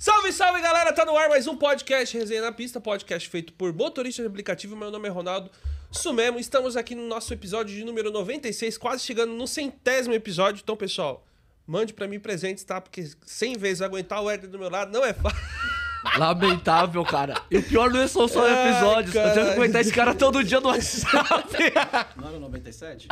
Salve, salve galera, tá no ar mais um podcast Resenha na Pista, podcast feito por motorista de aplicativo. Meu nome é Ronaldo Sumemo. Estamos aqui no nosso episódio de número 96, quase chegando no centésimo episódio. Então, pessoal, mande pra mim presentes, tá? Porque 100 vezes aguentar o Éder do meu lado não é fácil. Lamentável, cara. E o pior não é só só episódios. Eu tenho que esse cara todo dia no WhatsApp. Não era 97?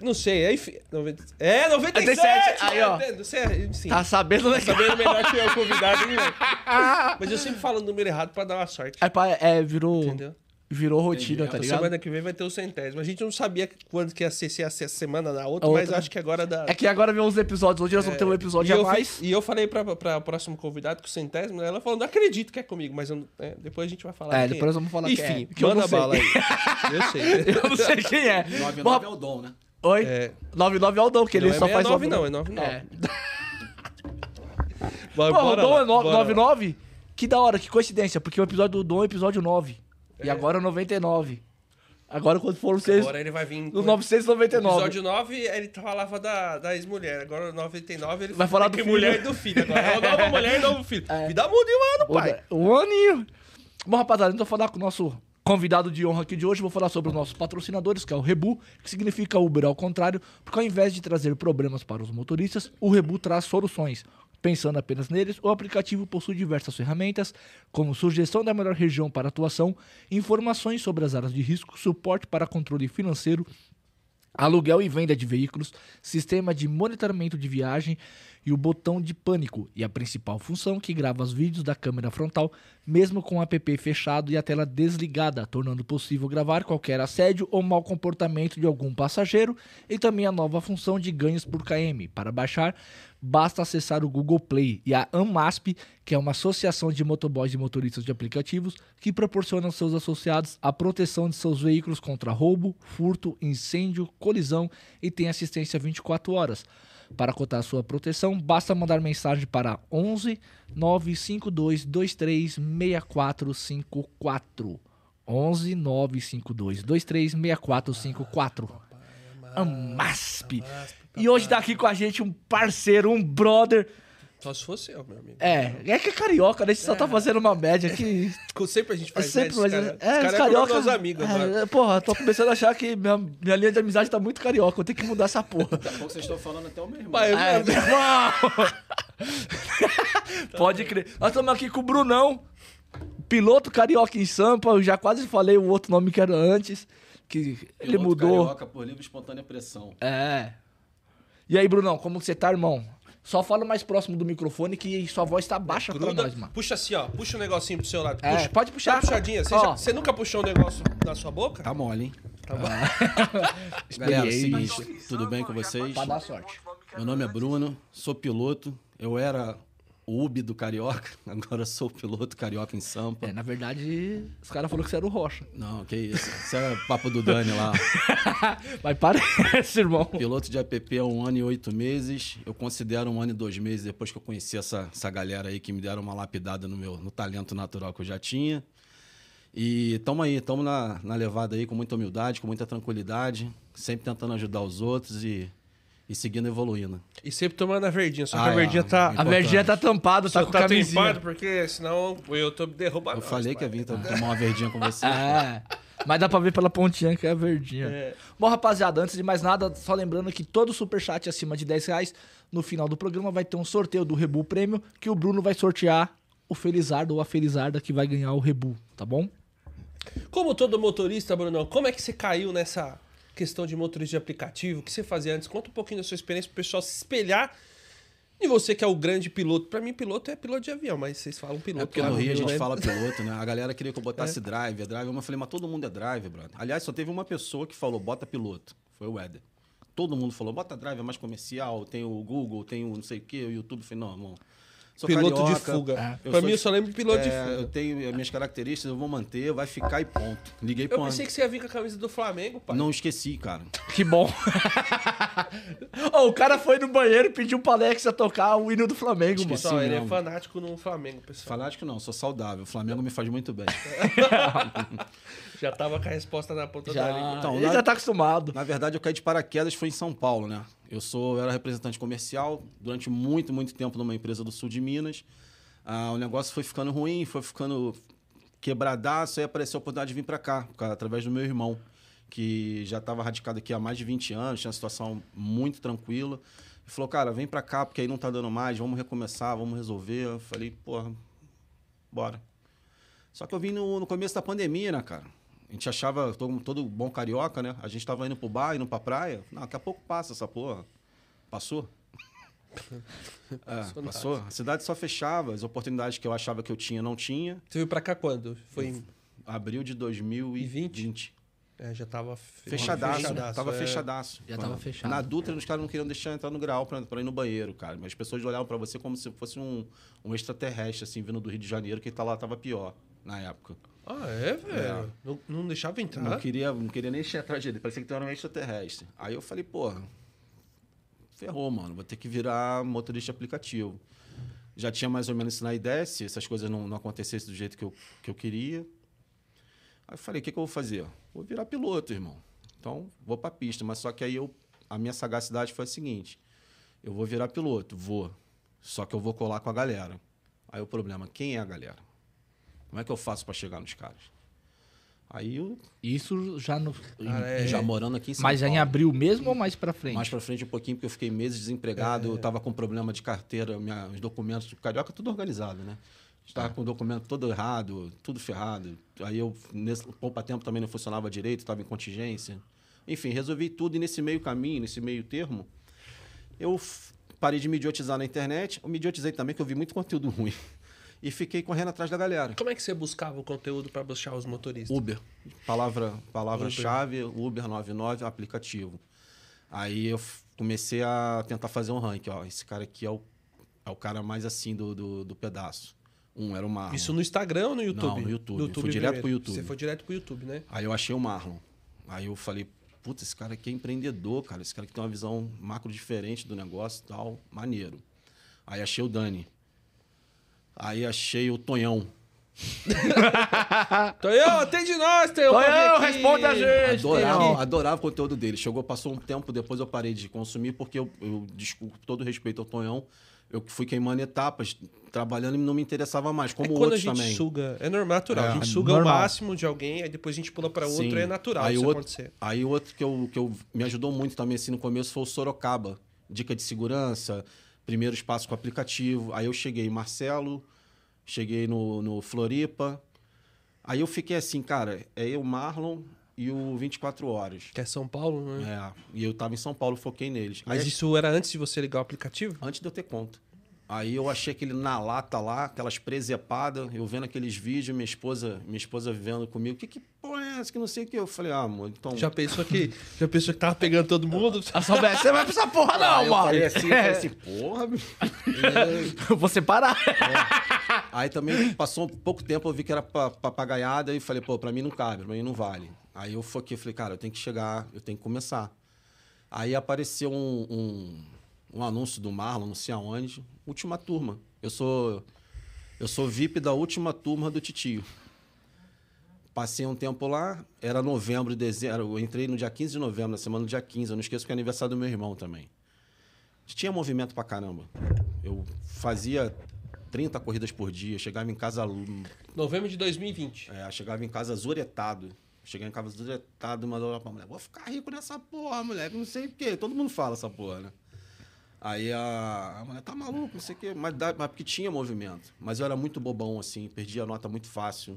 Não sei, é enfim. 90... É, 97! 97, aí, ó. É, é, sim. tá sabendo, né? sabendo melhor que eu, convidado. hein? Mas eu sempre falo o número errado pra dar uma sorte. É, é, virou, Entendeu? Virou rotina, Entendi. tá A ligado? semana que vem vai ter o centésimo. A gente não sabia quando que ia ser, se ia ser a semana na outra, A mas outra. acho que agora dá. É que agora vem uns episódios. Hoje nós vamos ter um e, episódio eu, a mais. e eu falei pra, pra próximo convidado que o centésimo, ela falou, não acredito que é comigo, mas eu é, depois a gente vai falar. É, quem depois vamos falar Enfim, quem é, que eu manda bala aí. Eu sei. Eu não sei quem é. 99 Bom, é o dom, né? Oi? É. 99 é o Dom, que ele Não é só faz 69 nove- não, é 99. É. Pô, o Dom lá, é no- bora lá. 99? Que da hora, que coincidência, porque o episódio do Dom é o episódio 9. E agora é o 99. Agora quando for vocês. Agora ele vai vir... No com- 999. Episódio 9, ele falava da, da ex-mulher. Agora, no 99, ele Vai falar do mulher filho. e do filho. Agora, é nova mulher e novo filho. É. Vida muda, hein, mano, pai. Um aninho. Bom, rapaziada, então vou falar com o nosso convidado de honra aqui de hoje. Vou falar sobre os nossos patrocinadores, que é o Rebu, que significa Uber ao contrário, porque ao invés de trazer problemas para os motoristas, o Rebu traz soluções. Pensando apenas neles, o aplicativo possui diversas ferramentas, como sugestão da melhor região para atuação, informações sobre as áreas de risco, suporte para controle financeiro, aluguel e venda de veículos, sistema de monitoramento de viagem e o botão de pânico, e a principal função que grava os vídeos da câmera frontal, mesmo com o app fechado e a tela desligada, tornando possível gravar qualquer assédio ou mau comportamento de algum passageiro, e também a nova função de ganhos por KM. Para baixar, basta acessar o Google Play e a AMASP, que é uma associação de motoboys e motoristas de aplicativos que proporciona aos seus associados a proteção de seus veículos contra roubo, furto, incêndio, colisão e tem assistência 24 horas. Para cotar sua proteção, basta mandar mensagem para 11 952 23 6454. 11 952 23 6454. AMASP. E hoje tá aqui com a gente um parceiro, um brother. Só se fosse eu, meu amigo. É, é que é carioca, né? A gente só tá fazendo uma média aqui. Sempre a gente É faz sempre, média, mas. os É, cara- os os caras carioca. meus amigos agora. É, porra, tô começando a achar que minha, minha linha de amizade tá muito carioca. Eu tenho que mudar essa porra. Daqui a pouco vocês estão falando até o meu irmão. Pai, É, meu irmão! Pode crer. Nós estamos aqui com o Brunão, piloto carioca em Sampa. Eu já quase falei o outro nome que era antes. Que ele Piloto mudou. Carioca por livre espontânea pressão. É. E aí, Brunão, como você tá, irmão? Só fala mais próximo do microfone que sua voz tá baixa pra Gruda, nós, mano. puxa assim, ó. Puxa um negocinho pro seu lado. É, Puxa. pode puxar. Uma puxadinha. Você, já- você nunca puxou um negócio na sua boca? Tá mole, hein? Tá bom. Galera, é seguinte, tudo bem com vocês? Pra dar sorte. Meu nome é Bruno, sou piloto. Eu era Ubi do Carioca, agora sou piloto carioca em Sampa. É, na verdade, os caras falaram que você era o Rocha. Não, que isso. Isso é papo do Dani lá. Mas parece, irmão. Piloto de app há um ano e oito meses. Eu considero um ano e dois meses depois que eu conheci essa, essa galera aí que me deram uma lapidada no meu no talento natural que eu já tinha. E tamo aí, tamo na, na levada aí com muita humildade, com muita tranquilidade, sempre tentando ajudar os outros e, e seguindo evoluindo. E sempre tomando a verdinha. Só que Ah, a verdinha é. tá. A Importante. verdinha tá tampada, tá Só com tá camisinha. tampado, porque senão o YouTube derruba Eu nós, falei que pai. ia vir to- tomar uma verdinha com você. É. Mas dá pra ver pela pontinha que é a verdinha. É. Bom, rapaziada, antes de mais nada, só lembrando que todo superchat acima de 10 reais, no final do programa vai ter um sorteio do Rebu Prêmio, que o Bruno vai sortear o Felizardo ou a Felizarda que vai ganhar o Rebu, tá bom? Como todo motorista, Brunão, como é que você caiu nessa questão de motorista de aplicativo? O que você fazia antes? Conta um pouquinho da sua experiência pro pessoal se espelhar em você que é o grande piloto. Pra mim, piloto é piloto de avião, mas vocês falam piloto. É porque no Rio a gente né? fala piloto, né? A galera queria que eu botasse drive, drive. Eu falei, mas todo mundo é drive, brother. Aliás, só teve uma pessoa que falou, bota piloto. Foi o Éder. Todo mundo falou, bota drive, é mais comercial, tem o Google, tem o não sei o quê, o YouTube. Eu falei, não, irmão. Sou Piloto de carioca, fuga. eu Pra mim, eu só lembro de piloto de é, fuga. Eu tenho as minhas características, eu vou manter, vai ficar e ponto. Liguei Eu pro pensei que você ia vir com a camisa do Flamengo, pai. Não esqueci, cara. Que bom. Ó, o cara foi no banheiro e pediu pro Alexa tocar o hino do Flamengo, mano. Pessoal, ele é fanático no Flamengo, pessoal. Fanático não, sou saudável. O Flamengo me faz muito bem. Já tava com a resposta na ponta da língua. Já, Então, ele na- já tá acostumado. Na verdade, eu caí de paraquedas foi em São Paulo, né? Eu sou, eu era representante comercial durante muito, muito tempo numa empresa do sul de Minas. Ah, o negócio foi ficando ruim, foi ficando quebradaço, aí apareceu a oportunidade de vir para cá, através do meu irmão, que já estava radicado aqui há mais de 20 anos, tinha uma situação muito tranquila. Ele falou, cara, vem para cá, porque aí não tá dando mais, vamos recomeçar, vamos resolver. Eu falei, porra, bora. Só que eu vim no, no começo da pandemia, né, cara? A gente achava, todo, todo bom carioca, né? A gente tava indo pro bar, indo pra praia. Não, daqui a pouco passa essa porra. Passou? É, Passou. A cidade só fechava, as oportunidades que eu achava que eu tinha, não tinha. Você veio pra cá quando? Foi em... Abril de 2020. É, já tava fe- Fechadaço, tava é. fechadaço. Já tava fechado. Na Dutra, os caras não queriam deixar entrar no grau pra, pra ir no banheiro, cara. Mas as pessoas olhavam pra você como se fosse um, um extraterrestre, assim, vindo do Rio de Janeiro, que tá lá tava pior na época. Ah, é, velho? Não, não deixava entrar? Não queria, não queria nem ir atrás dele, parecia que tu era um extraterrestre. Aí eu falei, porra, ferrou, mano, vou ter que virar motorista aplicativo. Já tinha mais ou menos isso na ideia, se essas coisas não, não acontecessem do jeito que eu, que eu queria. Aí eu falei, o que, que eu vou fazer? Vou virar piloto, irmão. Então, vou pra pista. Mas só que aí eu, a minha sagacidade foi a seguinte: eu vou virar piloto, vou. Só que eu vou colar com a galera. Aí o problema, quem é a galera? Como é que eu faço para chegar nos caras? Aí eu, Isso já no. Ah, é. já morando aqui em São Mas já Paulo. em abril mesmo ou mais pra frente? Mais pra frente um pouquinho, porque eu fiquei meses desempregado, eu tava com problema de carteira, minha, os documentos do Carioca, tudo organizado, né? Estava com o documento todo errado, tudo ferrado. Aí eu, nesse pouco tempo, também não funcionava direito, estava em contingência. Enfim, resolvi tudo e nesse meio caminho, nesse meio termo, eu parei de me idiotizar na internet. Eu me idiotizei também, que eu vi muito conteúdo ruim. E fiquei correndo atrás da galera. Como é que você buscava o conteúdo pra buscar os motoristas? Uber. Palavra, palavra-chave, Uber 99, aplicativo. Aí eu comecei a tentar fazer um ranking. Ó, esse cara aqui é o, é o cara mais assim do, do, do pedaço. Um era o Marlon. Isso no Instagram ou no YouTube? Não, no YouTube. Fui direto pro YouTube. Você foi direto pro YouTube, né? Aí eu achei o Marlon. Aí eu falei, puta, esse cara aqui é empreendedor, cara. Esse cara que tem uma visão macro diferente do negócio e tal. Maneiro. Aí achei o Dani. Aí achei o Tonhão. Tonhão, atende nós, Tonhão. Tonhão, responde a gente. Adorava, adorava o conteúdo dele. Chegou, passou um tempo, depois eu parei de consumir, porque eu, eu desculpo todo respeito ao Tonhão. Eu fui queimando etapas, trabalhando e não me interessava mais, É como quando a outros gente também. suga. É normal, natural. É, a gente é suga o normal. máximo de alguém, aí depois a gente pula pra outro, Sim. é natural aí isso outro, acontecer. Aí outro que, eu, que eu, me ajudou muito também assim no começo foi o Sorocaba. Dica de segurança, primeiros passos com o aplicativo. Aí eu cheguei Marcelo, cheguei no, no Floripa. Aí eu fiquei assim, cara, é eu, Marlon e o 24 Horas. Que é São Paulo, né? É, e eu tava em São Paulo, foquei neles. Mas Aí, isso era antes de você ligar o aplicativo? Antes de eu ter conta. Aí eu achei aquele na lata lá, aquelas presepadas, eu vendo aqueles vídeos, minha esposa, minha esposa vivendo comigo. Que que porra é essa? Que não sei o que. Eu falei, ah, amor, então. Já pensou que, já pensou que tava pegando todo mundo? A soubesse, você vai pra essa porra, não, Aí eu mano. falei assim, eu falei assim, porra. bicho. Vou separar. Aí também passou um pouco tempo, eu vi que era pa- papagaiada e falei, pô, pra mim não cabe, pra mim não vale. Aí eu foquei, falei, cara, eu tenho que chegar, eu tenho que começar. Aí apareceu um, um, um anúncio do Marlon, não sei aonde, última turma. Eu sou eu sou VIP da última turma do Titio. Passei um tempo lá, era novembro, dezembro, eu entrei no dia 15 de novembro, na semana do dia 15, eu não esqueço que é aniversário do meu irmão também. Tinha movimento pra caramba. Eu fazia 30 corridas por dia, chegava em casa Novembro de 2020. é, chegava em casa azuretado. Cheguei em casa azuretado e mandou pra mulher, vou ficar rico nessa porra, moleque, não sei o quê. Todo mundo fala essa porra, né? Aí a, a mulher, tá maluco, não sei o quê. Mas, mas porque tinha movimento. Mas eu era muito bobão, assim, perdia a nota muito fácil.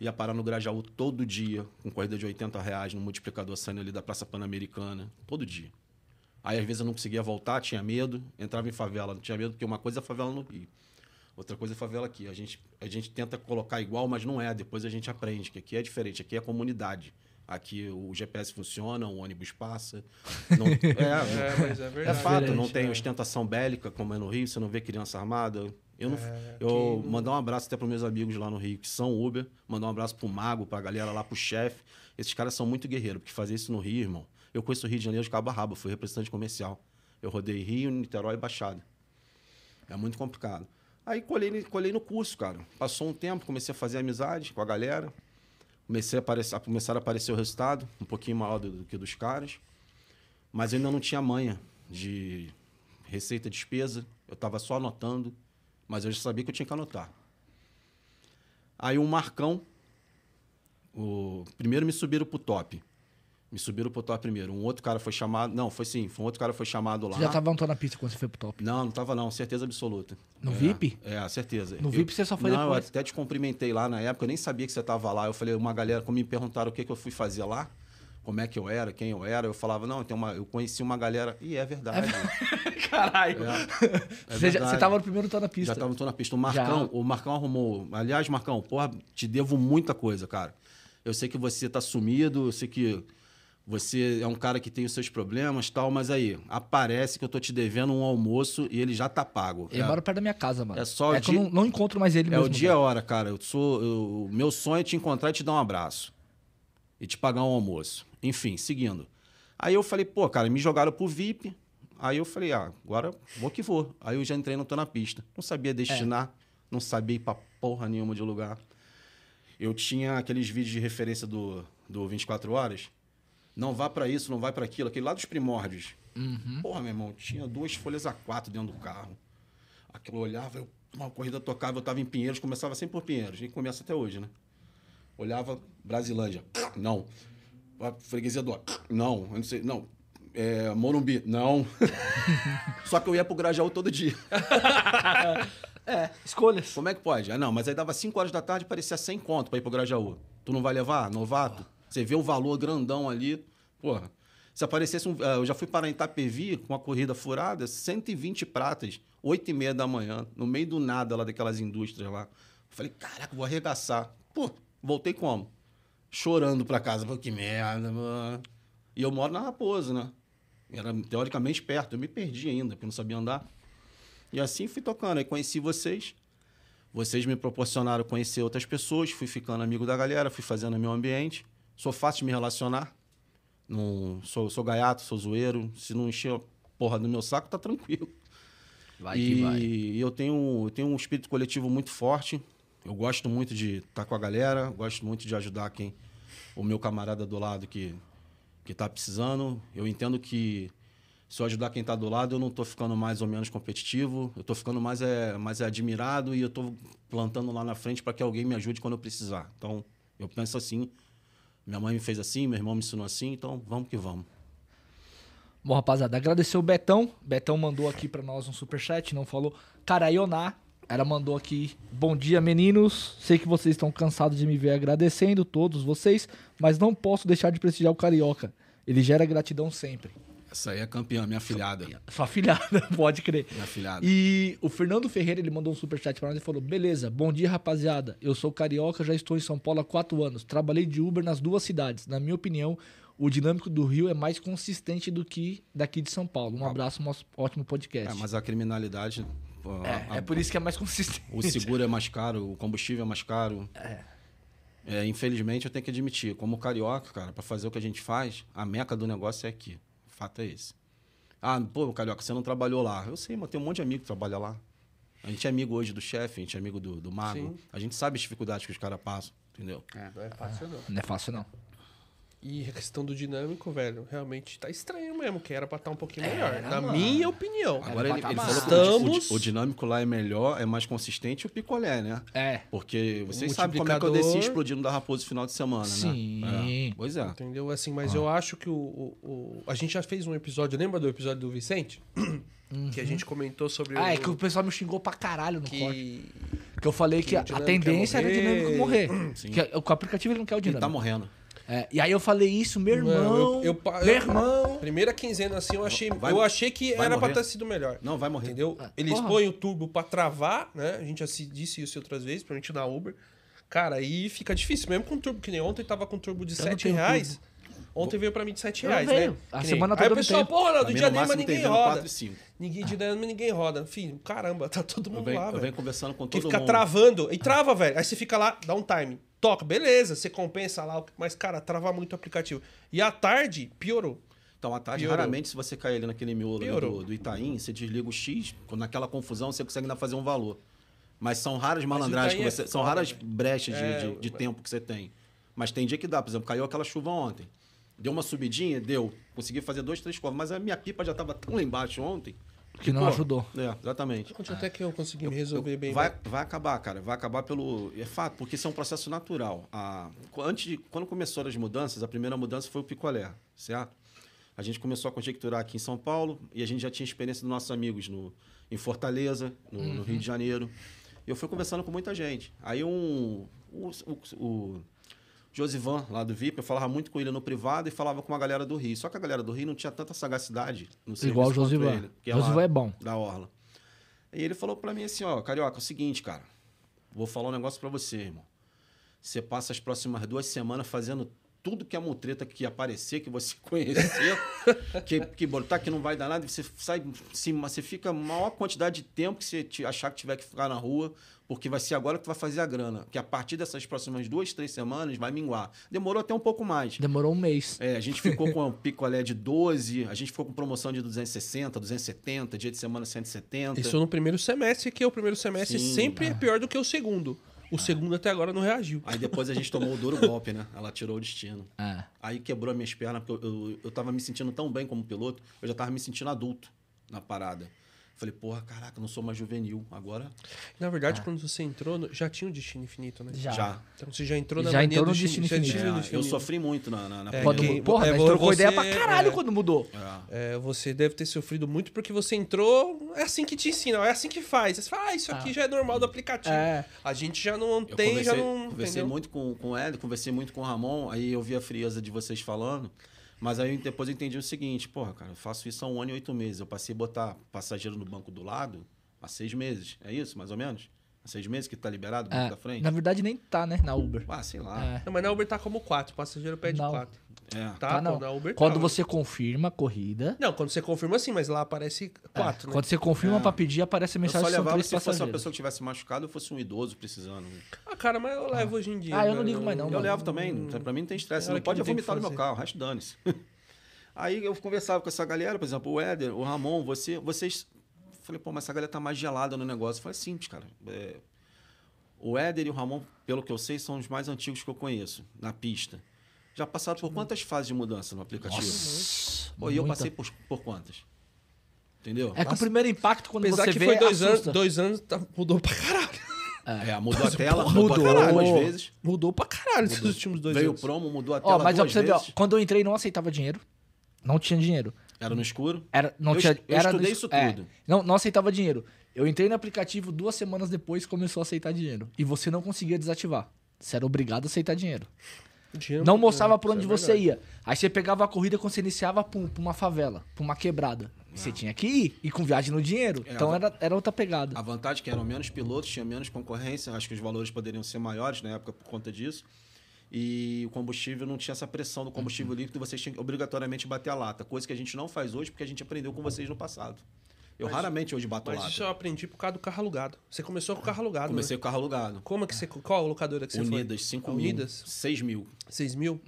Ia parar no Grajaú todo dia, com corrida de 80 reais no multiplicador saindo ali da Praça Pan-Americana. Todo dia. Aí, às vezes, eu não conseguia voltar, tinha medo. Entrava em favela, não tinha medo, porque uma coisa é favela no Rio. Outra coisa é favela aqui. A gente, a gente tenta colocar igual, mas não é. Depois a gente aprende que aqui é diferente. Aqui é comunidade. Aqui o GPS funciona, o ônibus passa. Não, é, É, mas é é fato, não tem é. ostentação bélica como é no Rio, você não vê criança armada. Eu, não, É, eu aqui- mandar um abraço até para meus amigos lá no Rio, que são Uber, mandar um abraço pro Mago, pra galera lá, pro chefe. Esses caras são muito guerreiros, porque fazer isso no Rio, irmão. Eu conheço o Rio de Janeiro de cabo a rabo, fui representante comercial. Eu rodei Rio, Niterói e Baixada. É muito complicado. Aí colhei, no curso, cara. Passou um tempo, comecei a fazer amizade com a galera. Comecei a aparecer, a começar a aparecer o resultado, um pouquinho maior do, do que dos caras. Mas eu ainda não tinha manha de receita despesa. Eu estava só anotando, Mas eu já sabia que eu tinha que anotar. Aí o Marcão, o primeiro me subiram pro top. Me subiram pro top primeiro. Um outro cara foi chamado. Não, foi sim. Foi um outro cara foi chamado lá. Você já tava montando na pista quando você foi pro top. Não, não tava não, certeza absoluta. No É, VIP? É, certeza. No Eu- VIP você só foi não, depois? eu até te cumprimentei lá na época, eu nem sabia que você tava lá. Eu falei, uma galera, quando me perguntaram o que, que eu fui fazer lá, como é que eu era, quem eu era, eu falava, não, tem uma, eu conheci uma galera. E é verdade. Caralho. É, é você, já, você tava no primeiro tô na pista. Já tava tô na pista. O Marcão, Já. o Marcão arrumou. Aliás, Marcão, porra, te devo muita coisa, cara. Eu sei que você tá sumido, eu sei que você é um cara que tem os seus problemas e tal, mas aí, aparece que eu tô te devendo um almoço e ele já tá pago. Ele é, mora perto da minha casa, mano. É só é o que eu dia- não, não encontro mais ele é o dia e a hora, cara. Eu sou, eu- o meu sonho é te encontrar e te dar um abraço. E te pagar um almoço. Enfim, seguindo. Aí eu falei, pô, cara, me jogaram pro VIP. Aí eu falei, ah, agora vou que vou. Aí eu já entrei no Tô na Pista. Não sabia destinar, não sabia ir pra porra nenhuma de lugar. Eu tinha aqueles vídeos de referência do, do 24 Horas. Não vá pra isso, não vai pra aquilo. Aquele lá dos primórdios. Porra, meu irmão, tinha duas folhas A4 dentro do carro. Aquilo eu olhava, eu, uma corrida tocava, eu tava em Pinheiros, começava sempre por Pinheiros. E começa até hoje, né? Olhava Brasilândia. Não. A freguesia do... Não. Eu não sei. Não. É, Morumbi. Não. Só que eu ia pro Grajaú todo dia. É, escolhas. Como é que pode? Ah, não, mas aí dava 5 horas da tarde parecia 100 conto pra ir pro Grajaú. Tu não vai levar? Novato? Você vê o valor grandão ali. Porra. Se aparecesse um. ah, Eu já fui para Itapevi com uma corrida furada, 120 pratas, 8 e meia da manhã, no meio do nada lá daquelas indústrias lá. Falei, caraca, vou arregaçar. Pô, voltei como? Chorando pra casa. Pô, que merda, mano. E eu moro na Raposo, né? Era teoricamente perto. Eu me perdi ainda, porque não sabia andar. E assim fui tocando. Aí conheci vocês. Vocês me proporcionaram conhecer outras pessoas. Fui ficando amigo da galera, fui fazendo meu ambiente. Sou fácil de me relacionar. Não, sou, sou gaiato, sou zoeiro. Se não encher a porra do meu saco, tá tranquilo. Vai e que vai. eu tenho, eu tenho um espírito coletivo muito forte. Eu gosto muito de estar com a galera, gosto muito de ajudar quem o meu camarada do lado que que tá precisando. Eu entendo que se eu ajudar quem tá do lado, eu não tô ficando mais ou menos competitivo, eu tô ficando mais é, mais admirado e eu tô plantando lá na frente para que alguém me ajude quando eu precisar. Então, eu penso assim, minha mãe me fez assim, meu irmão me ensinou assim, então vamos que vamos. Bom, rapaziada, agradecer o Betão. Betão mandou aqui pra nós um superchat, não falou. Caraioná, ela mandou aqui. Bom dia, meninos. Sei que vocês estão cansados de me ver agradecendo, todos vocês, mas não posso deixar de prestigiar o Carioca. Ele gera gratidão sempre. Essa aí é campeã, minha filhada. Sua filhada, pode crer. Minha filhada. E o Fernando Ferreira, ele mandou um superchat pra nós e falou: Beleza, bom dia, rapaziada. Eu sou carioca, já estou em São Paulo há quatro anos. Trabalhei de Uber nas duas cidades. Na minha opinião, o dinâmico do Rio é mais consistente do que daqui de São Paulo. Um abraço, um ótimo podcast. É, mas a criminalidade. É, a- é por isso que é mais consistente. O seguro é mais caro, o combustível é mais caro. É, infelizmente, eu tenho que admitir, como carioca, cara, para fazer o que a gente faz, a meca do negócio é aqui. Fato é esse. Ah, pô, carioca, você não trabalhou lá. Eu sei, mas tem um monte de amigo que trabalha lá. A gente é amigo hoje do chefe, a gente é amigo do, do mago. Sim. A gente sabe as dificuldades que os caras passam, entendeu? Não é fácil, não. Não é fácil, não. E a questão do dinâmico, velho, realmente tá estranho mesmo, que era pra estar um pouquinho melhor. Na mano. minha opinião. Agora ele, ele falou que o o, di- Estamos- o dinâmico lá é melhor, é mais consistente e o picolé, né? É. Porque vocês sabem como é que eu desci explodindo da Raposa no final de semana, Sim. né? É, Pois é. Entendeu? Assim, mas eu acho que o, o- o- A gente já fez um episódio, lembra do episódio do Vicente? Que a gente comentou sobre Ah, é que o pessoal me xingou pra caralho no corte. que... Que eu falei que, que o a, tendência ia era o dinâmico morrer. Sim. Que o aplicativo ele não quer o Ele dinâmico. tá morrendo. É, e aí eu falei isso, meu Mano, irmão. eu- eu- meu eu- irmão. Primeira quinzena assim, eu achei, Vai- eu achei que era pra morrer. ter sido melhor. Não, vai morrer. Entendeu? Ah, Eles porra. põem o turbo pra travar, né? A gente já se disse isso outras vezes, principalmente na Uber. Cara, aí fica difícil. Mesmo com turbo, que nem ontem tava com turbo de Eu não 7 tenho reais. Ontem veio pra mim de 7 Eu não reais, venho. né? A Que nem- semana Aí toda o eu não pessoal, tenho. porra, Pra do mim, dia no nem, mas máximo, tem ninguém roda. 4 5. Ninguém de mas ninguém roda. Filho, caramba, tá todo Eu mundo venho, lá, eu venho conversando com Que todo fica mundo. travando. E trava, velho. Aí você fica lá, dá um time. Toca, beleza, você compensa lá. Mas, cara, trava muito o aplicativo. E à tarde, piorou. Então, à tarde, Piorou. raramente, se você cair ali naquele miolo do, do Itaim, você desliga o X, naquela confusão você consegue ainda fazer um valor. Mas são raras malandragens é você. são foda, raras brechas de, É, de- de velho. tempo que você tem. Mas tem dia que dá. Por exemplo, caiu aquela chuva ontem. Deu uma subidinha, deu. Consegui fazer dois, três corvos. Mas a minha pipa já estava tão lá embaixo ontem. Que não Pô, ajudou. É, exatamente. Continua até que eu consegui me resolver bem. Vai, vai acabar, cara. Vai acabar pelo. É fato, porque isso é um processo natural. A, antes de, quando começaram as mudanças, a primeira mudança foi o picolé, certo? A gente começou a conjecturar aqui em São Paulo e a gente já tinha experiência dos nossos amigos no, em Fortaleza, no, no Rio de Janeiro. E eu fui conversando com muita gente. Aí um. O, o, o Josivan, lá do VIP, eu falava muito com ele no privado e falava com a galera do Rio. Só que a galera do Rio não tinha tanta sagacidade no serviço Igual o Josivan. ele, que Josivan é bom. Da Orla. E ele falou pra mim assim, ó, Carioca, é o seguinte, cara. Vou falar um negócio pra você, irmão. Você passa as próximas duas semanas fazendo tudo que é mutreta que aparecer, que você conhecer, que, que botar que não vai dar nada, você sai, se, você fica a maior quantidade de tempo que você te- achar que tiver que ficar na rua, porque vai ser agora que tu vai fazer a grana. Que a partir dessas próximas duas, três semanas vai minguar. Demorou até um pouco mais. Demorou um mês. É, a gente ficou com um picolé de 12, a gente ficou com promoção de 260, 270, dia de semana 170. Isso no primeiro semestre, que o primeiro semestre Sim, sempre é pior do que o segundo. O segundo até agora não reagiu. Aí depois a gente tomou o duro golpe, né? Ela tirou o destino. É. Aí quebrou as minhas pernas, porque eu, eu, eu tava me sentindo tão bem como piloto, eu já tava me sentindo adulto na parada. Falei, porra, caraca, não sou mais juvenil. Agora Na verdade, quando você entrou, já tinha o destino infinito, né? Já. já. Então você já entrou na Já mania entrou do no destino já infinito. tinha o É, destino eu infinito. sofri muito na, na, na É, Quando, que- porra, é, mas trocou ideia pra caralho é. quando mudou. É. É, você deve ter sofrido muito porque você entrou. É assim que te ensinam, é assim que faz. Você fala, ah, isso aqui já é normal do aplicativo. É. A gente já não Eu tem, já não. conversei entendeu? muito com, com o Hélio, conversei muito com o Ramon, aí eu vi a frieza de vocês falando. Mas aí depois eu entendi o seguinte, porra, cara, eu faço isso há um ano e oito meses. Eu passei a botar passageiro no banco do lado há seis meses. É isso, mais ou menos? Seis meses que tá liberado É, da frente? na verdade, nem tá, né? Na Uber. Ah, sei lá. É. Não, mas na Uber tá como 4, o passageiro pede Não. 4. É. Tá, Tá, não. na Uber Quando tá. você confirma a corrida. Não, quando você confirma sim, mas lá aparece 4, é, né? Quando você confirma É. pra pedir, aparece a Eu só mensagem levava três se fosse uma pessoa que tivesse machucado ou fosse um idoso precisando. Ah, cara, mas eu levo hoje em dia. Ah, eu não velho. ligo mais não, Eu mano. levo também, pra mim não tem estresse. Não pode não vomitar no meu carro, o resto dane-se. Aí eu conversava com essa galera, por exemplo, o Éder, o Ramon, você, vocês. Falei, pô, mas essa galera tá mais gelada no negócio. Eu falei, simples, cara. É, O Éder e o Ramon, pelo que eu sei, são os mais antigos que eu conheço na pista. Já passaram por quantas fases de mudança no aplicativo? Nossa, Pô, e eu passei por, por quantas? Entendeu? É que o primeiro impacto, quando Apesar você que vê, foi dois anos, dois anos tá- mudou pra caralho. É, mudou a tela, porra, mudou a mudou. tela duas vezes. Mudou pra caralho esses últimos dois Veio o anos. promo, mudou a Ó, tela mas ó, pra duas ver, ó, vezes. quando eu entrei não aceitava dinheiro. Não tinha dinheiro. Era no escuro. Era, não Eu tinha, eu era estudei no- isso é, tudo. não, não aceitava dinheiro. Eu entrei no aplicativo duas semanas depois começou a aceitar dinheiro. E você não conseguia desativar. Você era obrigado a aceitar dinheiro. Dinheiro- Não mostrava por Isso onde é você verdade. ia. Aí você pegava a corrida quando você iniciava pra, um- pra uma favela, pra uma quebrada. E Você tinha que ir. E com viagem no dinheiro. É, então era, era outra pegada. A vantagem é que eram menos pilotos, tinha menos concorrência, acho que os valores poderiam ser maiores na época por conta disso. E o combustível não tinha essa pressão do combustível Uhum. líquido, vocês tinham que obrigatoriamente bater a lata, coisa que a gente não faz hoje porque a gente aprendeu com vocês no passado. Eu raramente hoje bato Mas lata. isso eu aprendi por causa do carro alugado. Você começou com o carro alugado, Comecei né? com o carro alugado. Como é que você... Qual a locadora que você Unidas, foi? 5 A mil. Unidas? 6 mil. 6 mil?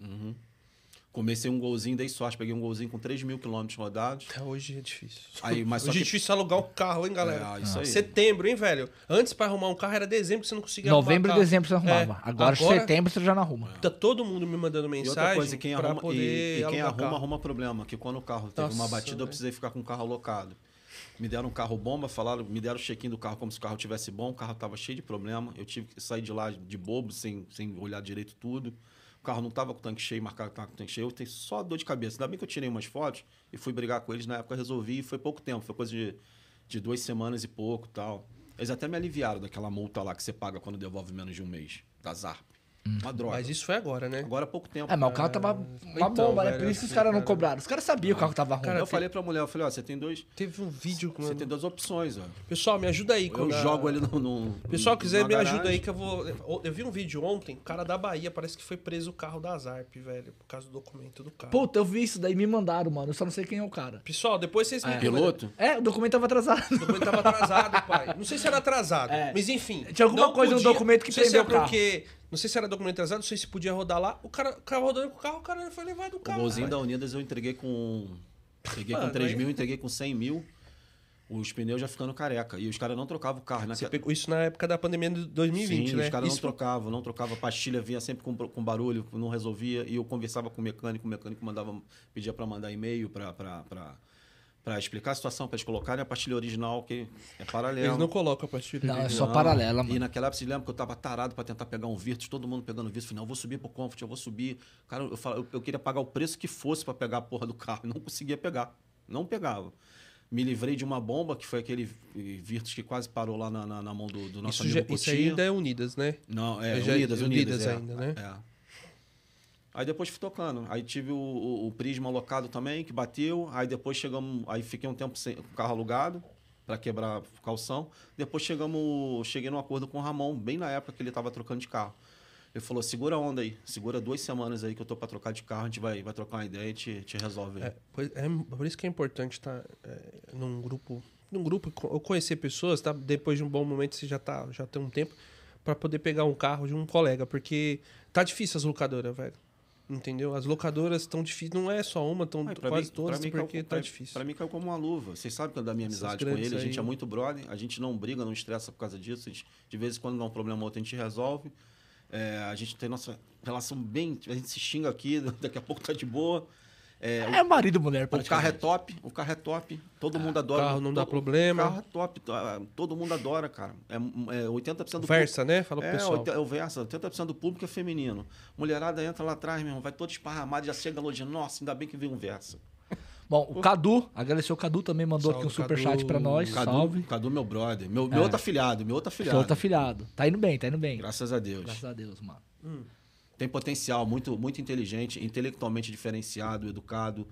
Comecei um golzinho, dei sorte, peguei um golzinho com 3 mil quilômetros rodados. Até hoje é difícil. Aí, mas só hoje é que- difícil alugar um carro, hein, galera? É, isso aí. Setembro, hein, velho? Antes, pra arrumar um carro, era dezembro que você não conseguia arrumar Novembro e dezembro você arrumava. É, Agora, setembro você já não arruma. Tá todo mundo me mandando E mensagem outra coisa, quem arruma, poder e, e quem arruma, carro. arruma problema. Que quando o carro teve uma Nossa, batida, eu precisei ficar com o carro alocado. Me deram um carro bomba, falaram, me deram o check-in do carro como se o carro tivesse bom, o carro tava cheio de problema. Eu tive que sair de lá de bobo, sem, sem olhar direito tudo. O carro não tava com o tanque cheio, marcado que tava com o tanque cheio. Eu tenho só dor de cabeça. Ainda bem que eu tirei umas fotos e fui brigar com eles. Na época resolvi e foi pouco tempo, foi coisa de, de duas semanas e pouco tal. Eles até me aliviaram daquela multa lá que você paga quando devolve menos de um mês, da ZARP. Uma droga. Mas isso foi agora, né? Agora há pouco tempo. É, mas o carro tava uma então, bomba, né? velho, Por isso que os assim, caras não cara. cobraram. Os caras sabiam que o carro tava ruim. Cara, eu falei pra mulher, eu falei, ó, você tem dois. Teve um vídeo com... Você tem duas opções, ó. Pessoal, me ajuda aí. Eu quando a- jogo ele no. no Pessoal, quiser numa me ajuda garagem. aí que eu vou. Eu vi um vídeo ontem, o cara da Bahia parece que foi preso o carro da Zarp, velho, por causa do documento do carro. Puta, eu vi isso daí, me mandaram, mano. Eu só não sei quem é o cara. Pessoal, depois vocês me Piloto? É, o documento tava atrasado. O documento tava atrasado, pai. Não sei se era atrasado, É. mas enfim. Tinha alguma não coisa no documento que não sei se prendeu é o carro. porque. Não sei se era documento atrasado, não sei se podia rodar lá. O cara, o cara rodando com o carro, o cara foi levado do O carro. golzinho pai. da Unidas eu entreguei com. Entreguei Mano, com 3 aí- mil, entreguei com 100 mil. Os pneus já ficando careca. E os caras não trocavam o carro. Você Naquela... pegou isso na época da pandemia de 2020, Sim, né? os caras não trocavam, não trocavam. A pastilha vinha sempre com, com barulho, não resolvia. E eu conversava com o mecânico, o mecânico mandava, pedia para mandar e-mail para Pra explicar a situação, pra eles colocarem a pastilha original, que é paralela. Eles não colocam a pastilha. Não, é original. só paralela, mano. E naquela época, você lembra que eu tava tarado pra tentar pegar um Virtus, todo mundo pegando Virtus. Falei, não, eu vou subir pro Comfort, eu vou subir. Cara, eu, falo- eu, eu queria pagar o preço que fosse pra pegar a porra do carro. Não conseguia pegar. Não pegava. Me livrei de uma bomba, que foi aquele Virtus que quase parou lá na, na- na mão do, do nosso Isso, já, amigo isso Cotia. ainda é Unidas, né? Não, é, É já- Unidas, Unidas, Unidas é. ainda, né? É. Aí depois fui tocando. Aí tive o, o, o Prisma alocado também, que bateu. Aí depois chegamos. Aí fiquei um tempo sem com o carro alugado para quebrar calção. Depois chegamos. Cheguei num acordo com o Ramon, bem na época que ele tava trocando de carro. Ele falou: segura a onda aí, segura duas semanas aí que eu tô para trocar de carro, a gente vai, vai trocar uma ideia e te, te resolve. aí." É, pois- é por isso que é importante estar num grupo. Num grupo, ou conhecer pessoas, tá? Depois de um bom momento, você já tá, já tem um tempo, para poder pegar um carro de um colega, porque tá difícil as locadoras, velho. Entendeu? As locadoras estão difíceis, não é só uma, estão quase mim- todas, mim porque caiu- tá pra- difícil. Pra mim caiu como uma luva. Vocês sabem que é da minha Essas amizade com ele, a gente aí. é muito brother, a gente não briga, não estressa por causa disso. gente- de vez em quando dá um problema ou outro, a gente resolve. É, a gente tem nossa relação bem. A gente se xinga aqui, daqui a pouco tá de boa. É, É marido e mulher, o, o carro é top, o carro é top, todo mundo adora. carro não dá problema. O carro é top, to- todo mundo adora, cara. É, é 80% do Versa, né? Fala pro é, pessoal. é o Versa, 80% do público é feminino. Mulherada entra lá atrás, meu irmão, vai todo esparramado, já chega elogiando. Nossa, ainda bem que veio um Versa. Bom, o Cadu, agradecer o Cadu também mandou Salve, aqui um superchat Cadu. pra nós. Cadu, Salve. Cadu, meu brother. Meu, meu É. outro afilhado, meu outro afilhado. Seu outro afilhado. Tá indo bem, tá indo bem. Graças a Deus. Graças a Deus, mano. Tem potencial, muito, muito inteligente, intelectualmente diferenciado, educado,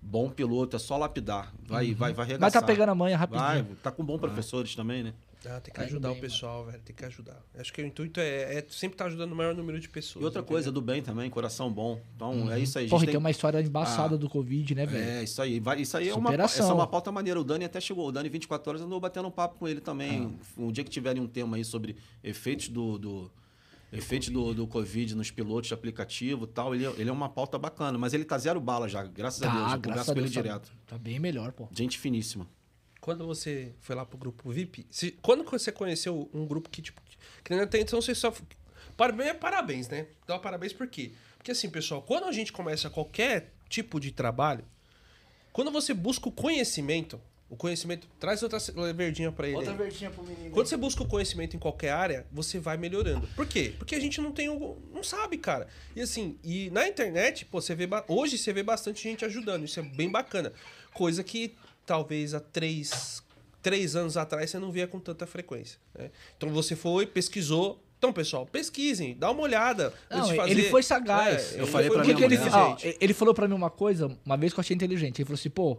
bom piloto, é só lapidar. Vai, vai, vai Mas arregaçar. tá pegando a manha Vai, rapidinho. tá com bons professores também, né? Ah, tem que Tá ajudar bem, o pessoal, velho. Tem que ajudar. Acho que o intuito é, é sempre estar ajudando o maior número de pessoas. E outra entendeu? coisa, do bem também, coração bom. Então, é isso aí. A gente Porra, tem- tem uma história embaçada Ah. do Covid, né, velho? É, isso aí. Vai, isso aí é uma, essa é uma pauta maneira. O Dani até chegou. O Dani, 24 horas, andou batendo um papo com ele também. Ah. Um dia que tiverem um tema aí sobre efeitos do. do efeitos do, do Covid nos pilotos de aplicativo e tal, ele, ele é uma pauta bacana. Mas ele tá zero bala já, graças a Deus. Tá, Eu graças a com ele Deus. Tá, direto. tá bem melhor, pô. Gente finíssima. Quando você foi lá pro grupo VIP, se- quando você conheceu um grupo que, tipo, que nem até então você só. Parabéns, parabéns, né? Dá parabéns por quê? Porque assim, pessoal, quando a gente começa qualquer tipo de trabalho, quando você busca o conhecimento, o conhecimento. Traz outra verdinha pra ele. aí. verdinha pro menino. Quando você busca o conhecimento em qualquer área, você vai melhorando. Por quê? Porque a gente não tem o. não sabe, cara. E assim, e na internet, pô, você vê. Hoje você vê bastante gente ajudando. Isso é bem bacana. Coisa que talvez há três, três anos atrás você não via com tanta frequência. né? Então você foi, pesquisou. Então, pessoal, pesquisem, dá uma olhada. Não, de ele fazer. foi sagaz. É, Eu ele falei minha que ele, inteligente. ele falou pra mim uma coisa, uma vez que eu achei inteligente. Ele falou assim, pô,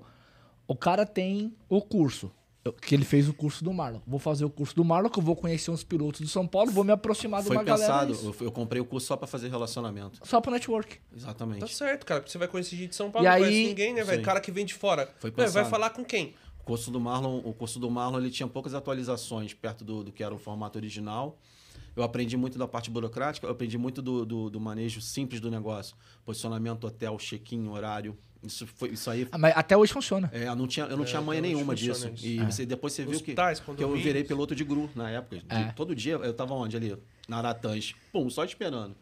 o cara tem o curso. que ele fez o curso do Marlon. Vou fazer o curso do Marlon, que eu vou conhecer uns pilotos de São Paulo, vou me aproximar de Foi uma galera. pensado, isso. eu, eu comprei o curso só pra fazer relacionamento. Só pro network. Exatamente. Tá certo, cara. Porque você vai conhecer gente de São Paulo, E não aí- conhece ninguém, né, velho? cara que vem de fora. Foi Ué, vai pensado. falar com quem? O curso do Marlon, o curso do Marlon ele tinha poucas atualizações perto do, do que era o formato original. Eu aprendi muito da parte burocrática, eu aprendi muito do, do, do manejo simples do negócio. Posicionamento, hotel, check-in, horário. Isso, foi, isso aí. Ah, Mas até hoje funciona. É, eu não tinha, eu não É, tinha manha nenhuma disso. isso. E você, depois você viu que, Hospitais, que eu virei piloto de GRU na época. De- É. Todo dia eu tava onde ali? Na Aratãs. Pum, só esperando.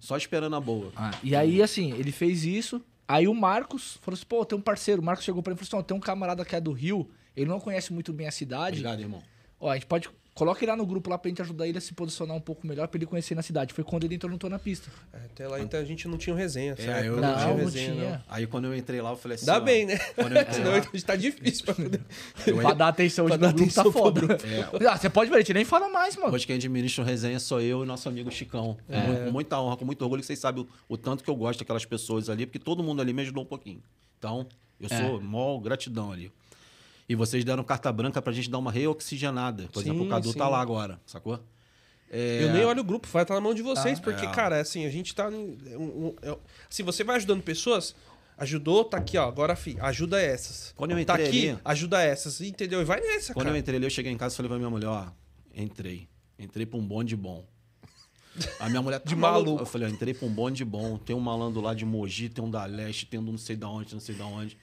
Só esperando a boa. Ah, e aí, assim, ele fez isso. Aí o Marcos falou assim: pô, tem um parceiro. O Marcos chegou pra mim e falou assim: ó, tem um camarada que é do Rio, ele não conhece muito bem a cidade. Obrigado, irmão. Ó, a gente pode. Coloca ele lá no grupo lá pra gente ajudar ele a se posicionar um pouco melhor pra ele conhecer na cidade. Foi quando ele entrou no Tô na Pista. É, Até lá então a gente não tinha resenha, certo? eu- não, tinha não resenha, tinha. Aí quando eu entrei lá, eu falei assim. Dá ó, bem, né? Quando eu entrei Senão lá, hoje tá difícil pra poder. eu Pra dar atenção hoje Pra no dar grupo tá foda. Ah, você pode ver, a gente nem fala mais, mano. Hoje quem administra o resenha sou eu e nosso amigo Chicão. Com É. mu- Com muita honra, com muito orgulho, que vocês sabem o, o tanto que eu gosto daquelas pessoas ali, porque todo mundo ali me ajudou um pouquinho. Então, eu É. sou mó gratidão ali. E vocês deram carta branca pra gente dar uma reoxigenada. Por exemplo, Sim, o Cadu sim. tá lá agora, sacou? É, Eu nem olho o grupo, vai estar na mão de vocês, Ah, porque, é. cara, assim, a gente tá. é um- um- é- se você vai ajudando pessoas, ajudou, tá aqui, ó. Agora, fi, ajuda essas. Quando eu tá entrei aqui, ali- ajuda essas. Entendeu? E vai nessa, Quando cara. eu entrei ali, eu cheguei em casa e falei pra minha mulher, ó, entrei. Entrei pra um bonde bom. A minha mulher tá De maluca. maluco. Eu falei, ó, entrei pra um bonde bom. Tem um malandro lá de Mogi, tem um da Leste, tem um não sei da onde, não sei da onde.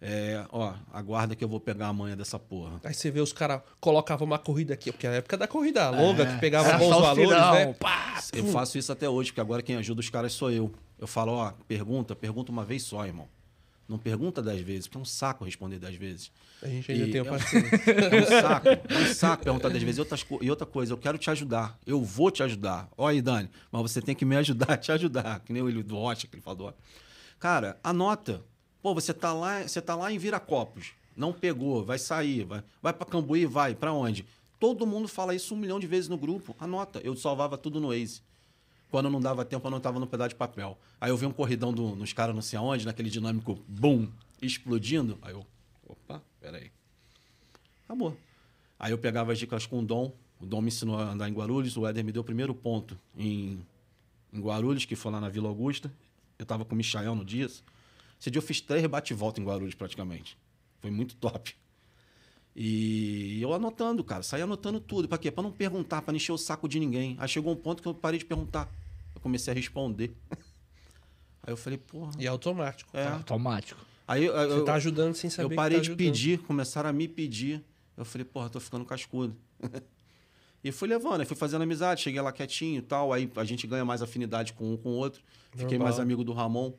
É, ó, aguarda que eu vou pegar a manha dessa porra. Aí você vê os caras colocavam uma corrida aqui, porque é a época da corrida longa, É. que pegava bons valores, tirão, né? pá. Eu faço isso até hoje, porque agora quem ajuda os caras sou eu. Eu falo, ó, pergunta, pergunta uma vez só, irmão. Não pergunta dez vezes, porque é um saco responder dez vezes. A gente ainda E tem é um- paciência. É um saco, é um saco perguntar dez vezes. E, outras e outra coisa, eu quero te ajudar. Eu vou te ajudar. Olha aí, Dani, mas você tem que me ajudar a te ajudar. Que nem o do Rocha, que ele falou. Cara, anota. Pô, você tá lá, você tá lá em Viracopos. Não pegou, vai sair. Vai, vai pra Cambuí, vai. Pra onde? Todo mundo fala isso um milhão de vezes no grupo. Anota. Eu salvava tudo no Waze. Quando não dava tempo, eu não tava no pedaço de papel. Aí eu vi um corridão do- nos caras não sei aonde, naquele dinâmico, bum, explodindo. Aí eu, opa, peraí. Acabou. Aí eu pegava as dicas com o Dom. O Dom me ensinou a andar em Guarulhos. O Éder me deu o primeiro ponto em, em Guarulhos, que foi lá na Vila Augusta. Eu tava com o Michael no dia. Esse dia eu fiz três bate-volta em Guarulhos, praticamente. Foi muito top. E eu anotando, cara. Saí anotando tudo. Pra quê? Pra não perguntar, pra não encher o saco de ninguém. Aí chegou um ponto que eu parei de perguntar. Eu comecei a responder. Aí eu falei, porra. E é automático. É. Automático. Aí eu, Você eu, tá ajudando sem saber eu que parei tá de ajudando. pedir, começaram a me pedir. Eu falei, porra, tô ficando cascudo. e fui levando, aí fui fazendo amizade, cheguei lá quietinho e tal. Aí a gente ganha mais afinidade com um com o outro. Fiquei Normal. mais amigo do Ramon.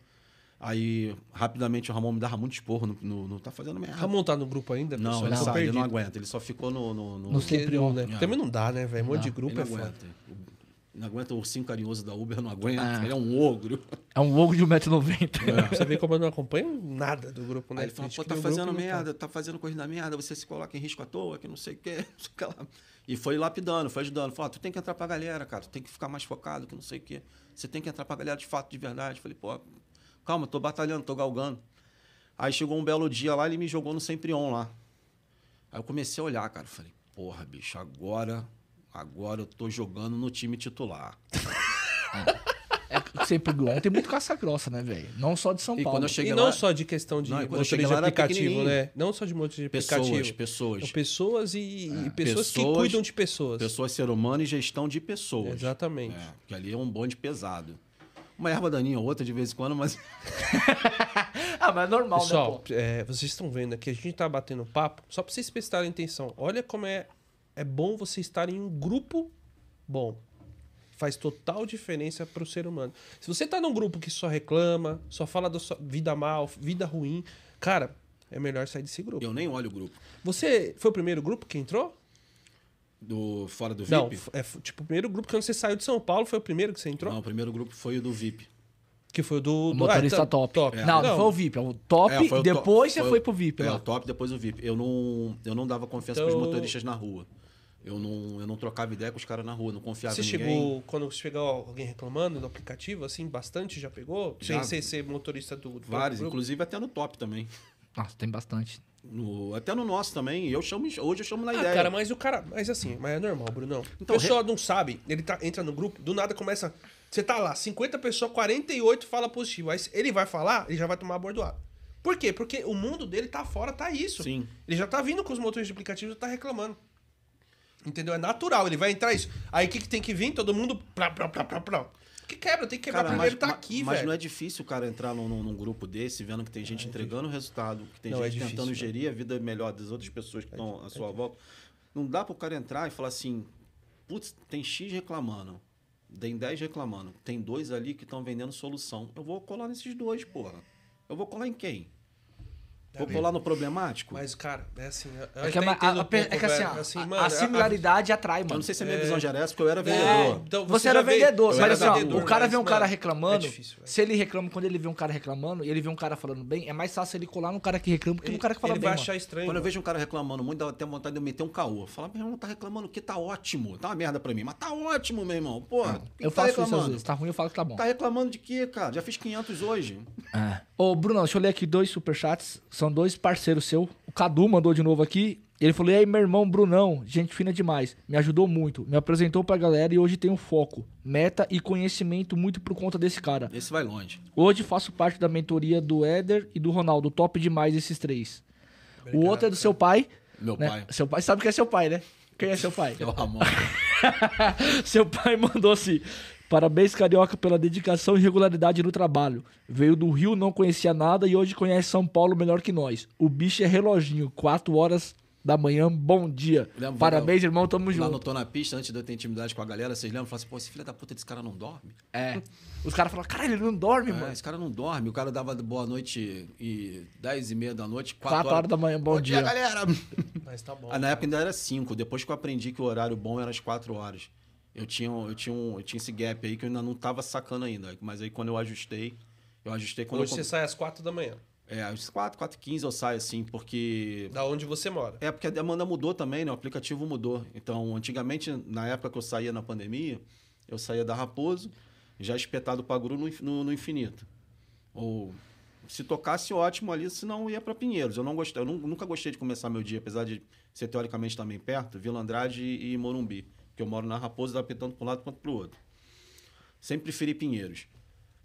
Aí, rapidamente, o Ramon me dava muito esporro no. no, no- tá fazendo merda. Ramon tá no grupo ainda? não, pessoal? ele saiu, ele não aguenta. Ele só ficou no. no, no- No Sempre não, on. né? Ah. Também não dá, né, velho? Um monte de grupo ele é não foda. aguenta. Não aguenta o ursinho carinhoso da Uber, não aguenta. Ah. Ele é um ogro. É um ogro de 1,90m. Você vê como eu não acompanho nada do grupo, né? Aí ele fala, Gente, pô, que tá no fazendo não tá. merda, tá fazendo coisa da merda, você se coloca em risco à toa, que não sei o que. E foi lapidando, foi ajudando. Falou, ah, tu tem que entrar pra galera, cara, tu tem que ficar mais focado, que não sei o quê. Você tem que entrar pra galera de fato, de verdade. Falei, pô, calma, tô batalhando, tô galgando. Aí chegou um belo dia lá, ele me jogou no Sempre On lá. Aí eu comecei a olhar, cara, falei, porra, bicho, agora, agora eu tô jogando no time titular. É que sempre on tem muito caça-grossa, né, velho? Não só de São E Paulo. E não lá- só de questão de Não, motorista de aplicativo, né? Não só de motorista de Pessoas, aplicativo. pessoas. São pessoas e, e pessoas, que pessoas- cuidam de pessoas. Pessoa, ser humano e gestão de pessoas. Exatamente. É, porque ali é um bonde pesado. Uma erva daninha ou outra de vez em quando, mas. Ah, mas é normal, Pessoal, né, é, vocês estão vendo aqui, a gente tá batendo papo, só pra vocês prestarem atenção. Olha como é, é bom você estar em um grupo bom. Faz total diferença pro ser humano. Se você tá num grupo que só reclama, só fala da sua vida mal, vida ruim, cara, é melhor sair desse grupo. Eu nem olho o grupo. Você foi o primeiro grupo que entrou? Do Fora do VIP? Não, é tipo o primeiro grupo que quando você saiu de São Paulo foi o primeiro que você entrou? Não, o primeiro grupo foi o do VIP. Que foi o do, O do motorista ah, top. top. Não, não, foi o VIP. É o top, É, o depois to- você foi foi pro VIP. É, lá. o top, depois o VIP. Eu não, eu não dava confiança Então- pros motoristas na rua. Eu não, eu não trocava ideia com os caras na rua, não confiava Você em ninguém. chegou, quando chegou alguém reclamando do aplicativo, assim, bastante já pegou? Já. Sem ser, ser motorista do, do Vários, grupo? inclusive até no top também. Nossa, tem bastante. No- até no nosso também. Eu chamo, hoje eu chamo na Ah, ideia. cara, mas o cara. Mas assim, mas é normal, Brunão. Então, o pessoal não sabe, ele tá, entra no grupo, do nada começa. Você tá lá, 50 pessoas, 48 fala positivo. Aí ele vai falar, ele já vai tomar a bordoada. Por quê? Porque o mundo dele tá fora, tá isso. Sim. Ele já tá vindo com os motores de aplicativo e tá reclamando. Entendeu? É natural, ele vai entrar isso. Aí o que, que tem que vir? Todo mundo. Plá, plá, plá, plá, plá. Que quebra, tem que quebrar Cara, primeiro, mas, tá aqui, mas velho. não é difícil o cara entrar num, num- num grupo desse, vendo que tem gente entregando o resultado, que tem Não, é gente difícil, tentando né? gerir a vida melhor das outras pessoas que estão à sua volta. Não dá pro cara entrar e falar assim, putz, tem X reclamando, tem 10 reclamando, tem dois ali que estão vendendo solução. Eu vou colar nesses dois, porra. Eu vou colar em quem? Vou colar no problemático? Mas, cara, é assim. eu É que, a- entendo a- um pouco, é que assim, velho. ó, Assim, a- mano, a similaridade atrai, eu mano. não sei se a minha visão já era essa, porque eu era É, vendedor. então Você já era vendedor, eu mas era assim, ó, vendedor, o cara vê um cara mano, reclamando, é difícil, se ele reclama, quando ele vê um cara reclamando, e ele vê um cara falando bem, é mais fácil ele colar no cara que reclama que no cara que fala ele bem, vai mano. achar estranho. Quando eu vejo um cara reclamando muito, dá até vontade de eu meter um caô. Falar, meu irmão, tá reclamando que tá ótimo. Tá uma merda pra mim, mas tá ótimo, meu irmão. Porra, Eu tá faço isso às reclamando? vezes, tá ruim eu falo que tá bom. Tá reclamando de quê, cara? Já fiz 500 hoje. É. Ô, Bruno, deixa eu ler aqui dois superchats. São dois parceiros seu. O Cadu mandou de novo aqui. Ele falou: E aí, meu irmão Brunão, gente fina demais. Me ajudou muito. Me apresentou pra galera e hoje tenho foco, meta e conhecimento muito por conta desse cara. Esse vai longe. Hoje faço parte da mentoria do Éder e do Ronaldo. Top demais esses três. o outro é do seu pai. Meu né? pai. Seu pai sabe que é seu pai, né? Quem é seu pai? É o Ramon. Seu pai mandou assim: Parabéns, Carioca, pela dedicação e regularidade no trabalho. Veio do Rio, não conhecia nada e hoje conhece São Paulo melhor que nós. O bicho é reloginho, quatro horas da manhã. Bom dia. Lembra- Parabéns, irmão. Tamo Lá junto. no Tô na Pista, antes de eu ter intimidade com a galera, vocês lembram? Falaram assim, pô, esse filho da puta desse cara não dorme? É. Os caras falaram, caralho, ele não dorme, É, mano. esse cara não dorme. O cara dava boa noite e 10 e meia da noite, 4, 4 horas da manhã, bom, dia. galera! Mas tá bom. Ah, na época ainda era 5. Depois que eu aprendi que o horário bom era as 4 horas. Eu tinha, eu, tinha um, eu tinha esse gap aí que eu ainda não tava sacando ainda. Mas aí quando eu ajustei, eu ajustei quando Hoje eu... você sai às quatro da manhã. É, às 4, 4 e 15 eu saio assim, porque... Da onde você mora. É porque a demanda mudou também, né? O aplicativo mudou. Então, antigamente, na época que eu saía na pandemia, eu saía da Raposo, já espetado para Guru no, no, no infinito. Ou se tocasse, ótimo ali, senão ia para Pinheiros. Eu não gostei, eu nu- nunca gostei de começar meu dia, apesar de ser teoricamente também perto, Vila Andrade e Morumbi. Que eu moro na Raposo, dá apitando para um lado quanto para o outro. Sempre preferi Pinheiros.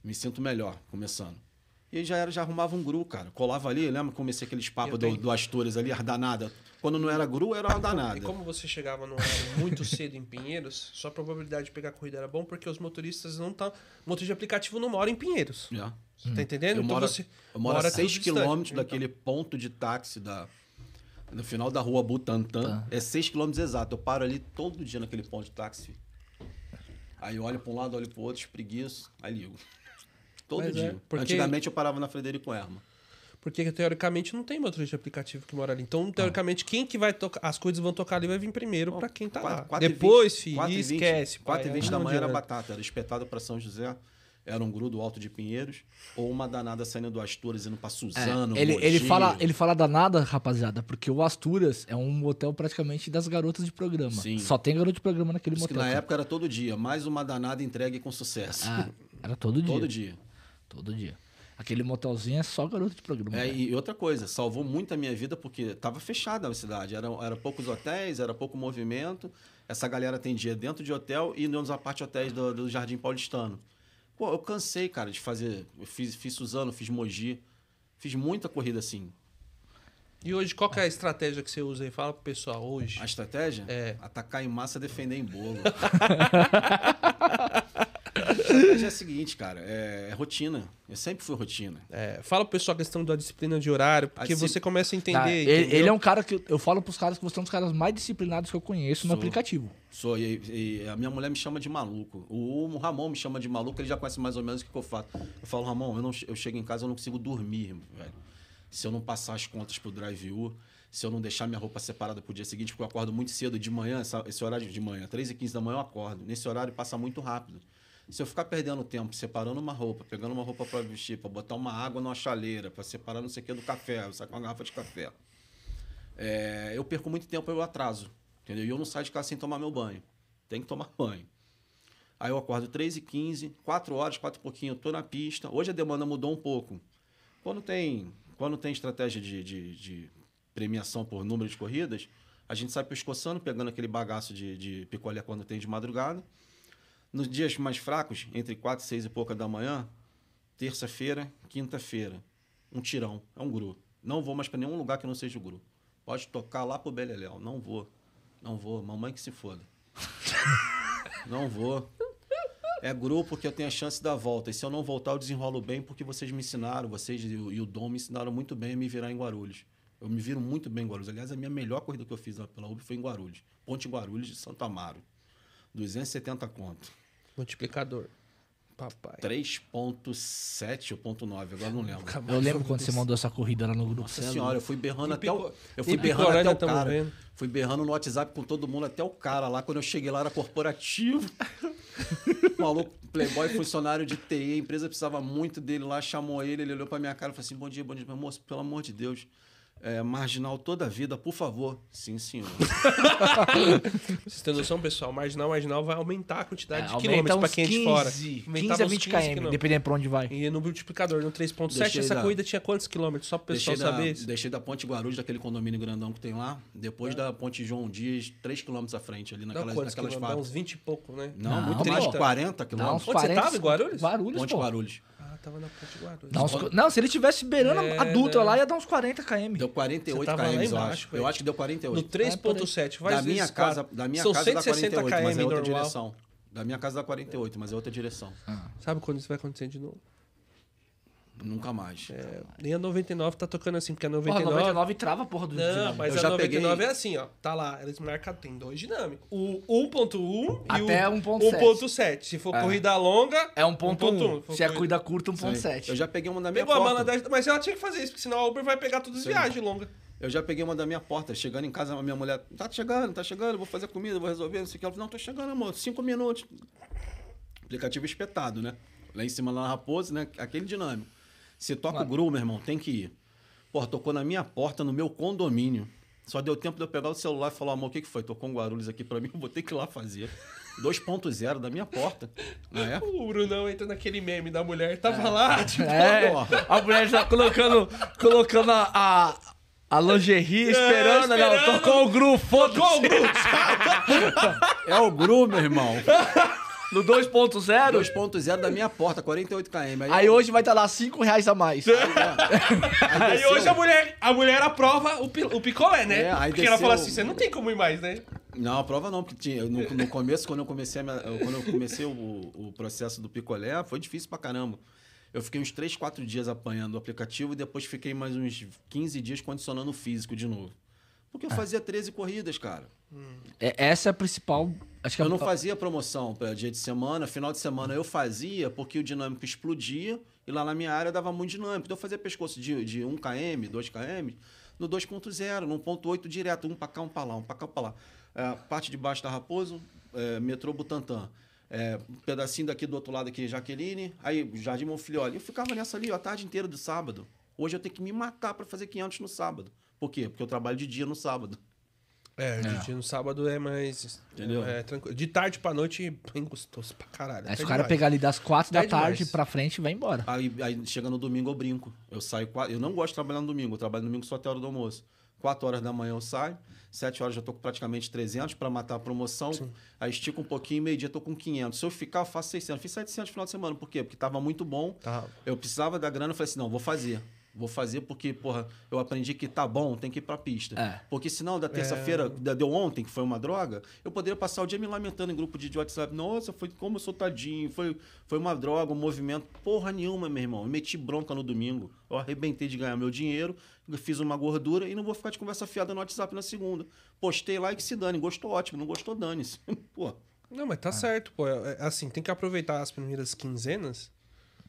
Me sinto melhor começando. E aí já era, já arrumava um gru, cara. Colava ali, lembra comecei aqueles papos do, do Astores ali, as danada. Quando não era gru, era uma danada. E como você chegava no horário muito cedo em Pinheiros, sua probabilidade de pegar a corrida era bom porque os motoristas não estão. Motorista de aplicativo não mora em Pinheiros. Já. Você tá entendendo? Eu então moro, você eu moro a mora 6 tudo distante. quilômetros Então, daquele ponto de táxi da, no final da rua Butantã. É 6 quilômetros exato. Eu paro ali todo dia naquele ponto de táxi. Aí eu olho para um lado, olho para o outro, espreguiço, aí ligo. Todo Mas é, dia. porque- Antigamente eu parava na Frederico Erma. Porque teoricamente não tem motorista de aplicativo que mora ali. Então, teoricamente, quem que vai tocar. As coisas vão tocar ali vai vir primeiro pra quem tá lá. Quatro- quatro e Depois, vinte- filho, quatro e vinte- esquece. pai. 4 e 20 Aí da não manhã era batata. Era espetado para São José. Era um gru do Alto de Pinheiros. Ou uma danada saindo do Astores indo para É, Suzano. ele, Mogi. ele, fala, ele fala danada, rapaziada, porque o Astúrias é um motel praticamente das garotas de programa. Sim. Só tem garoto de programa naquele Diz motel. na cara. época era todo dia. Mais uma danada entregue com sucesso. Ah, era todo dia. todo dia. Todo dia. Aquele motelzinho é só garoto de programa. É, e outra coisa, salvou muito a minha vida porque estava fechada a cidade. Era, era poucos hotéis, era pouco movimento. Essa galera atendia dentro de hotel e nos aparte hotéis do, do Jardim Paulistano. Pô, eu cansei, cara, de fazer. Eu fiz, fiz Suzano, fiz Mogi. Fiz muita corrida assim. E hoje, qual que é a estratégia que você usa aí? Fala pro pessoal hoje. A estratégia? É. Atacar em massa, defender em bolo. é a seguinte, cara. É, é rotina. Eu sempre fui rotina. É, fala pro pessoal a questão da disciplina de horário, porque você começa a entender. Tá, ele, ele é um cara que eu- falo pros caras que você é um dos caras mais disciplinados que eu conheço no Sou. aplicativo. Sou, e, e a minha mulher me chama de maluco. O, o Ramon me chama de maluco, ele já conhece mais ou menos o que, eu faço. Eu falo, Ramon, eu, não, eu chego em casa eu não consigo dormir, velho. Se eu não passar as contas pro drive-u, se eu não deixar minha roupa separada pro dia seguinte, porque eu acordo muito cedo de manhã, esse horário de manhã, 3 e 15 da manhã eu acordo. Nesse horário passa muito rápido. Se eu ficar perdendo tempo separando uma roupa, pegando uma roupa para vestir, para botar uma água numa chaleira, para separar não sei o que do café, eu uma garrafa de café. É, eu perco muito tempo, eu atraso. Entendeu? E eu não saio de casa sem tomar meu banho. Tem que tomar banho. Aí eu acordo 3 e 15 4 horas, 4 e pouquinho, eu tô na pista. Hoje a demanda mudou um pouco. Quando tem, quando tem estratégia de, de, de premiação por número de corridas, a gente sai pescoçando, pegando aquele bagaço de, de picolé quando tem de madrugada. Nos dias mais fracos, entre 4 e 6 e pouca da manhã, terça-feira, quinta-feira, um tirão, é um gru. Não vou mais para nenhum lugar que não seja o gru. Pode tocar lá pro Beleléu. Não vou. Não vou. Mamãe que se foda. não vou. É gru porque eu tenho a chance da volta. E se eu não voltar, eu desenrolo bem porque vocês me ensinaram, vocês e o, Dom me ensinaram muito bem a me virar em Guarulhos. Eu me viro muito bem em Guarulhos. Aliás, a minha melhor corrida que eu fiz pela UB foi em Guarulhos. Ponte Guarulhos de Santo Amaro. 270 conto. Multiplicador. Papai. 3.7 ou ponto .9, agora não lembro. Eu lembro quando você mandou essa corrida lá no grupo. Nossa é senhora, eu fui berrando até o. Eu fui berrando até o cara. vendo. Fui berrando no WhatsApp com todo mundo até o cara lá. Quando eu cheguei lá era corporativo. Maluco, playboy, funcionário de TI. A empresa precisava muito dele lá, chamou ele. Ele olhou pra minha cara e falou assim: Bom dia, bom dia. Meu moço, pelo amor de Deus. É, marginal toda a vida, por favor. Sim, senhor. Vocês têm noção, pessoal? Marginal, marginal vai aumentar a quantidade É, de aumenta quilômetros pra uns quem é de 15, fora. 15 Aumentava a uns 20 15 km, quilômetros. dependendo pra onde vai. E no multiplicador, no 3.7, Deixei essa da- corrida tinha quantos quilômetros? Só pro pessoal Deixei da, saber. deixei da Ponte Guarulhos, daquele condomínio grandão que tem lá. Depois É. da Ponte João Dias, 3 km à frente, ali naquelas, quantos naquelas quilômetros? Dá uns fábricas. 20 e pouco, né? Não, Não, muito mais, 40 Dá uns quilômetros. Onde você tava, em Guarulhos? Guarulhos, Ponte pô. Guarulhos. Ah, tava na. Dá uns- Não, se ele tivesse beirando É, a Dutra né? lá, ia dar uns 40 km. Deu 48 Você tava lá km, eu acho. velho. Eu acho que deu 48. No 3.7, vai da vezes minha casa, da minha São casa dá 160 48, mas é km outra normal. direção. Da minha casa dá 48, mas é outra direção. Sabe quando isso vai acontecer de novo? Nunca mais. É, nem a 99 tá tocando assim, porque a Porra, 99... 99 trava a porra do Não, dinâmico. mas Eu a já 99 peguei- é assim, ó. Tá lá, eles marcam, tem dois dinâmicos. O 1.1 Até e o 1.7. 1.7. Se for É. corrida longa, É 1.1. 1.1. Se é cuida curta, Isso aí. 1.7. Eu já peguei uma da minha Pegou a porta. mala da... Mas ela tinha que fazer isso, porque senão a Uber vai pegar todas as Sim. viagens longas. Eu já peguei uma da minha porta, chegando em casa, a minha mulher, tá chegando, tá chegando, vou fazer comida, vou resolver, não sei o que. Ela falou, não, tô chegando, amor, cinco minutos. Aplicativo espetado, né? Lá em cima, lá na Raposa, né? Aquele dinâmico. Se toca o gru, meu irmão, tem que ir. Porra, tocou na minha porta, no meu condomínio. Só deu tempo de eu pegar o celular e falar, amor, o que, que foi? Tocou um Guarulhos aqui pra mim, eu vou ter que ir lá fazer. 2.0 da minha porta. Na época. O Brunão entra naquele meme da mulher, tava lá, tipo... É, a mulher já colocando, colocando a, a, a lingerie, esperando, né? esperando. Tocou o gru, foda-se. Qual o grupo? É o gru, meu irmão. No 2.0. 2.0 da minha porta, 48 km. Aí hoje vai estar lá 5 reais a mais. Aí desceu. hoje a mulher, a mulher aprova o, pi- o picolé, né? É, aí porque ela fala assim, você não tem como ir mais, né? Não, a prova não, porque tinha, no, no começo, quando eu comecei, a minha- quando eu comecei o, o processo do picolé, foi difícil pra caramba. Eu fiquei uns 3, 4 dias apanhando o aplicativo e depois fiquei mais uns 15 dias condicionando o físico de novo. Porque eu fazia 13 corridas, cara. É, essa é a principal. Acho que Eu é não a- fazia promoção para dia de semana, final de semana eu fazia porque o dinâmico explodia e lá na minha área dava muito dinâmico. Então eu fazia pescoço de, de 1 km, 2 km, no 2.0, no 1.8 direto, um pra cá, um pra lá, um pra cá, um pra lá. É, parte de baixo da Raposo, é, metrô Butantã. É, um pedacinho daqui do outro lado aqui, Jaqueline, aí Jardim Monfilholi. Eu ficava nessa ali ó, a tarde inteira do sábado. Hoje eu tenho que me matar para fazer 500 no sábado. Por quê? Porque eu trabalho de dia no sábado. É, de dia no sábado é mais... Entendeu? É, tranquilo. De tarde pra noite, bem gostoso pra caralho. Aí se É o cara demais. pegar ali das 4 da É tarde demais. pra frente, vai embora. Aí, aí chega no domingo eu brinco. Eu saio quatro, eu não gosto de trabalhar no domingo, eu trabalho no domingo só até a hora do almoço. 4 horas da manhã eu saio, 7 horas já tô com praticamente 300 para matar a promoção. Aí estico um pouquinho, meio-dia tô com 500. Se eu ficar, eu faço 600. Fiz 700 no final de semana. Por quê? Porque tava muito bom. Tá. Eu precisava da grana, eu falei assim, não, vou fazer. Vou fazer porque, porra, eu aprendi que tá bom, tem que ir pra pista. É. Porque senão, da terça-feira, da- deu ontem, que foi uma droga, eu poderia passar o dia me lamentando em grupo de WhatsApp. Nossa, foi como eu sou tadinho, foi, foi uma droga, um movimento. Porra nenhuma, meu irmão. Eu meti bronca no domingo. Eu arrebentei de ganhar meu dinheiro, fiz uma gordura e não vou ficar de conversa fiada no WhatsApp na segunda. Postei lá e que se dane. Gostou, ótimo. Não gostou, dane-se. Pô. Não, mas Ah. tá certo, pô. É, é assim, tem que aproveitar as primeiras quinzenas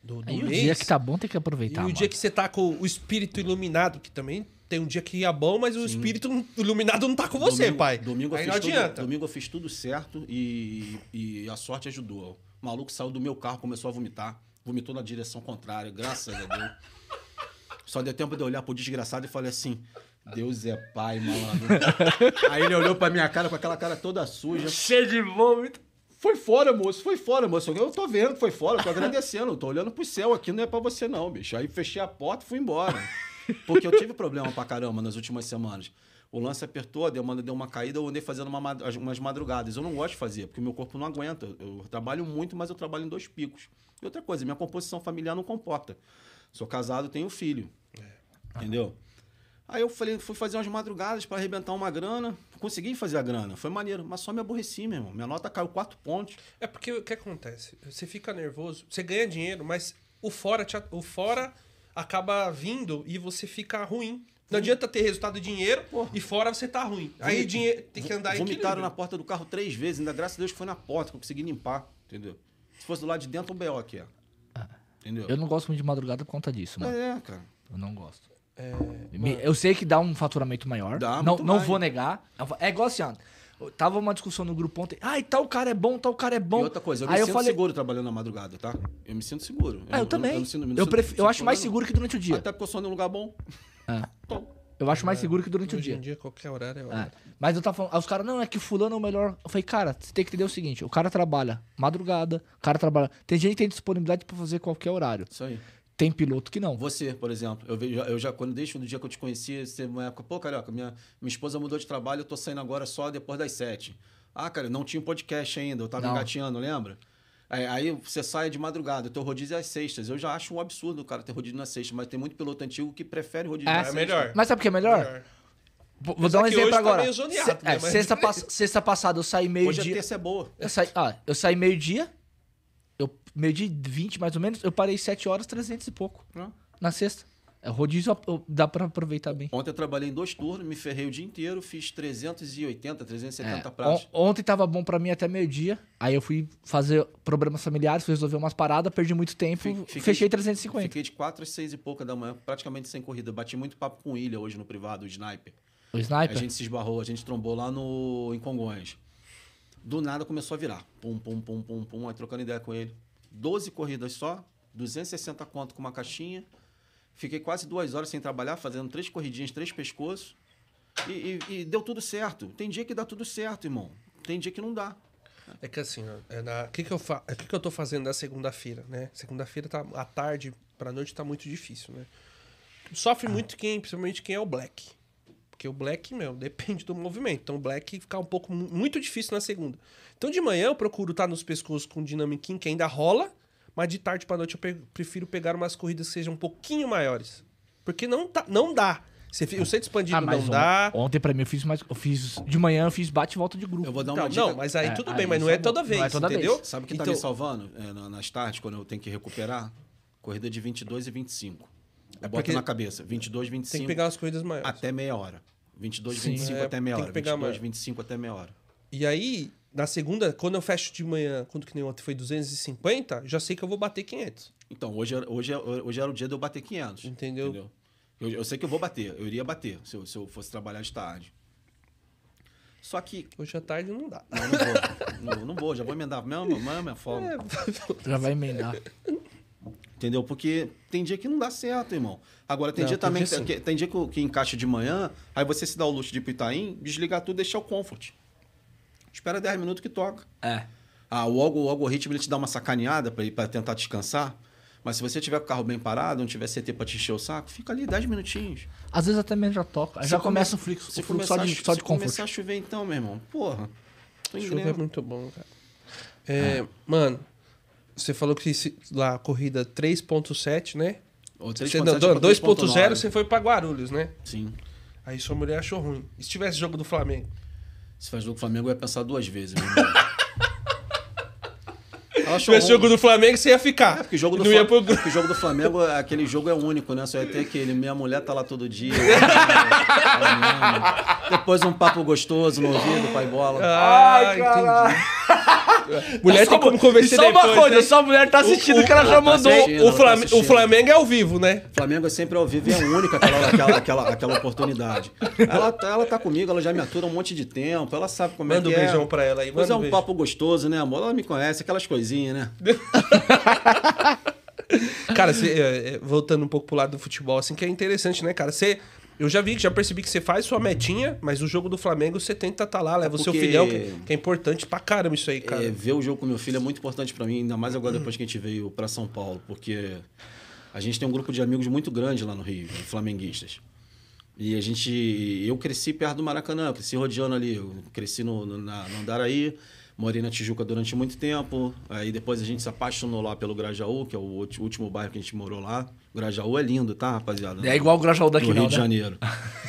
do, do Aí o mês. dia que tá bom tem que E aproveitar. o mano. dia que você tá com o espírito iluminado, que também tem um dia que ia bom, mas o espírito iluminado não tá com você, domingo, pai. Domingo eu, Aí fiz não tudo, adianta. domingo eu fiz tudo certo e, e a sorte ajudou. O maluco saiu do meu carro, começou a vomitar. Vomitou na direção contrária, graças a Deus. Só deu tempo de eu olhar pro desgraçado e falei assim: Deus é pai, malandro. Aí ele olhou pra minha cara com aquela cara toda suja. Cheio de vômito. Foi fora, moço, foi fora, moço. Eu tô vendo que foi fora, eu tô agradecendo. Eu tô olhando pro céu aqui, não é pra você, não, bicho. Aí fechei a porta e fui embora. Porque eu tive problema pra caramba nas últimas semanas. O lance apertou, a demanda deu uma caída, eu andei fazendo uma umas madrugadas. Eu não gosto de fazer, porque o meu corpo não aguenta. Eu trabalho muito, mas eu trabalho em dois picos. E outra coisa, minha composição familiar não comporta. Sou casado, tenho filho. Entendeu? Aí eu falei, fui fazer umas madrugadas pra arrebentar uma grana. Consegui fazer a grana, foi maneiro, mas só me aborreci, meu irmão. Minha nota caiu quatro pontos. É porque o que acontece? Você fica nervoso, você ganha dinheiro, mas o fora, te- o fora acaba vindo e você fica ruim. Não adianta ter resultado de dinheiro e fora você tá ruim. Aí dinheiro tem que andar em Vomitaram na porta do carro três vezes, ainda graças a Deus que foi na porta, que eu consegui limpar, entendeu? Se fosse do lado de dentro, um BO aqui, ó. Entendeu? Eu não gosto muito de madrugada por conta disso, mano. É, cara. Eu não gosto. É, Eu sei que dá um faturamento maior. Dá não não mais. vou negar. É igual assim, ó. Tava uma discussão no grupo ontem. Ai, tal cara é bom, tal cara é bom. E outra coisa, eu me Aí eu sinto falei, seguro trabalhando na madrugada, tá? Eu me sinto seguro. Ah, eu, não- também. Eu, me sinto- pref- eu sinto acho mais seguro que durante o dia. Até porque eu sou num lugar bom. É. Então, Eu acho mais seguro que durante o hoje dia. em dia, qualquer horário é É. Mas eu tava falando, aí os caras, não, é que fulano é o melhor. Eu falei, cara, você tem que entender o seguinte: o cara trabalha madrugada, o cara trabalha. Tem gente que tem disponibilidade pra fazer qualquer horário. isso aí. Tem piloto que não. Você, por exemplo, eu, vejo, eu já, quando desde o dia que eu te conheci, você uma época, pô, carioca, minha, minha esposa mudou de trabalho, eu tô saindo agora só depois das sete. Ah, cara, não tinha um podcast ainda, eu tava Não. engateando, lembra? Aí, aí você sai de madrugada, o teu rodízio é às sextas. Eu já acho um absurdo o cara ter rodízio na sexta, mas tem muito piloto antigo que prefere rodízio É. na É sexta. melhor. Mas sabe o que é melhor? Melhor. Vou, dar um é exemplo hoje tá agora. meio zoneado, Se- né? é, Mas- sexta, pass- sexta passada eu saí Hoje a meio-dia. terça é boa. Eu saí, ah, eu saí meio-dia. Eu meio-dia e 20 mais ou menos, eu parei 7 horas, 300 e pouco. Ah. Na sexta. É, rodízio dá pra aproveitar bem. Ontem eu trabalhei em dois turnos, me ferrei o dia inteiro, fiz 380, 370 É, pratos. on- ontem tava bom pra mim até meio-dia. Aí eu fui fazer problemas familiares, fui resolver umas paradas, perdi muito tempo, Fi- fiquei- fechei 350. Fiquei de 4 às 6 e pouca da manhã, praticamente sem corrida. Bati muito papo com o Ilha hoje no privado, o Sniper. O A sniper? gente se esbarrou, a gente trombou lá no, em Congonhas. Do nada começou a virar. Pum, pum, pum, pum, pum. Aí trocando ideia com ele. 12 corridas só, 260 conto com uma caixinha. Fiquei quase duas horas sem trabalhar, fazendo três corridinhas, três pescoços. E, e- e deu tudo certo. Tem dia que dá tudo certo, irmão. Tem dia que não dá. É que assim, ó, é na... o que, que, eu fa... o que, que eu tô fazendo na segunda-feira, né? Segunda-feira, tá... à tarde pra noite tá muito difícil, né? Sofre muito quem, principalmente quem é o Black. Porque o Black, meu, depende do movimento. Então o Black fica um pouco mu- muito difícil na segunda. Então de manhã eu procuro estar nos pescoços com dinamiquinho que ainda rola, mas de tarde pra noite eu pe- prefiro pegar umas corridas que sejam um pouquinho maiores. Porque não, tá... não dá. Você... O centro expandido Ah, não dá. ontem pra mim eu fiz mais. Eu fiz. De manhã eu fiz bate e volta de grupo. Eu vou dar Não, uma dica. não, mas aí É, tudo aí bem, mas não é é toda Não vez, é toda entendeu? vez. Sabe o que então, tá me salvando é, na- nas tardes, quando eu tenho que recuperar? Corrida de 22 e 25. Eu É boto porque na cabeça. 22, 25 Tem que pegar umas corridas maiores. até meia hora. 22, Sim. 25 É, até meia tem hora. que pegar 22, mais. 25 até meia hora. E aí, na segunda, quando eu fecho de manhã, quando que nem ontem foi 250, já sei que eu vou bater 500. Então, hoje, era- hoje, hoje era o dia de eu bater 500. Entendeu? Eu, eu sei que eu vou bater. Eu iria bater se eu, se eu fosse trabalhar de tarde. Só que... Hoje à tarde não dá. Não, não vou. não, não vou. Já vou emendar. Mesmo minha folga. Já vai emendar. Entendeu? Porque tem dia que não dá certo, irmão. Agora, tem Não, dia tem também dia que, que- tem dia que, que encaixa de manhã, aí você se dá o luxo de ir pro Itaim, desligar tudo e deixar o comfort. Espera 10 minutos que toca. É. Ah, o, algo, o algoritmo ele te dá uma sacaneada para para tentar descansar. Mas se você tiver com o carro bem parado, não tiver CT para te encher o saco, fica ali 10 minutinhos. Às vezes até mesmo já toca. Se já come- começa o fluxo, o se fluxo só de, a- só de se comfort. começar a chover então, meu irmão, porra. Chuva é muito bom, cara. É, Mano, você falou que se- lá, corrida 3.7, né? Ou Você 3.7 não, pra 2.0 3.9. você foi pra Guarulhos, né? Sim. Aí sua mulher achou ruim. E se tivesse jogo do Flamengo? Se faz jogo do Flamengo, eu ia pensar duas vezes, meu irmão. Ela Se achou tivesse ruim. jogo do Flamengo, você ia ficar. É porque o jogo do, não ia Flam- pro... é porque jogo do Flamengo, aquele jogo é único, né? Só ia ter aquele. Minha mulher tá lá todo dia. Depois um papo gostoso no ouvido, pai bola. Ah, entendi. Mulher tem como convencer E só uma depois, coisa, né? só a mulher tá assistindo que ela já tá mandou. O, tá Flam- o assistindo. Flamengo é ao vivo, né? Flamengo é sempre ao vivo e é única aquela, aquela, aquela, aquela oportunidade. Ela, tá- ela tá comigo, ela já me atura um monte de tempo, ela sabe como Manda é um que é. beijão pra ela aí. Mas Manda é um um beijo. papo gostoso, né, amor? Ela me conhece, aquelas coisinhas, né? Cara, você, é, é, voltando um pouco pro lado do futebol, assim, que é interessante, né, cara? Você. Eu já vi, já percebi que você faz sua metinha, mas o jogo do Flamengo você tenta tá lá, leva o seu porque- filhão, que, que é importante pra caramba isso aí, cara. É, ver o jogo com meu filho é muito importante pra mim, ainda mais agora depois que a gente veio pra São Paulo, porque a gente tem um grupo de amigos muito grande lá no Rio, flamenguistas. E a gente. Eu cresci perto do Maracanã, eu cresci rodeando ali. Eu cresci no, no, na, no Andaraí, morei na Tijuca durante muito tempo. Aí depois a gente se apaixonou lá pelo Grajaú, que é o último bairro que a gente morou lá. O Grajaú é lindo, tá, rapaziada? É igual o Grajaú daqui no não, Rio de né? Janeiro.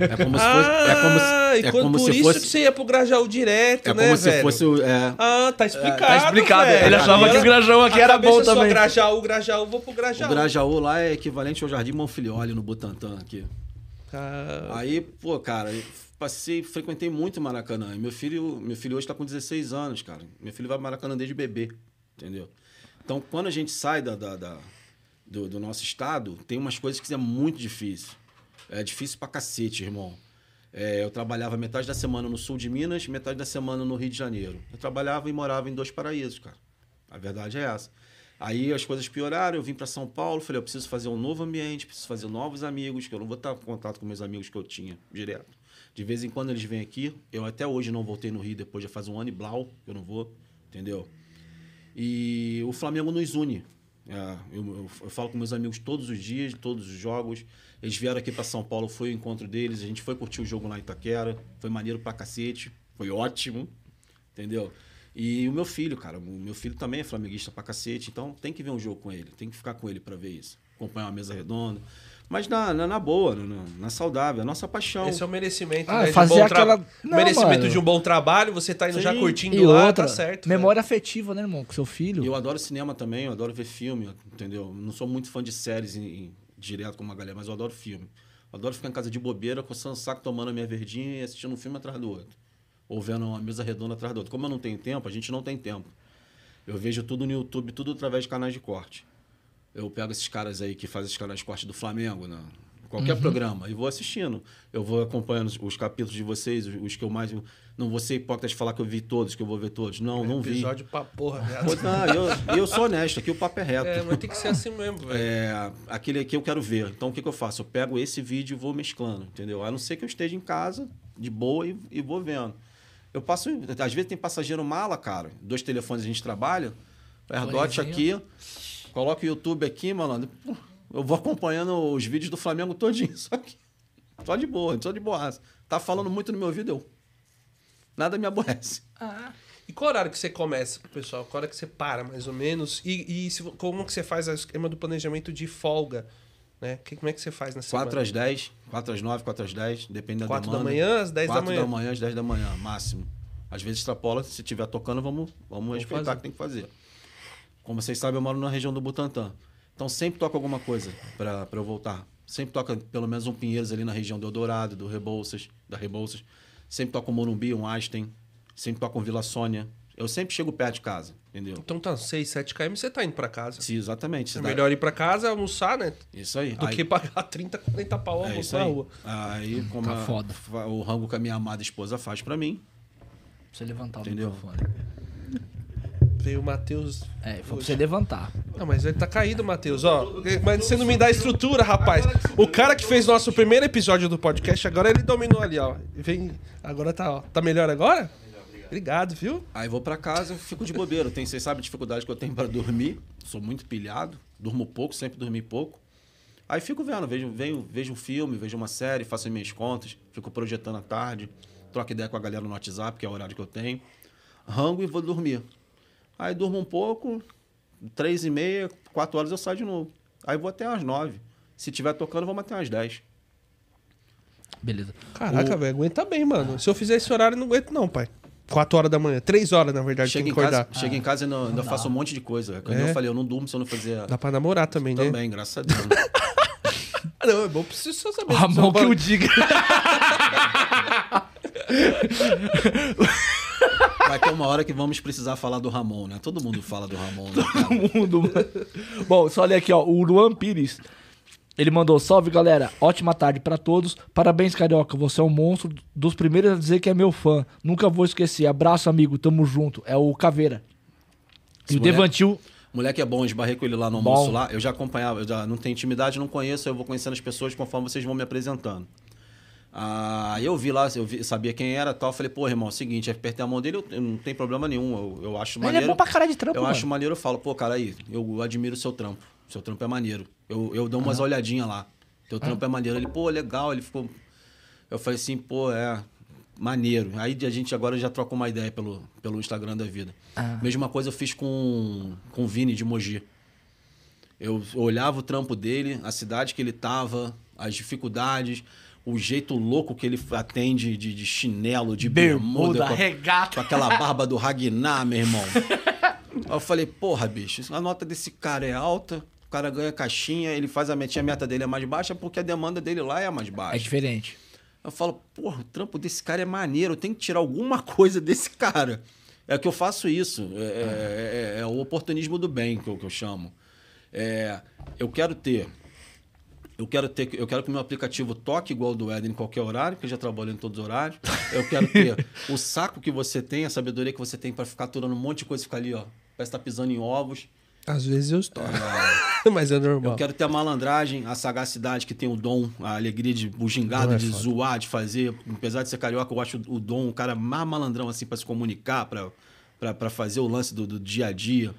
É como se fosse. É como se, Ah, e é quando- como por se isso fosse. que você ia pro Grajaú direto, É né, como se velho? fosse. o- É, Ah, tá explicado, Tá explicado. velho. Ele achava que o Grajaú aqui era bom só também. Grajaú, Grajaú, vou pro o Grajaú. Grajaú lá é equivalente ao Jardim Monfilioli no Butantã aqui. Ah, Aí, pô, cara, eu passei, frequentei muito Maracanã. E meu filho, meu filho hoje tá com 16 anos, cara. Meu filho vai pro Maracanã desde bebê, entendeu? Então, quando a gente sai da, da- da- do, do nosso estado, tem umas coisas que é muito difícil. É difícil pra cacete, irmão. É, eu trabalhava metade da semana no sul de Minas, metade da semana no Rio de Janeiro. Eu trabalhava e morava em dois paraísos, cara. A verdade é essa. Aí as coisas pioraram, eu vim para São Paulo, falei, eu preciso fazer um novo ambiente, preciso fazer novos amigos, que eu não vou estar em contato com meus amigos que eu tinha direto. De vez em quando eles vêm aqui, eu até hoje não voltei no Rio, depois já faz um ano e blau, eu não vou, entendeu? E o Flamengo nos une. É, eu, eu- eu falo com meus amigos todos os dias, todos os jogos. Eles vieram aqui para São Paulo, foi o encontro deles. A gente foi curtir o jogo lá em Itaquera. Foi maneiro pra cacete. Foi ótimo. Entendeu? E o meu filho, cara, o meu filho também é flamenguista pra cacete. Então tem que ver um jogo com ele. Tem que ficar com ele pra ver isso. Acompanhar uma mesa redonda. Mas na, na, na boa, na, na saudável, a nossa paixão. Esse é o merecimento, Ah, né? de um fazer bom tra- aquela- Não, merecimento mano. de um bom trabalho, você tá indo já Sim. curtindo E lá, outra, tá certo. memória afetiva, né, irmão? Com seu filho. Eu adoro cinema também, eu adoro ver filme, entendeu? Não sou muito fã de séries em- em- direto com uma galera, mas eu adoro filme. Eu adoro ficar em casa de bobeira, coçando o saco, tomando a minha verdinha e assistindo um filme atrás do outro. Ou vendo uma mesa redonda atrás do outro. Como eu não tenho tempo, a gente não tem tempo. Eu vejo tudo no YouTube, tudo através de canais de corte. Eu pego esses caras aí que fazem esses canais de corte do Flamengo, né? qualquer programa, e vou assistindo. Eu vou acompanhando os, os capítulos de vocês, os, os que eu mais. Não vou ser hipócrita de falar que eu vi todos, que eu vou ver todos. Não, não vi. Episódio pra porra. Pô, não, eu, eu sou honesto, aqui o papo é reto. É, mas tem que ser assim mesmo, velho. É, aquele aqui eu quero ver. Então o que, que eu faço? Eu pego esse vídeo e vou mesclando, entendeu? A não ser que eu esteja em casa, de boa, e, e vou vendo. Eu passo. Às vezes tem passageiro mala, cara. Dois telefones a gente trabalha. AirDot aqui. Coloca o YouTube aqui, malandro. Eu vou acompanhando os vídeos do Flamengo todinho. Só que. Só de boa, só de boa. Tá falando muito no meu ouvido, eu. Nada me aborrece. E qual horário que você começa, pessoal? Qual hora que você para, mais ou menos? E, e se- como que você faz o esquema do planejamento de folga? Né? Que, como é que você faz na semana? 4 às 10, 4 às 9, 4 às 10, depende da 4 da demanda. manhã, às 10 da 4 manhã. da manhã às 10 da manhã, máximo. Às vezes extrapola, se estiver tocando, vamos, vamos, respeitar fazer. o que tem que fazer. Como vocês sabem, eu moro na região do Butantã. Então sempre toca alguma coisa para eu voltar. Sempre toca pelo menos um Pinheiros ali na região do Eldorado, do Rebouças, da Rebouças. Sempre toca um Morumbi, um Einstein. Sempre toca um Vila Sônia. Eu sempre chego perto de casa, entendeu? Então tá, 6, 7 km você tá indo pra casa. Sim, exatamente. É Cidade- melhor ir pra casa, almoçar, né? Isso aí. Do Aí- que pagar 30, 40 pau É almoço isso na aí. rua. Aí, como Tá a- o rango que a minha amada esposa faz pra mim, Pra você levantar o Entendeu? microfone. Veio o Matheus. É, foi pra você levantar. Não, mas ele tá caído, Matheus, ó. Mas você não me dá estrutura, rapaz. O cara que fez nosso primeiro episódio do podcast, agora ele dominou ali, ó. Vem. Agora tá, ó. Tá melhor agora? Obrigado, viu? Aí vou pra casa, fico de bobeira. Tem, vocês sabem a dificuldade que eu tenho pra dormir. Sou muito pilhado, durmo pouco, sempre dormi pouco. Aí fico vendo, vejo, venho, vejo um filme, vejo uma série, faço as minhas contas, fico projetando à tarde, troco ideia com a galera no WhatsApp, que é o horário que eu tenho. Rango e vou dormir. Aí durmo um pouco, três e meia, quatro horas eu saio de novo. Aí vou até às nove. Se tiver tocando, vamos até às dez. Beleza. Caraca, velho, aguenta bem, mano. Se eu fizer esse horário, eu não aguento, não, pai. 4 horas da manhã. 3 horas, na verdade, Chego tem em que acordar. casa, chego em casa e ainda, ainda faço um monte de coisa. Quando É? eu falei, eu não durmo se eu não fizer. Dá pra namorar também, né? Também, graças a Deus. Ah, Não, é bom pra você só saber. Ramon que Você- eu diga. Vai ter uma hora que vamos precisar falar do Ramon, né? Todo mundo fala do Ramon, né, cara? mundo. mano. Bom, só olha aqui, ó. O Luan Pires. Ele mandou: Salve galera, ótima tarde pra todos. Parabéns, Carioca. Você é um monstro. Dos primeiros a dizer que é meu fã. Nunca vou esquecer. Abraço, amigo. Tamo junto. É o Caveira. E Esse o moleque- Devantil. Moleque é bom, esbarrei com ele lá no almoço Bom. lá. Eu já acompanhava, eu já não tenho intimidade, não conheço, eu vou conhecendo as pessoas conforme vocês vão me apresentando. Ah, eu vi lá, eu vi- sabia quem era e tal. Falei, pô, irmão, é o seguinte, apertei a mão dele, eu, eu não tem problema nenhum. Eu, eu acho Ele maneiro. é bom pra caralho de trampo, Eu mano. acho maneiro, eu falo, pô, cara, aí, eu admiro o seu trampo. Seu trampo é maneiro. Eu, eu dou umas olhadinhas lá. Teu trampo é maneiro. Ele, pô, legal. Ele ficou. Eu falei assim, pô, é maneiro. Aí a gente agora já troca uma ideia pelo, pelo Instagram da vida. Ah. Mesma coisa eu fiz com, com o Vini de Mogi. Eu olhava o trampo dele, a cidade que ele tava, as dificuldades, o jeito louco que ele atende de, de chinelo, de bermuda, Bermuda, com, regata. com aquela barba do Ragnar, meu irmão. Aí eu falei, porra, bicho, a nota desse cara é alta, o cara ganha caixinha, ele faz a metinha, a meta dele é mais baixa porque a demanda dele lá é mais É baixa. diferente. Eu falo, porra, o trampo desse cara é maneiro, eu tenho que tirar alguma coisa desse cara. É que eu faço isso. É, é- é- é o oportunismo do bem que eu, que eu chamo. É, eu quero ter. Eu quero ter, eu quero que o meu aplicativo toque igual o do Eden em qualquer horário, porque eu já trabalho em todos os horários. Eu quero ter o saco que você tem, a sabedoria que você tem para ficar aturando um monte de coisa e ficar ali, ó. Parece estar pisando em ovos. Às vezes eu estou. Mas é normal. Eu quero ter a malandragem, a sagacidade que tem o dom, a alegria de bugingada, Não é de foda. zoar, zoar, de fazer. Apesar de ser carioca, eu acho o dom, o cara mais malandrão assim para se comunicar, para fazer o lance do, do dia a dia.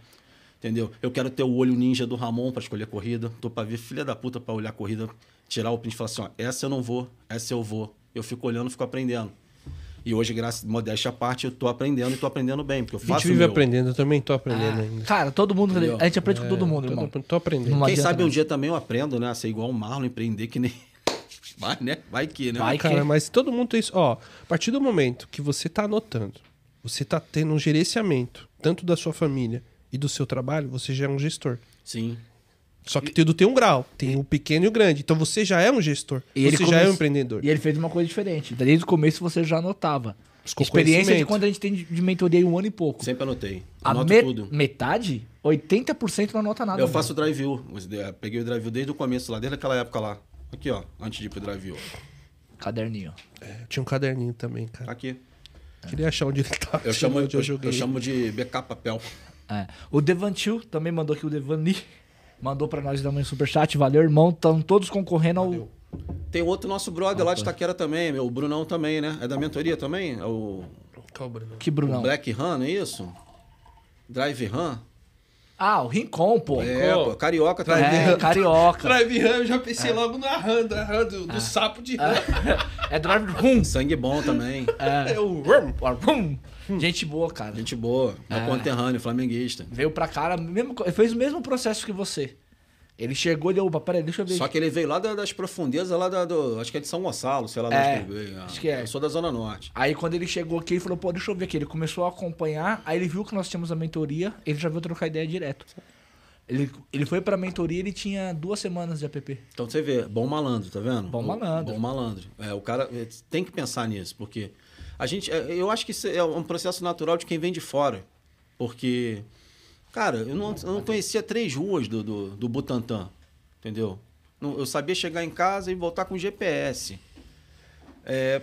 Entendeu? Eu quero ter o olho ninja do Ramon para escolher corrida. Tô para ver filha da puta para olhar a corrida, tirar o print e falar assim: ó, essa eu não vou, essa eu vou. Eu fico olhando, fico aprendendo. E hoje, graças a modéstia à parte, eu tô aprendendo e tô aprendendo bem, porque eu A gente faço vive meu. aprendendo, eu também tô aprendendo ainda. Cara, todo mundo. Entendeu? A gente aprende com todo mundo, Tô, irmão. tô aprendendo. Não Quem sabe um não. dia também eu aprendo, né? A ser igual o Marlon, empreender que nem... Vai, né? Vai que, né? Vai. Cara, que- mas todo mundo tem isso. Ó, a partir do momento que você tá anotando, você tá tendo um gerenciamento, tanto da sua família e do seu trabalho, você já é um gestor. Sim. Só que tudo tem um grau. Tem o pequeno e o grande. Então você já é um gestor. E ele você já é um empreendedor. E ele fez uma coisa diferente. Desde o começo você já anotava. Os Experiência de quando a gente tem de mentoria em um ano e pouco. Sempre anotei. A Anoto me- tudo. metade, 80% não anota nada. Eu mano. faço o drive-view. Peguei o drive-view desde o começo lá, desde aquela época lá. Aqui, ó, antes de ir pro drive-view. Caderninho. Eu tinha um caderninho também, cara. Aqui. Queria achar onde ele tá. Eu chamo, eu, eu eu chamo de BK papel. É. O Devantil também mandou aqui o Devani. Mandou pra nós também um superchat. Valeu, irmão. Estão todos concorrendo ao. Tem outro nosso brother lá de Taquera também, meu, o Brunão também, né? É da mentoria também? É o, Qual, Bruno? Que Brunão? o Black Run, não é isso? Drive Run? Ah, o Rincon, pô. É, Pô. carioca Drive também. É, carioca. Drive Ram, eu já pensei logo na RAM, da RAM, do, do sapo de RAM. É drive rum. Sangue bom também. É o Rum. Rum. Gente boa, cara. Gente boa. Meu É. conterrâneo, flamenguista. Veio pra cá, mesmo, fez o mesmo processo que você. Ele chegou e deu, opa, peraí, deixa eu ver. Só que ele veio lá da- das profundezas, lá da, do. Acho que é de São Gonçalo, sei lá É, onde ele veio. acho que é. Eu sou da Zona Norte. Aí quando ele chegou aqui, ele falou, pô, deixa eu ver aqui. Ele começou a acompanhar, aí ele viu que nós tínhamos a mentoria, ele já veio trocar ideia direto. Ele, ele foi pra mentoria, ele tinha duas semanas de app. Então você vê, bom malandro, tá vendo? Bom malandro. Bom malandro. É, o cara é, tem que pensar nisso, porque a gente, é, eu acho que isso é um processo natural de quem vem de fora. Porque, cara, eu não, eu não conhecia três ruas do, do, do Butantã, entendeu? Eu sabia chegar em casa e voltar com GPS. É,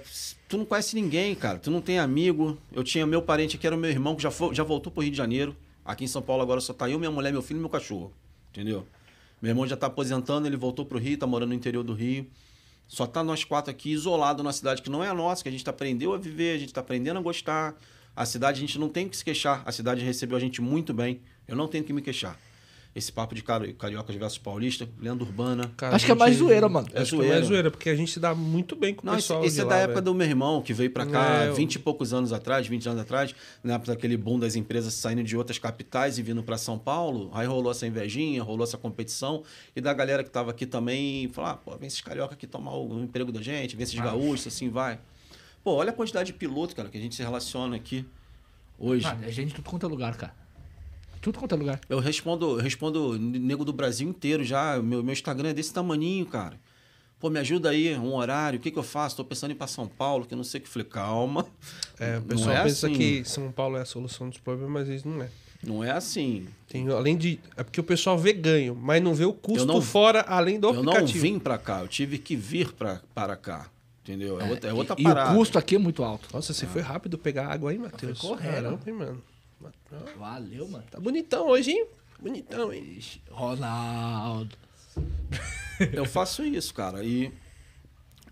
tu não conhece ninguém, cara. Tu não tem amigo. Eu tinha meu parente que era meu irmão, que já, foi, já voltou pro Rio de Janeiro. Aqui em São Paulo agora só tá eu, minha mulher, meu filho e meu cachorro. Entendeu? Meu irmão já tá aposentando, ele voltou pro Rio, tá morando no interior do Rio. Só tá nós quatro aqui isolados numa cidade que não é a nossa, que a gente aprendeu a viver, a gente tá aprendendo a gostar. A cidade a gente não tem que se queixar. A cidade recebeu a gente muito bem. Eu não tenho que me queixar. Esse papo de cari- cariocas versus paulista, lenda urbana. Cara, Acho que é mais zoeira, mano. É Acho que é mais zoeira. zoeira, porque a gente se dá muito bem com o Não, esse, pessoal esse de é lá, da época velho. do meu irmão, que veio pra cá É, eu- 20 e poucos anos atrás, 20 anos atrás, na época daquele boom das empresas saindo de outras capitais e vindo pra São Paulo. Aí rolou essa invejinha, rolou essa competição. E da galera que tava aqui também, falar, ah, pô, vem esses carioca aqui tomar o emprego da gente, vem esses gaúchos, assim vai. Pô, olha a quantidade de piloto, cara, que a gente se relaciona aqui hoje. Mano, é gente de tudo quanto é lugar, cara. Tudo quanto é lugar. Eu respondo, eu respondo nego do Brasil inteiro já. Meu, meu Instagram é desse tamaninho, cara. Pô, me ajuda aí, um horário, o que, que eu faço? Tô pensando em ir pra São Paulo, que eu não sei o que. Falei, calma. É, o Não pessoal é pensa assim. que São Paulo é a solução dos problemas, mas isso não é. Não é assim. Tem, além de. É porque o pessoal vê ganho, mas não vê o custo Eu não- fora, além do Eu não aplicativo. vim pra cá, eu tive que vir pra, para cá. Entendeu? É, outra, é outra e parada. o custo aqui é muito alto. Nossa, você foi rápido pegar água aí, Matheus. Correndo. Caramba, hein, mano. Valeu, mano. Tá bonitão hoje, hein? Bonitão, hein? Ronaldo. Eu faço isso, cara. E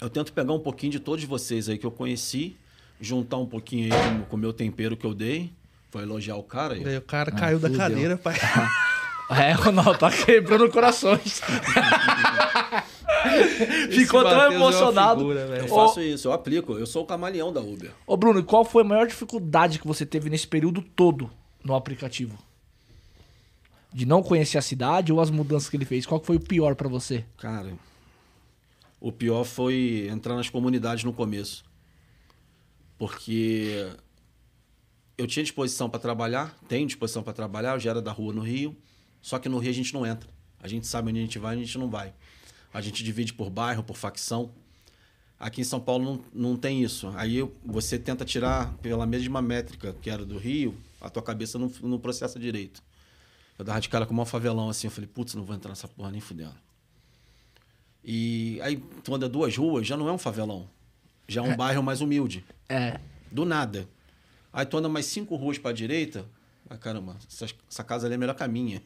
eu tento pegar um pouquinho de todos vocês aí que eu conheci, juntar um pouquinho aí com- com o meu tempero que eu dei. Foi elogiar o cara aí. O cara caiu da fudeu. cadeira, pai. É, Ronaldo, tá quebrando corações. Ficou Esse tão é emocionado. figura, velho. Eu faço isso, eu aplico. Eu sou o camaleão da Uber. Ô, Bruno, e qual foi a maior dificuldade que você teve nesse período todo no aplicativo? De não conhecer a cidade ou as mudanças que ele fez? Qual foi o pior pra você? Cara, o pior foi entrar nas comunidades no começo. Porque eu tinha disposição para trabalhar, tenho disposição para trabalhar, eu já era da rua no Rio, só que no Rio a gente não entra. A gente sabe onde a gente vai, a gente não vai. A gente divide por bairro, por facção. Aqui em São Paulo não, não tem isso. Aí você tenta tirar pela mesma métrica que era do Rio, a tua cabeça não, não processa direito. Eu dava de cara com o maior favelão assim, eu falei, putz, não vou entrar nessa porra nem fudendo. E aí tu anda duas ruas, já não é um favelão. Já é um bairro mais humilde. É. Do nada. Aí tu anda mais cinco ruas pra direita. Ah, caramba, essa, essa casa ali é melhor que a minha.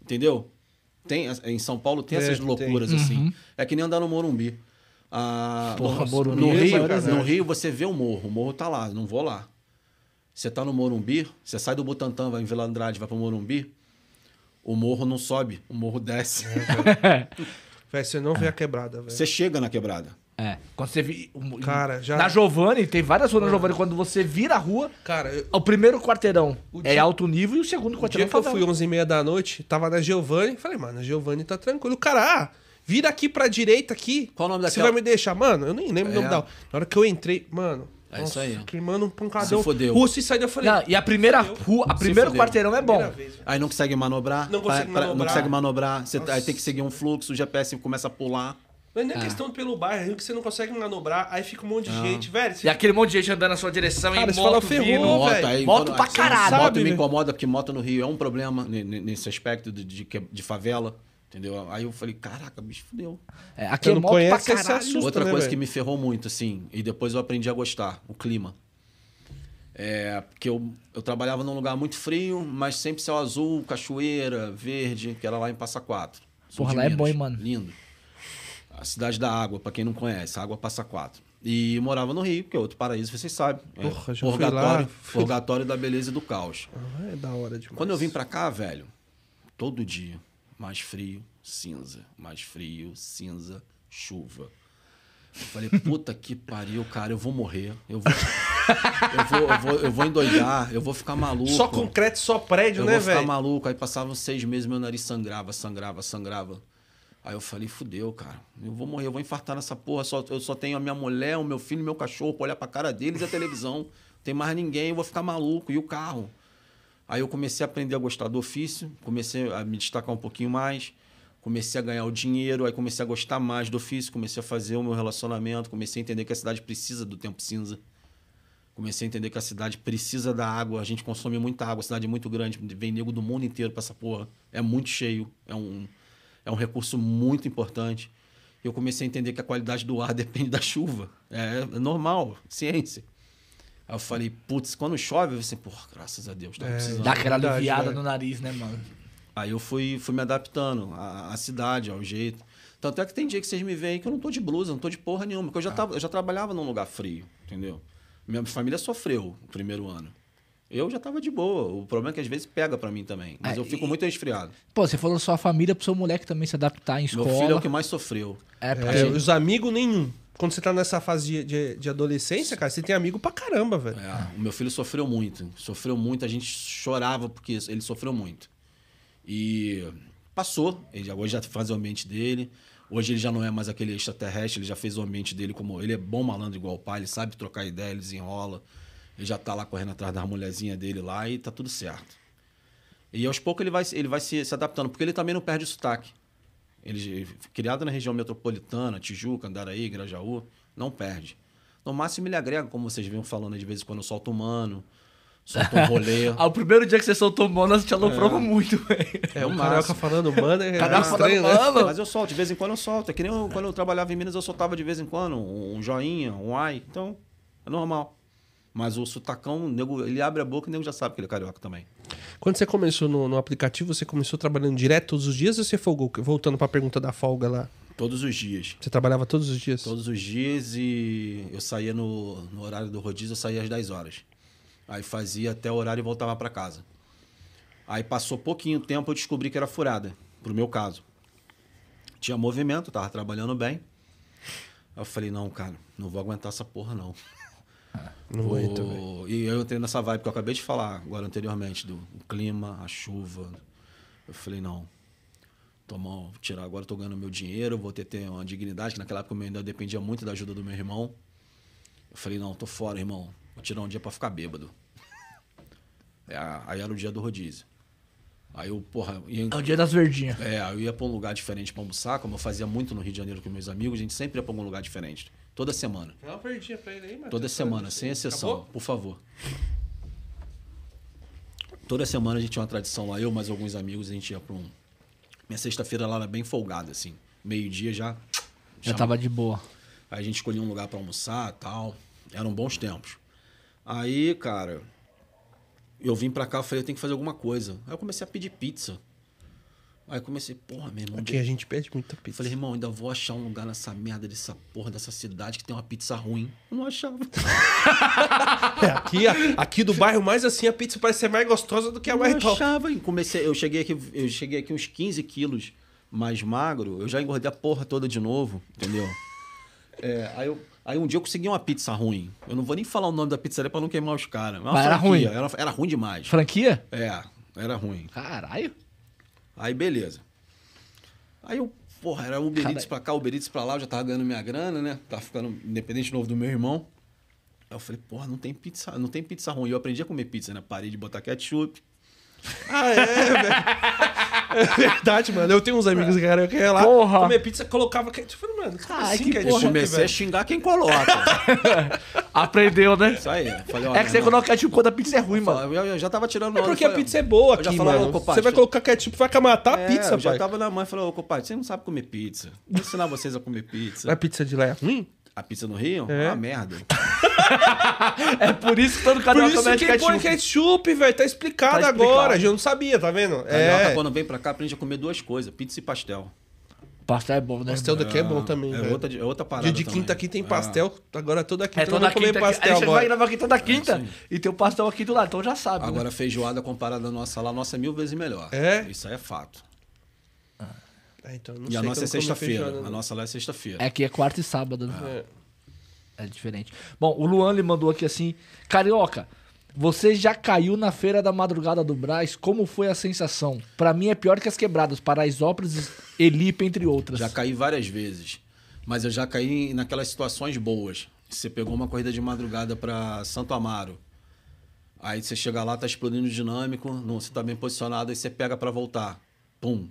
Entendeu? Tem, em São Paulo tem É, essas tem. loucuras assim. É que nem andar no Morumbi. Ah, Porra, no, Morumbi no é Rio, no Rio você vê o morro. O morro tá lá, não vou lá. Você tá no Morumbi, você sai do Butantã, vai em Vila Andrade, vai pro Morumbi. O morro não sobe, o morro desce. Velho, você não vê a quebrada, velho. Você chega na quebrada. É. Quando você vi... Cara, já- Na Giovanni, tem várias ruas na Giovanni. Quando você vira a rua, Cara, eu- o primeiro quarteirão O é dia- alto nível e o segundo o quarteirão dia que eu é fui favela. 11 e meia da noite, tava na Giovanni, falei, mano, a Giovanni tá tranquilo. O cara, ah, vira aqui pra direita aqui. Qual o nome Você daquela? vai me deixar? Mano, eu nem lembro o nome É. da. Na hora que eu entrei, mano. É isso aí. Queimando um pancadão. Se fodeu. Russo e saída, eu falei. Não, e a primeira rua, a primeiro quarteirão é bom. vez. Aí não consegue manobrar. Não consegue pra- pra- manobrar. Não consegue manobrar. Você aí tem que seguir um fluxo, o GPS começa a pular. Não é nem questão pelo bairro, é que você não consegue manobrar, aí fica um monte de gente, velho. E aquele monte de gente andando na sua direção Cara, em você moto fala, ferrou, vindo. Moto, aí, moto pra caralho. Moto Sabe, me velho? incomoda, porque moto no Rio é um problema ne- ne- nesse aspecto de, de, de favela. Entendeu? Aí eu falei, caraca, bicho, fudeu. É, aqui Você é não moto pra conhece, você se caralho. assusta. Outra né, coisa velho? que me ferrou muito, assim, e depois eu aprendi a gostar, o clima. É, porque eu, eu trabalhava num lugar muito frio, mas sempre céu azul, cachoeira, verde, que era lá em Passa Quatro. Porra, lá é bom, hein, mano? Lindo. A cidade da água, pra quem não conhece, Água Passa Quatro. E morava no Rio, que é outro paraíso, vocês sabem. É Porra, já fui purgatório, purgatório da beleza e do caos. Ah, é da hora demais. Quando eu vim pra cá, velho, todo dia, mais frio, cinza, mais frio, cinza, chuva. Eu falei, puta que pariu, cara, eu vou morrer. Eu vou, eu vou, eu vou, eu vou endoidar, eu vou ficar maluco. Só concreto, só prédio, eu né, vou ficar velho? maluco. Aí passavam seis meses, meu nariz sangrava, sangrava, sangrava. Aí eu falei, fudeu, cara. Eu vou morrer, eu vou infartar nessa porra. Só, eu só tenho a minha mulher, o meu filho, o meu cachorro pra olhar pra cara deles e a televisão. Não tem mais ninguém, eu vou ficar maluco. E o carro? Aí eu comecei a aprender a gostar do ofício, comecei a me destacar um pouquinho mais, comecei a ganhar o dinheiro, aí comecei a gostar mais do ofício, comecei a fazer o meu relacionamento, comecei a entender que a cidade precisa do tempo cinza. Comecei a entender que a cidade precisa da água, a gente consome muita água, a cidade é muito grande, vem nego do mundo inteiro pra essa porra. É muito cheio, é um, é um recurso muito importante. Eu comecei a entender que a qualidade do ar depende da chuva. É, é normal, ciência. Aí eu falei, putz, quando chove, eu assim, porra, graças a Deus, tava É, precisando. Dá aquela Verdade, aliviada velho. no nariz, né, mano? Aí eu fui, fui me adaptando à, à cidade, ao jeito. Tanto é que tem dia que vocês me veem que eu não tô de blusa, não tô de porra nenhuma, porque eu já, Ah. tava, eu já trabalhava num lugar frio, entendeu? Minha família sofreu o primeiro ano. Eu já tava de boa. O problema é que às vezes pega pra mim também. Mas Ah, eu fico e- muito resfriado. Pô, você falou sua família pro seu moleque também se adaptar em escola. Meu filho é o que mais sofreu. É, porque... É, os amigos nenhum. Quando você tá nessa fase de, de, de adolescência, cara, você tem amigo pra caramba, velho. É, o meu filho sofreu muito. Sofreu muito, a gente chorava porque ele sofreu muito. E passou. Ele já- hoje já faz o ambiente dele. Hoje ele já não é mais aquele extraterrestre, ele já fez o ambiente dele como. Ele é bom malandro igual o pai, ele sabe trocar ideia, ele desenrola. Ele já tá lá correndo atrás da mulherzinha dele lá e tá tudo certo. E aos poucos ele vai, ele vai se, se adaptando, porque ele também não perde o sotaque. Ele, criado na região metropolitana, Tijuca, Andaraí, Grajaú, não perde. No máximo ele agrega, como vocês vinham falando, de vez em quando solta um mano, solta um rolê. Ah, o primeiro dia que você soltou o mano, você te aloprou muito, velho. É, o no Carioca máximo. falando, mano, é Carioca estranho, falando, né? Mas eu solto, de vez em quando eu solto. É que nem eu- quando eu trabalhava em Minas, eu soltava de vez em quando um joinha, um ai. Então, é normal. Mas o sutacão, o nego, ele abre a boca e o nego já sabe que ele é carioca também. Quando você começou no, no aplicativo, você começou trabalhando direto todos os dias ou você folgou? Voltando pra pergunta da folga lá. Todos os dias. Você trabalhava todos os dias? Todos os dias e eu saía no, no horário do rodízio, eu saía às 10 horas. Aí fazia até o horário e voltava para casa. Aí passou pouquinho tempo, eu descobri que era furada, pro meu caso. Tinha movimento, tava trabalhando bem. Aí eu falei, não, cara, não vou aguentar essa porra, não. Não Vou- aguento, velho. E eu entrei nessa vibe que eu acabei de falar agora anteriormente, do o clima, a chuva. Eu falei, não. Tomar, vou tirar agora, tô ganhando meu dinheiro, vou ter, ter uma dignidade, que naquela época eu ainda dependia muito da ajuda do meu irmão. Eu falei, não, tô fora, irmão. Vou tirar um dia pra ficar bêbado. É, aí era o dia do rodízio. Aí eu, porra, ia, É o dia das verdinhas. é, eu ia pra um lugar diferente pra almoçar, como eu fazia muito no Rio de Janeiro com meus amigos, a gente sempre ia pra algum lugar diferente. Toda semana. Dá uma perdinha pra ele aí, mano. Toda semana, sem exceção, Acabou? por favor. Toda semana a gente tinha uma tradição lá, eu mais alguns amigos, a gente ia pra um. Minha sexta-feira lá era bem folgada, assim. Meio-dia já. Já tava de boa. Aí a gente escolhia um lugar pra almoçar tal. Eram bons tempos. Aí, cara, eu vim pra cá, falei, eu tenho que fazer alguma coisa. Aí eu comecei a pedir pizza. Aí eu comecei, porra, meu irmão. Aqui a gente pede muita Eu pizza. falei, irmão, ainda vou achar um lugar nessa merda dessa porra, dessa cidade que tem uma pizza ruim. Eu não achava. É, aqui, aqui do bairro mais assim, a pizza parece ser mais gostosa do que a Eu mais não top. achava. e Comecei, eu cheguei aqui, eu cheguei aqui uns 15 quilos mais magro. Eu já engordei a porra toda de novo, entendeu? É, aí, eu- aí um dia eu consegui uma pizza ruim. Eu não vou nem falar o nome da pizzaria pra não queimar os caras. Mas era ruim? Era, era ruim demais. Franquia? É, era ruim. Caralho. Aí beleza. Aí eu, porra, era Uber Eats pra cá, Uber Eats pra lá, eu já tava ganhando minha grana, né? Tava ficando independente novo do meu irmão. Aí eu falei, porra, não tem pizza, não tem pizza ruim. Eu aprendi a comer pizza, né? Parei de botar ketchup. Ah, é, velho. É verdade, mano. Eu tenho uns amigos que eram que ia lá Porra. comer pizza, colocava ketchup. Eu falei, mano, como Ai, assim que ketchup, porra. Comecei a xingar quem coloca. Aprendeu, né? Isso aí. Falei, É que você coloca ketchup quando a pizza é ruim, mano. eu, eu já tava tirando É porque a falei, pizza é boa já aqui, falei, mano. Você vai colocar ketchup, vai matar a É, pizza, eu já pai. tava na mãe, falou, ô, compadre, você não sabe comer pizza. Vou ensinar vocês a comer pizza. A pizza de lá é ruim? A pizza no Rio? É. Uma merda. É por isso que todo Por canal isso também é de que põe ketchup. ketchup, velho. Tá explicado Tá agora. A gente não sabia, tá vendo? Carioca, É. quando vem pra cá, aprende a comer duas coisas, pizza e pastel. Pastel é bom, né? Pastel daqui é bom também, É velho. outra, é outra parada Dia de também. quinta aqui tem É. pastel. Agora toda quinta É toda comer quinta. pastel Aí você vai gravar aqui toda quinta e tem o pastel aqui do lado, então já sabe. né? Agora, a feijoada comparada à nossa lá, a nossa é mil vezes melhor. É? Isso aí é fato. É, então, não e a sei nossa que é sexta-feira. A né? nossa lá é sexta-feira. É que é quarta e sábado, né? É. É diferente. Bom, o Luan lhe mandou aqui assim: Carioca, você já caiu na feira da madrugada do Brás? Como foi a sensação? Pra mim é pior que as quebradas, Paraisópolis, Elipe, entre outras. Já caí várias vezes. Mas eu já caí naquelas situações boas. Você pegou uma corrida de madrugada pra Santo Amaro. Aí você chega lá, tá explodindo o dinâmico, não, você tá bem posicionado, aí você pega pra voltar. Pum.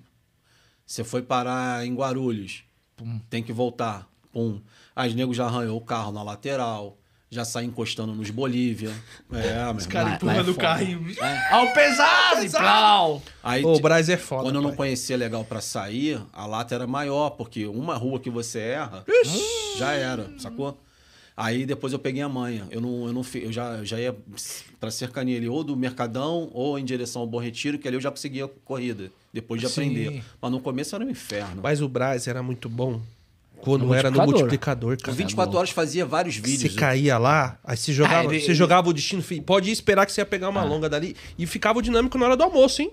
Você foi parar em Guarulhos. Tem que voltar. Pum. Aí os negros já arranhou o carro na lateral. Já sai encostando nos Bolívia. É, meu irmão. cara Lá- empurrando é o foda. carrinho. Ao pesado! e plau! Aí, Ô, o Braz é foda. Quando eu não pai. conhecia legal pra sair, a lata era maior, porque uma rua que você erra, já era, sacou? Aí depois eu peguei a manha. Eu não, eu não eu já, eu já ia pra cercania ali, ou do Mercadão, ou em direção ao Bom Retiro, que ali eu já conseguia corrida, depois de Sim. aprender. Mas no começo era um inferno. Mas o Braz era muito bom quando No era no multiplicador. cara. 24 horas fazia vários Você vídeos. caía lá, aí você jogava, Ah, ele- você jogava o destino. Pode esperar que você ia pegar uma longa dali. E ficava o dinâmico na hora do almoço, hein?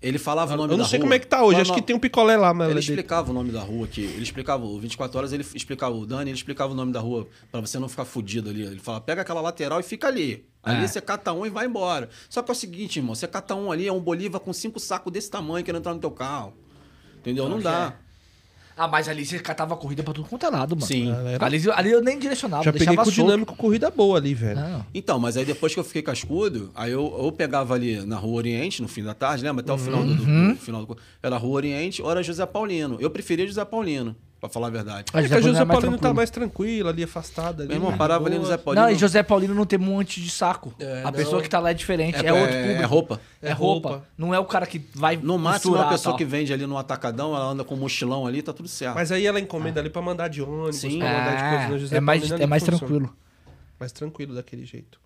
Ele falava o nome Eu não da sei rua. como é que tá hoje. Acho que tem um picolé lá, mas Ele explicava o nome da rua aqui. Ele explicava, o 24 horas ele explicava, o Dani, ele explicava o nome da rua pra você não ficar fudido ali. Ele fala, pega aquela lateral e fica ali. Ali É. você cata um e vai embora. Só que é o seguinte, irmão, você cata um ali, é um Bolívar com cinco sacos desse tamanho querendo entrar no teu carro. Entendeu? Não dá. Ah, mas ali você catava a corrida pra tudo quanto é lado, mano. Sim. Ali, ali eu nem direcionava, Já peguei com o solto. dinâmico corrida boa ali, velho. Não. Então, mas aí depois que eu fiquei cascudo, aí eu, eu pegava ali na Rua Oriente, no fim da tarde, lembra? Até o final do, do- Uhum. do final do. Era Rua Oriente ou era José Paulino. Eu preferia José Paulino, pra falar a verdade. Ah, É que a Paulino José é mais Paulino tá tranquilo. mais tranquilo, ali afastado. Ali, Meu irmão, de parava ali no. José Paulino. Não, e José Paulino não tem um monte de saco. É, a não. pessoa que tá lá é diferente, é, É- outro é- público. é roupa. É É roupa. roupa. Não é o cara que vai No máximo, costurar, uma pessoa tal. que vende ali no atacadão, ela anda com um mochilão ali, tá tudo certo. Mas aí ela encomenda ali pra mandar de ônibus, Sim. pra mandar de coisas no É, José é mais, Paulino, é mais funciona. tranquilo. Mais tranquilo daquele jeito.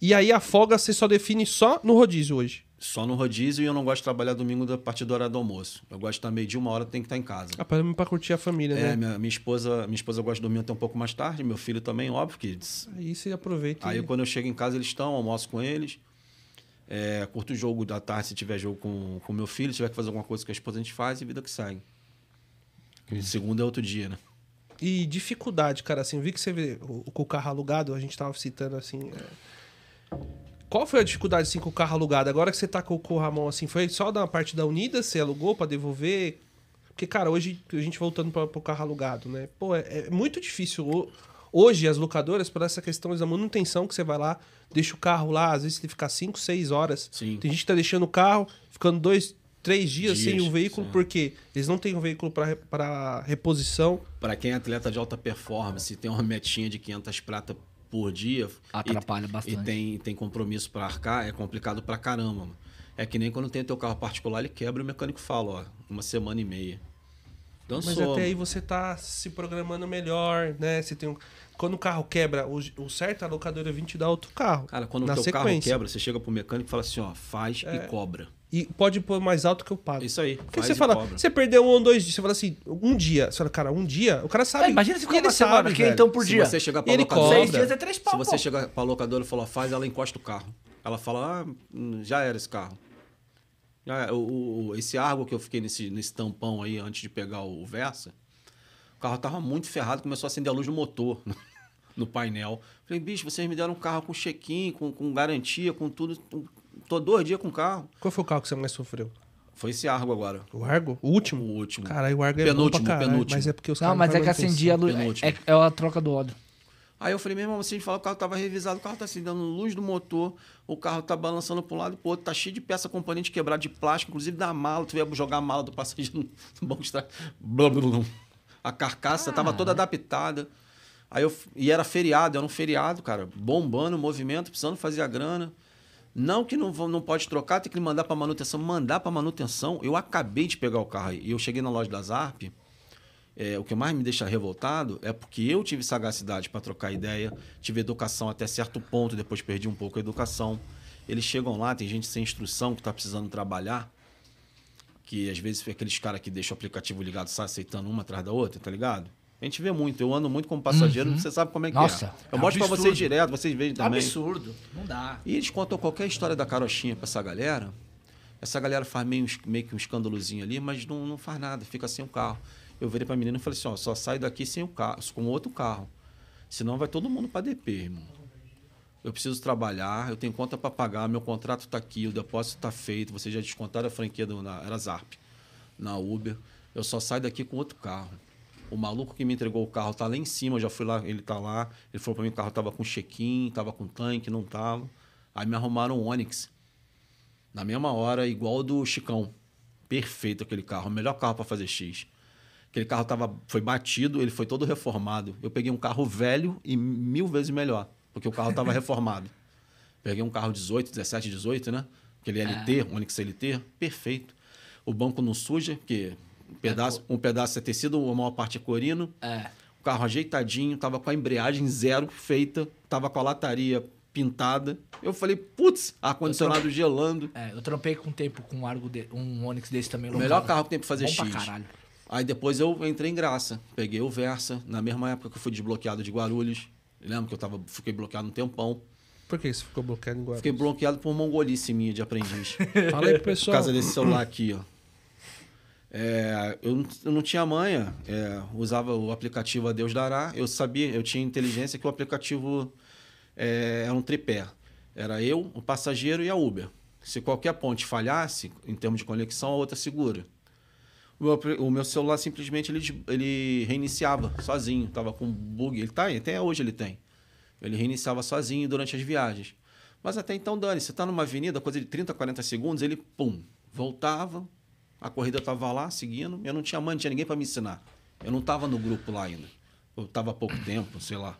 E aí a folga você só define só no rodízio hoje. Só no rodízio e eu não gosto de trabalhar domingo da partir do horário do almoço. Eu gosto de estar meio dia, uma hora, tem que estar em casa. Ah, pra, pra curtir a família, É, né? minha, minha esposa, minha esposa gosta de dormir até um pouco mais tarde, meu filho também, óbvio que. Aí você aproveita. Aí e... quando eu chego em casa, eles estão, almoço com eles. É, curto o jogo da tarde se tiver jogo com o meu filho, se tiver que fazer alguma coisa com a esposa, a gente faz e vida que segue. Segunda é outro dia, né? E dificuldade, cara, assim, eu vi que você vê o, com o carro alugado, a gente tava citando assim. é, Qual foi a dificuldade assim com o carro alugado? Agora que você tá com, com o Ramon, assim, foi só da parte da Unida, você alugou pra devolver? Porque, cara, hoje a gente voltando pra, pro carro alugado, né? Pô, é, é muito difícil. o- Hoje, as locadoras, por essa questão da manutenção, que você vai lá, deixa o carro lá, às vezes ele fica 5, 6 horas. Sim. Tem gente que tá deixando o carro, ficando dois, três dias, sem Dias, o veículo, sim. porque eles não têm um veículo para reposição. Para quem é atleta de alta performance, tem uma metinha de 500 prata por dia. Atrapalha e, bastante. E tem, tem compromisso para arcar, é complicado pra caramba. Mano. É que nem quando tem teu carro particular, ele quebra e o mecânico fala, ó, uma semana e meia. Dançou. Mas até aí você tá se programando melhor, né? Você tem um... Quando o carro quebra, o, o certo é a locadora vir te dar outro carro. Cara, quando o teu carro sequência. quebra, você chega pro mecânico e fala assim, ó, faz É. e cobra. E pode pôr mais alto que eu pago. Isso aí, Porque você fala, cobra. você perdeu um ou dois dias, você fala assim, um dia. Você fala, cara, um dia, o cara sabe. É, imagina se ficar ele uma semana sabe, aqui, então, por Se dia. você chegar pra Ele locadora... cobra. Seis dias é três pau, Se você pô. chegar pra locadora e falar, faz, ela encosta o carro. Ela fala, ah, hum, já era esse carro. Já era. O, o- esse Argo que eu fiquei nesse, nesse tampão aí antes de pegar o Versa, carro tava muito ferrado, começou a acender a luz do motor no painel. Falei, bicho, vocês me deram um carro com check-in, com, com garantia, com tudo. Tô dois dias com o carro. Qual foi o carro que você mais sofreu? Foi esse Argo agora. O Argo? O último? O último. Caralho, o Argo é Penúltimo, bom pra caralho, penúltimo. Mas é porque os Não, mas é que acendia a luz. É, é a troca do óleo. Aí eu falei, meu irmão, vocês falaram que o carro tava revisado, o carro tá assim, dando luz do motor, o carro tá balançando para um lado e pro outro, tá cheio de peça componente quebrada de plástico, inclusive da mala, tu ia jogar a mala do passageiro no no banco de trás. Blá, blá, blá. A carcaça tava toda adaptada. Aí eu, e era feriado, era um feriado, cara, bombando o movimento, precisando fazer a grana. Não que não, não pode trocar, tem que mandar para manutenção. Mandar para manutenção, eu acabei de pegar o carro. E eu cheguei na loja da Zarp, é, o que mais me deixa revoltado é porque eu tive sagacidade para trocar ideia, tive educação até certo ponto, depois perdi um pouco a educação. Eles chegam lá, tem gente sem instrução que está precisando trabalhar, que às vezes foi aqueles caras que deixam o aplicativo ligado, sai aceitando uma atrás da outra, tá ligado? A gente vê muito, eu ando muito como passageiro, você sabe como é que Nossa, é. Eu é mostro para vocês direto, vocês veem também. Absurdo. Não dá. E eles contam qualquer história da carochinha pra essa galera. Essa galera faz meio, meio que um escândalozinho ali, mas não, não faz nada, fica sem o carro. Eu virei pra menina e falei assim, ó, só sai daqui sem o carro, com outro carro. Senão vai todo mundo pra DP, irmão. Eu preciso trabalhar, eu tenho conta pra pagar, meu contrato tá aqui, o depósito tá feito, vocês já descontaram a franquia do, na, era Zarp, na Uber. Eu só saio daqui com outro carro. O maluco que me entregou o carro tá lá em cima, eu já fui lá, ele tá lá. Ele falou pra mim que o carro tava com check-in, tava com tanque, não tava. Aí me arrumaram um Onix. Na mesma hora, igual o do Chicão. Perfeito aquele carro, o melhor carro para fazer X. Aquele carro tava, foi batido, ele foi todo reformado. Eu peguei um carro velho e mil vezes melhor, porque o carro tava reformado. Peguei um carro 18, 17, 18, né? Aquele LT, Onix LT, perfeito. O banco não suja, porque um pedaço, um pedaço é tecido, a maior parte é corino. É. O carro ajeitadinho, tava com a embreagem zero feita, tava com a lataria pintada. Eu falei, putz, ar-condicionado gelando. É, eu trampei com tempo com um Argo de, um Onix desse também. O melhor carro que tem pra fazer Bom pra X. caralho. Aí depois eu entrei em graça. Peguei o Versa, na mesma época que eu fui desbloqueado de Guarulhos. Lembra que eu tava, fiquei bloqueado um tempão. Por que você ficou bloqueado em Guarulhos? Fiquei bloqueado por mongolice minha de aprendiz. Fala aí pro Por pessoal. causa desse celular aqui, ó. É, eu, não- eu não tinha manha, é, usava o aplicativo A Deus Dará. Eu sabia, eu tinha inteligência que o aplicativo é, era um tripé. Era eu, o passageiro e a Uber. Se qualquer ponte falhasse, em termos de conexão, a outra segura. O meu, o meu celular simplesmente ele, ele reiniciava sozinho, tava com bug. Ele tá, até hoje ele tem. Ele reiniciava sozinho durante as viagens. Mas até então, Dani, você está numa avenida, coisa de 30, 40 segundos, ele, pum, voltava, a corrida estava lá, seguindo, eu não tinha mãe, não tinha ninguém para me ensinar. Eu não estava no grupo lá ainda. Eu estava há pouco tempo, sei lá.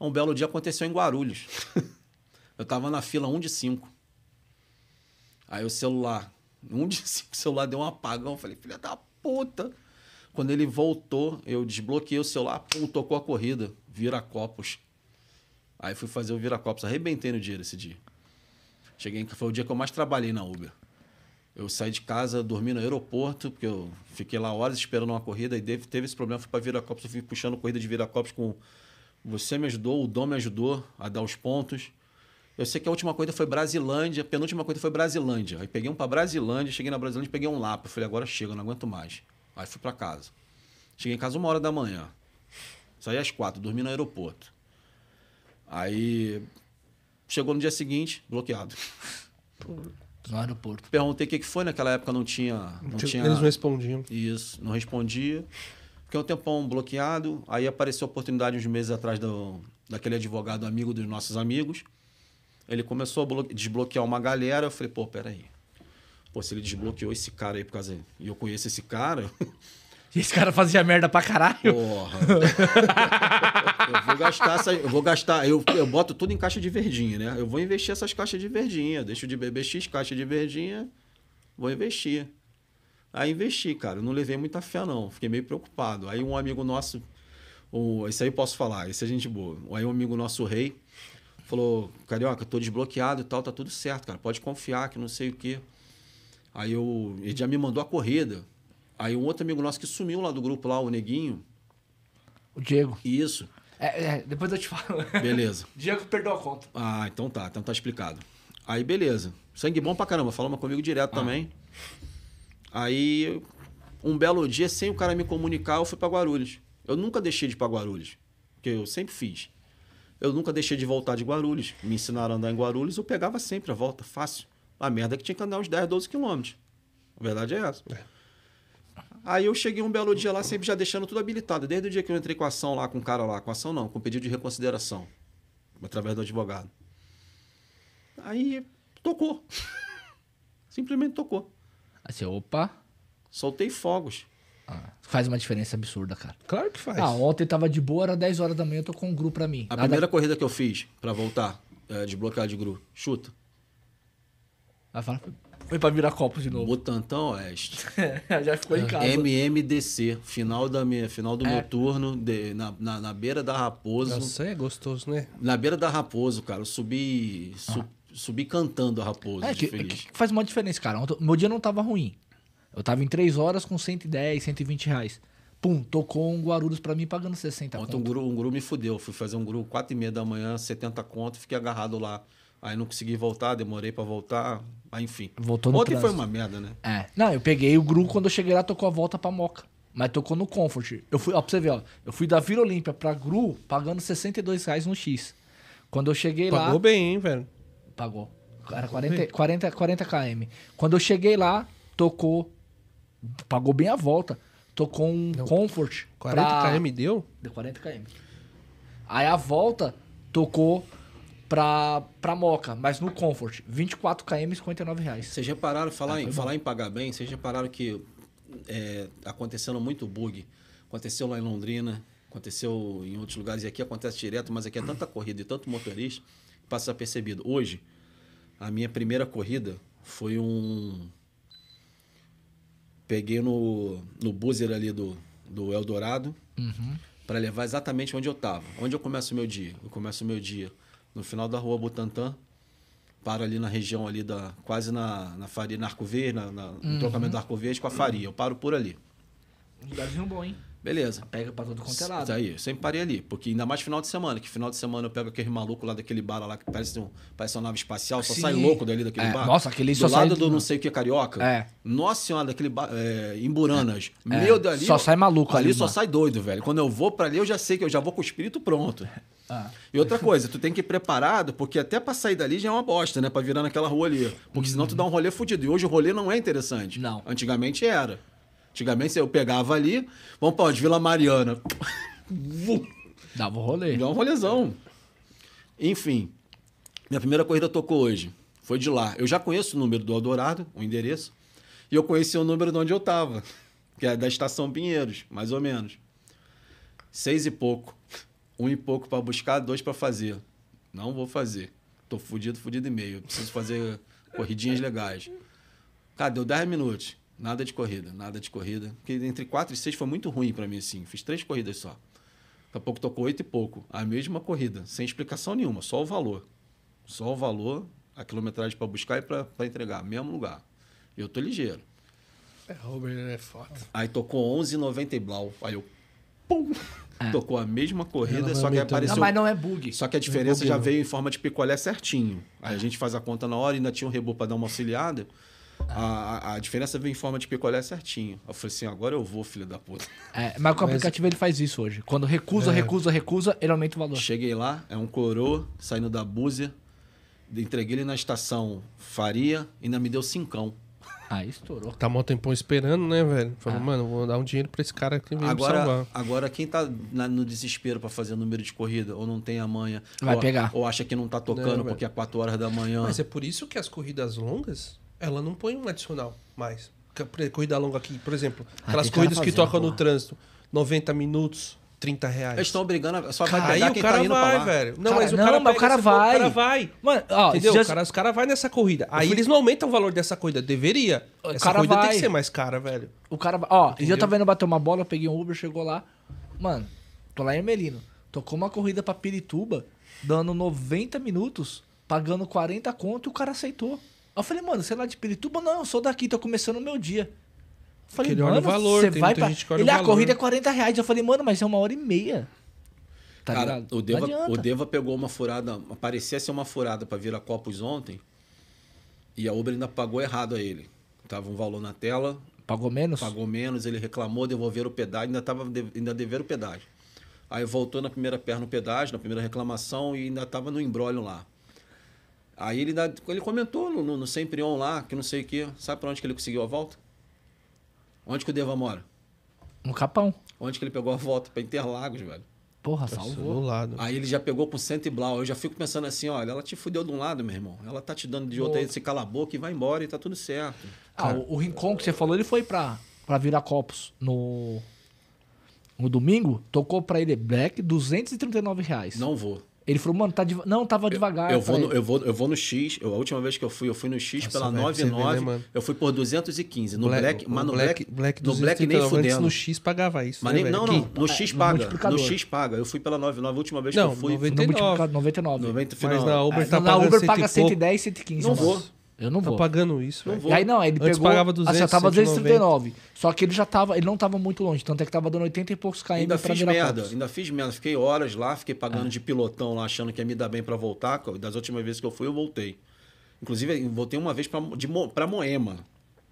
Um belo dia aconteceu em Guarulhos. eu estava na fila 1 de 5. Aí o celular, 1 de 5, o celular deu um apagão. Eu falei, filha da puta. Quando ele voltou, eu desbloqueei o celular, pum, tocou a corrida, vira copos. Aí fui fazer o Viracopos, arrebentei no dinheiro esse dia. Cheguei, em- foi o dia que eu mais trabalhei na Uber. Eu saí de casa, dormi no aeroporto, porque eu fiquei lá horas esperando uma corrida e teve, esse problema, fui para Viracopos, eu fui puxando corrida de Viracopos com você me ajudou, o Dom me ajudou a dar os pontos. Eu sei que a última corrida foi Brasilândia, a penúltima corrida foi Brasilândia. Aí peguei um para Brasilândia, cheguei na Brasilândia, peguei um Lapa. Falei, agora chega, não aguento mais. Aí fui para casa. Cheguei em casa uma hora da manhã. Saí às quatro, dormi no aeroporto. Aí chegou no dia seguinte, bloqueado. No aeroporto. Perguntei o que que foi, naquela época não tinha. Não tinha Eles não respondiam. isso, não respondia. Fiquei um tempão bloqueado. Aí apareceu a oportunidade uns meses atrás do, daquele advogado amigo dos nossos amigos. Ele começou a blo- desbloquear uma galera. Eu falei, pô, peraí. Pô, se ele desbloqueou esse cara aí por causa. E eu conheço esse cara. E esse cara fazia merda pra caralho. Porra. eu vou gastar essa, eu vou gastar, eu, eu boto tudo em caixa de verdinha, né? Eu vou investir essas caixas de verdinha, deixo de beber X caixa de verdinha, vou investir. Aí investi, cara, eu não levei muita fé não, fiquei meio preocupado. Aí um amigo nosso, o, esse aí eu posso falar, esse é gente boa. Aí um amigo nosso, o Rei, falou: "Carioca, tô desbloqueado e tal, tá tudo certo, cara, pode confiar que não sei o quê". Aí eu, ele já me mandou a corrida. Aí um outro amigo nosso que sumiu lá do grupo lá, o Neguinho, O Diego. isso. É, é, depois eu te falo. Beleza. Diego perdeu a conta. Ah, então tá, então tá explicado. Aí beleza. Sangue bom pra caramba, falando comigo direto também. Aí Um belo dia, sem o cara me comunicar, eu fui pra Guarulhos. Eu nunca deixei de ir pra Guarulhos, porque eu sempre fiz. Eu nunca deixei de voltar de Guarulhos. Me ensinaram a andar em Guarulhos, eu pegava sempre a volta, fácil. A merda é que tinha que andar uns 10, 12 quilômetros. A verdade é essa. Aí eu cheguei um belo dia lá, sempre já deixando tudo habilitado. Desde o dia que eu entrei com a ação lá, com o cara lá, com a ação não, com pedido de reconsideração, através do advogado. Aí tocou. Simplesmente tocou. Assim, opa. Soltei fogos. Ah, faz uma diferença absurda, cara. Claro que faz. Ah, ontem tava de boa, era 10 horas da manhã, eu tô com um grupo pra mim. A Nada- primeira corrida que eu fiz pra voltar, é, desbloquear de gru, chuta. Vai falar, foi pra virar copo de novo. Butantã Oeste. Já ficou em casa. MMDC, final, da minha, final do É. meu turno, de- na, na, na beira da Raposo. Nossa, é gostoso, né? Na beira da Raposo, cara. Eu subi, su- subi cantando a Raposo, É, de que, feliz. que faz uma diferença, cara. Meu dia não tava ruim. Eu tava em 3 horas com 110, 120 reais. Pum, tocou um Guarulhos pra mim pagando 60 Ontem um conto. guru, um guru me fudeu. Fui fazer um guru 4 e meia da manhã, 70 conto, fiquei agarrado lá. Aí não consegui voltar, demorei pra voltar. Aí, enfim. Voltou no Ontem foi uma merda, né? É. Não, eu peguei o Gru, quando eu cheguei lá, tocou a volta pra Moca. Mas tocou no Comfort. Eu fui, ó, pra você ver, ó. Eu fui da Vila Olímpia pra Gru pagando 62 reais no X. Quando eu cheguei lá. Pagou bem, hein, velho? Pagou. Era 40, 40, 40 km. Quando eu cheguei lá, tocou. Pagou bem a volta. Tocou um Comfort. 40 pra- km deu? Deu 40 km. Aí a volta tocou pra, pra Moca, mas no Comfort. 24 km e 59 reais. Vocês repararam, falar, Ah, em, falar em pagar bem, vocês repararam que é, acontecendo muito bug. Aconteceu lá em Londrina, aconteceu em outros lugares, e aqui acontece direto, mas aqui é tanta corrida e tanto motorista, que passa percebido. Hoje, a minha primeira corrida foi um. Peguei no, no buzzer ali do, do Eldorado para levar exatamente onde eu estava. Onde eu começo o meu dia? Eu começo o meu dia no final da rua Butantã, paro ali na região ali da quase na, na faria na Arco Verde, na, na- no trocamento da Arco Verde com a faria. Eu paro por ali. Um lugarzinho bom, hein? Beleza. Pega pra todo quanto é lado. Isso aí, sempre parei ali. Porque ainda mais final de semana, que final de semana eu pego aquele maluco lá daquele bar lá que parece, um, parece uma nave espacial, só Sim. sai louco dali daquele É, bar. nossa, aquele do só sai lado do- do não sei o que carioca. É. Nossa senhora, daquele bar, é, em Buranas. É, Meu Deus, ali. só sai maluco ali. ali, só sai doido, velho. Quando eu vou pra ali, eu já sei que eu já vou com o espírito pronto. Ah. E outra coisa, tu tem que ir preparado, porque até pra sair dali já é uma bosta, né? Pra virar naquela rua ali. Porque senão tu dá um rolê fudido. E hoje o rolê não é interessante. Não. Antigamente era. Antigamente eu pegava ali, vamos pra onde? Vila Mariana. Dava o rolê. Dá um rolezão. Enfim, minha primeira corrida tocou hoje. Foi de lá. Eu já conheço o número do Eldorado, o endereço, e eu conheci o número de onde eu tava, que é da estação Pinheiros, mais ou menos. Seis e pouco. Um e pouco para buscar, dois para fazer. Não vou fazer. Tô fudido, fudido e meio. Preciso fazer corridinhas legais. Cara, deu 10 minutos. Nada de corrida, nada de corrida. Porque entre 4 e 6 foi muito ruim para mim, assim. Fiz três corridas só. Daqui a pouco tocou oito e pouco. A mesma corrida, sem explicação nenhuma, só o valor. Só o valor, a quilometragem para buscar e para entregar, mesmo lugar. E eu tô ligeiro. É, Robert é foda. Aí tocou 11,90 e blau. Aí eu. Pum! É. Tocou a mesma corrida, só que apareceu. Não, mas não é bug. Só que a diferença Não já veio em forma de picolé certinho. Aí a gente faz a conta na hora e ainda tinha um reboco para dar uma auxiliada. A, a, diferença veio em forma de picolé certinho. Eu falei assim: agora eu vou, filho da puta. É, mas com o Mas- aplicativo ele faz isso hoje. Quando recusa, É. recusa, recusa, ele aumenta o valor. Cheguei lá, é um coroa saindo da búzia. Entreguei ele na estação Faria, ainda me deu cincão. Aí estourou. Tá mó tempão esperando, né, velho? Falou, Ah. mano, vou dar um dinheiro pra esse cara que vem me Agora, salvar. agora quem tá na- no desespero para fazer número de corrida, ou não tem a manha, Vai ou, pegar. ou acha que não tá tocando Não, porque é 4 horas da manhã. Mas é por isso que as corridas longas, ela não põe um adicional mais. Porque a Corrida longa aqui, por exemplo, Ah, aquelas tem cara corridas que fazendo, tocam no porra. trânsito, 90 minutos, 30 reais. Eles estão obrigando, a- só vai Aí pegar o quem cara tá indo vai, velho. Não, Cara, mas o não, cara, mas o cara vai. O cara vai. Mano, ó, Entendeu? já- O cara, os caras vão nessa corrida. Aí eles não aumentam o valor dessa corrida. Deveria. O Essa cara corrida tem vai. que ser mais cara, velho. O cara. Ó, e eu tava indo bater uma bola, eu peguei um Uber, chegou lá. Mano, tô lá em Ermelino. Tocou uma corrida pra Pirituba, dando 90 minutos, pagando 40 conto e o cara aceitou. Aí eu falei, mano, você é lá de Pirituba? Não, eu sou daqui, tô começando o meu dia. Eu Falei, Porque ele olha mano, o valor, você tem vai pra... gente que olha Ele, o a valor. corrida é 40 reais. Eu falei, mano, mas é uma hora e meia. Tá Cara, ligado? o Deva, o Deva pegou uma furada, parecia ser uma furada para virar copos ontem, e a Uber ainda pagou errado a ele. Tava um valor na tela, Pagou menos? Pagou menos, ele reclamou, devolveram o pedágio, ainda tava ainda deveram o pedágio. Aí voltou na primeira perna o pedágio, na primeira reclamação e ainda tava no embrólio lá. Aí ele, ainda- ele comentou no, no, no Sempre On lá, que não sei o quê. Sabe pra onde que ele conseguiu a volta? Onde que o Deva mora? No Capão. Onde que ele pegou a volta? Pra Interlagos, velho. Porra, Do salvou. lado. Aí ele já pegou com cento e blau. Eu já fico pensando assim, olha, ela te fudeu de um lado, meu irmão. Ela tá te dando de outro aí, você cala a boca e vai embora e tá tudo certo. Ah, o, o Rincon que você falou, ele foi pra, pra virar copos no, no domingo, tocou pra ele Black 239 reais. Não vou. Ele falou, mano, tá deva- não, tava devagar. Eu vou, pra no, eu, vou, eu vou no X. Eu, a última vez que eu fui, eu fui no X Nossa, pela velho, pra você ver, 99. né, eu fui por 215. No Black, mas no Black, Black, Black no Black nem 239, antes fudendo. no X pagava isso. Mas né, nem, não, não. No X no paga. No multiplicador. X paga. Eu fui pela 99. A última vez Não, que eu fui. 90. No 99. multiplicado 99. 90 Mas na Uber É, tá na Uber paga e 110, 115. Não vou. Eu não Tá vou. pagando isso, Não vou. E aí não, ele Antes pegou. pagava assim, 200, já tava 190. 239. Só que ele já tava. Ele não tava muito longe. Tanto é que tava dando 80 e poucos km Ainda pra fiz merda, ainda fiz merda. Fiquei horas lá, fiquei pagando de pilotão lá, achando que ia me dar bem pra voltar. Das últimas vezes que eu fui, eu voltei. Inclusive, eu voltei uma vez pra Moema.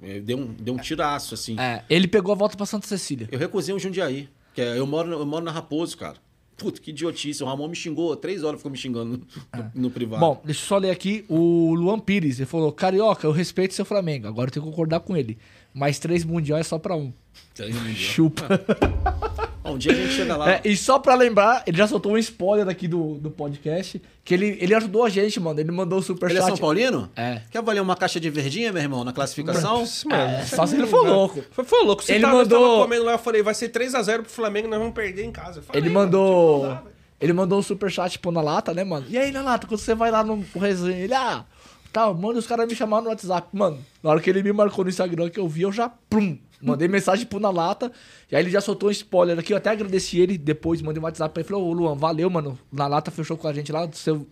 É, Deu um, deu um tiraço, assim. É, ele pegou a volta pra Santa Cecília. Eu recusei um Jundiaí. Que é- eu, moro, eu moro na Raposo, cara. Puta, que idiotice. O Ramon me xingou, três horas ficou me xingando no, no- no privado. Bom, deixa eu só ler aqui o Luan Pires. Ele falou: Carioca, eu respeito seu Flamengo. Agora eu tenho que concordar com ele. Mas três mundial é só pra um. Três mundial. Chupa. Bom, um dia a gente chega lá. É, e só pra lembrar, ele já soltou um spoiler aqui do, do podcast. Que ele, ele ajudou a gente, mano. Ele mandou o Ele é superchat. São Paulino? É. Quer valer uma caixa de verdinha, meu irmão, na classificação? Nossa, mano, É, isso só se ele for louco. Foi, foi louco. Você Ele tava, mandou- eu tava comendo lá, eu falei, vai ser 3x0 pro Flamengo, nós vamos perder em casa. Falei, Ele mano, mandou. tipo, velho. ele mandou um superchat pô na lata, né, mano? E aí, na lata, quando você vai lá no resenha, ele, ah, tá, manda os caras me chamar no WhatsApp. Mano, na hora que ele me marcou no Instagram que eu vi, eu já, plum, mandei mensagem pro na lata. E aí ele já soltou um spoiler aqui, eu até agradeci ele depois, mandei um WhatsApp pra ele, falou, ô Luan, valeu, mano. Na lata fechou com a gente lá, seu.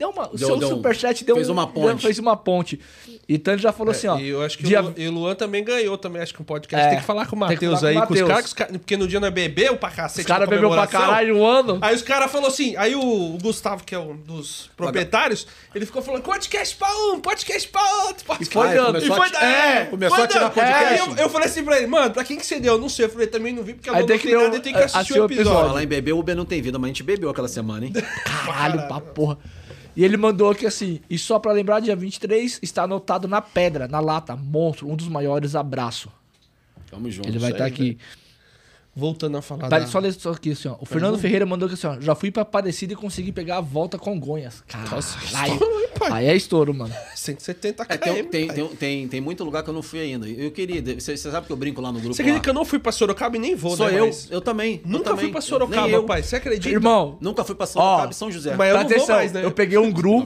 Deu uma, o Deu- seu deu um- superchat deu fez um- uma deu- ponte. fez uma ponte. Então ele já falou assim, ó. É, E eu acho que dia- o, Lu- e o Luan também ganhou também, acho que um podcast. É, tem que falar com o tem que Matheus aí, com com os caras, que os caras- porque no dia nós bebeu pra cacete. Os caras bebeu pra caralho um ano. Aí os caras falaram assim, aí o, o Gustavo, que é um dos proprietários, ele ficou falando podcast pra um, podcast pra outro. Podcast foi Aí dando. E foi a, dando. é, começou foi a tirar dando. podcast. Aí eu, eu falei assim pra ele, mano, pra quem que você deu? Eu não sei. Eu falei, também não vi, porque eu Aí não tem tem nada, tenho que assistir o episódio. Falar em beber, o Uber não tem vida, mas a gente bebeu aquela semana, hein? Caralho, pra porra. E ele mandou aqui assim, e só pra lembrar, dia 23 está anotado na pedra, na lata, monstro, um dos maiores, abraço. Tamo junto. Ele vai estar aí, aqui. Voltando a falar Pera, da... só ler isso aqui, assim, ó. O Fernando Ferreira mandou aqui assim, ó. Já fui pra Aparecida e consegui pegar a volta com Gonhas. Caralho. estouro, hein, pai? Aí é estouro, mano. 170 km. É, tem, tem, tem, tem, tem muito lugar que eu não fui ainda. Eu queria. Você, você sabe que eu brinco lá no grupo? Você acredita que eu não fui pra Sorocaba e nem vou, Sou né? eu, mas- eu também. eu Nunca também. fui pra Sorocaba, eu. pai. Você acredita? Irmão, Nunca fui pra Ó, Sorocaba e São José. mas eu não vou atenção, mais, né? eu peguei um gru.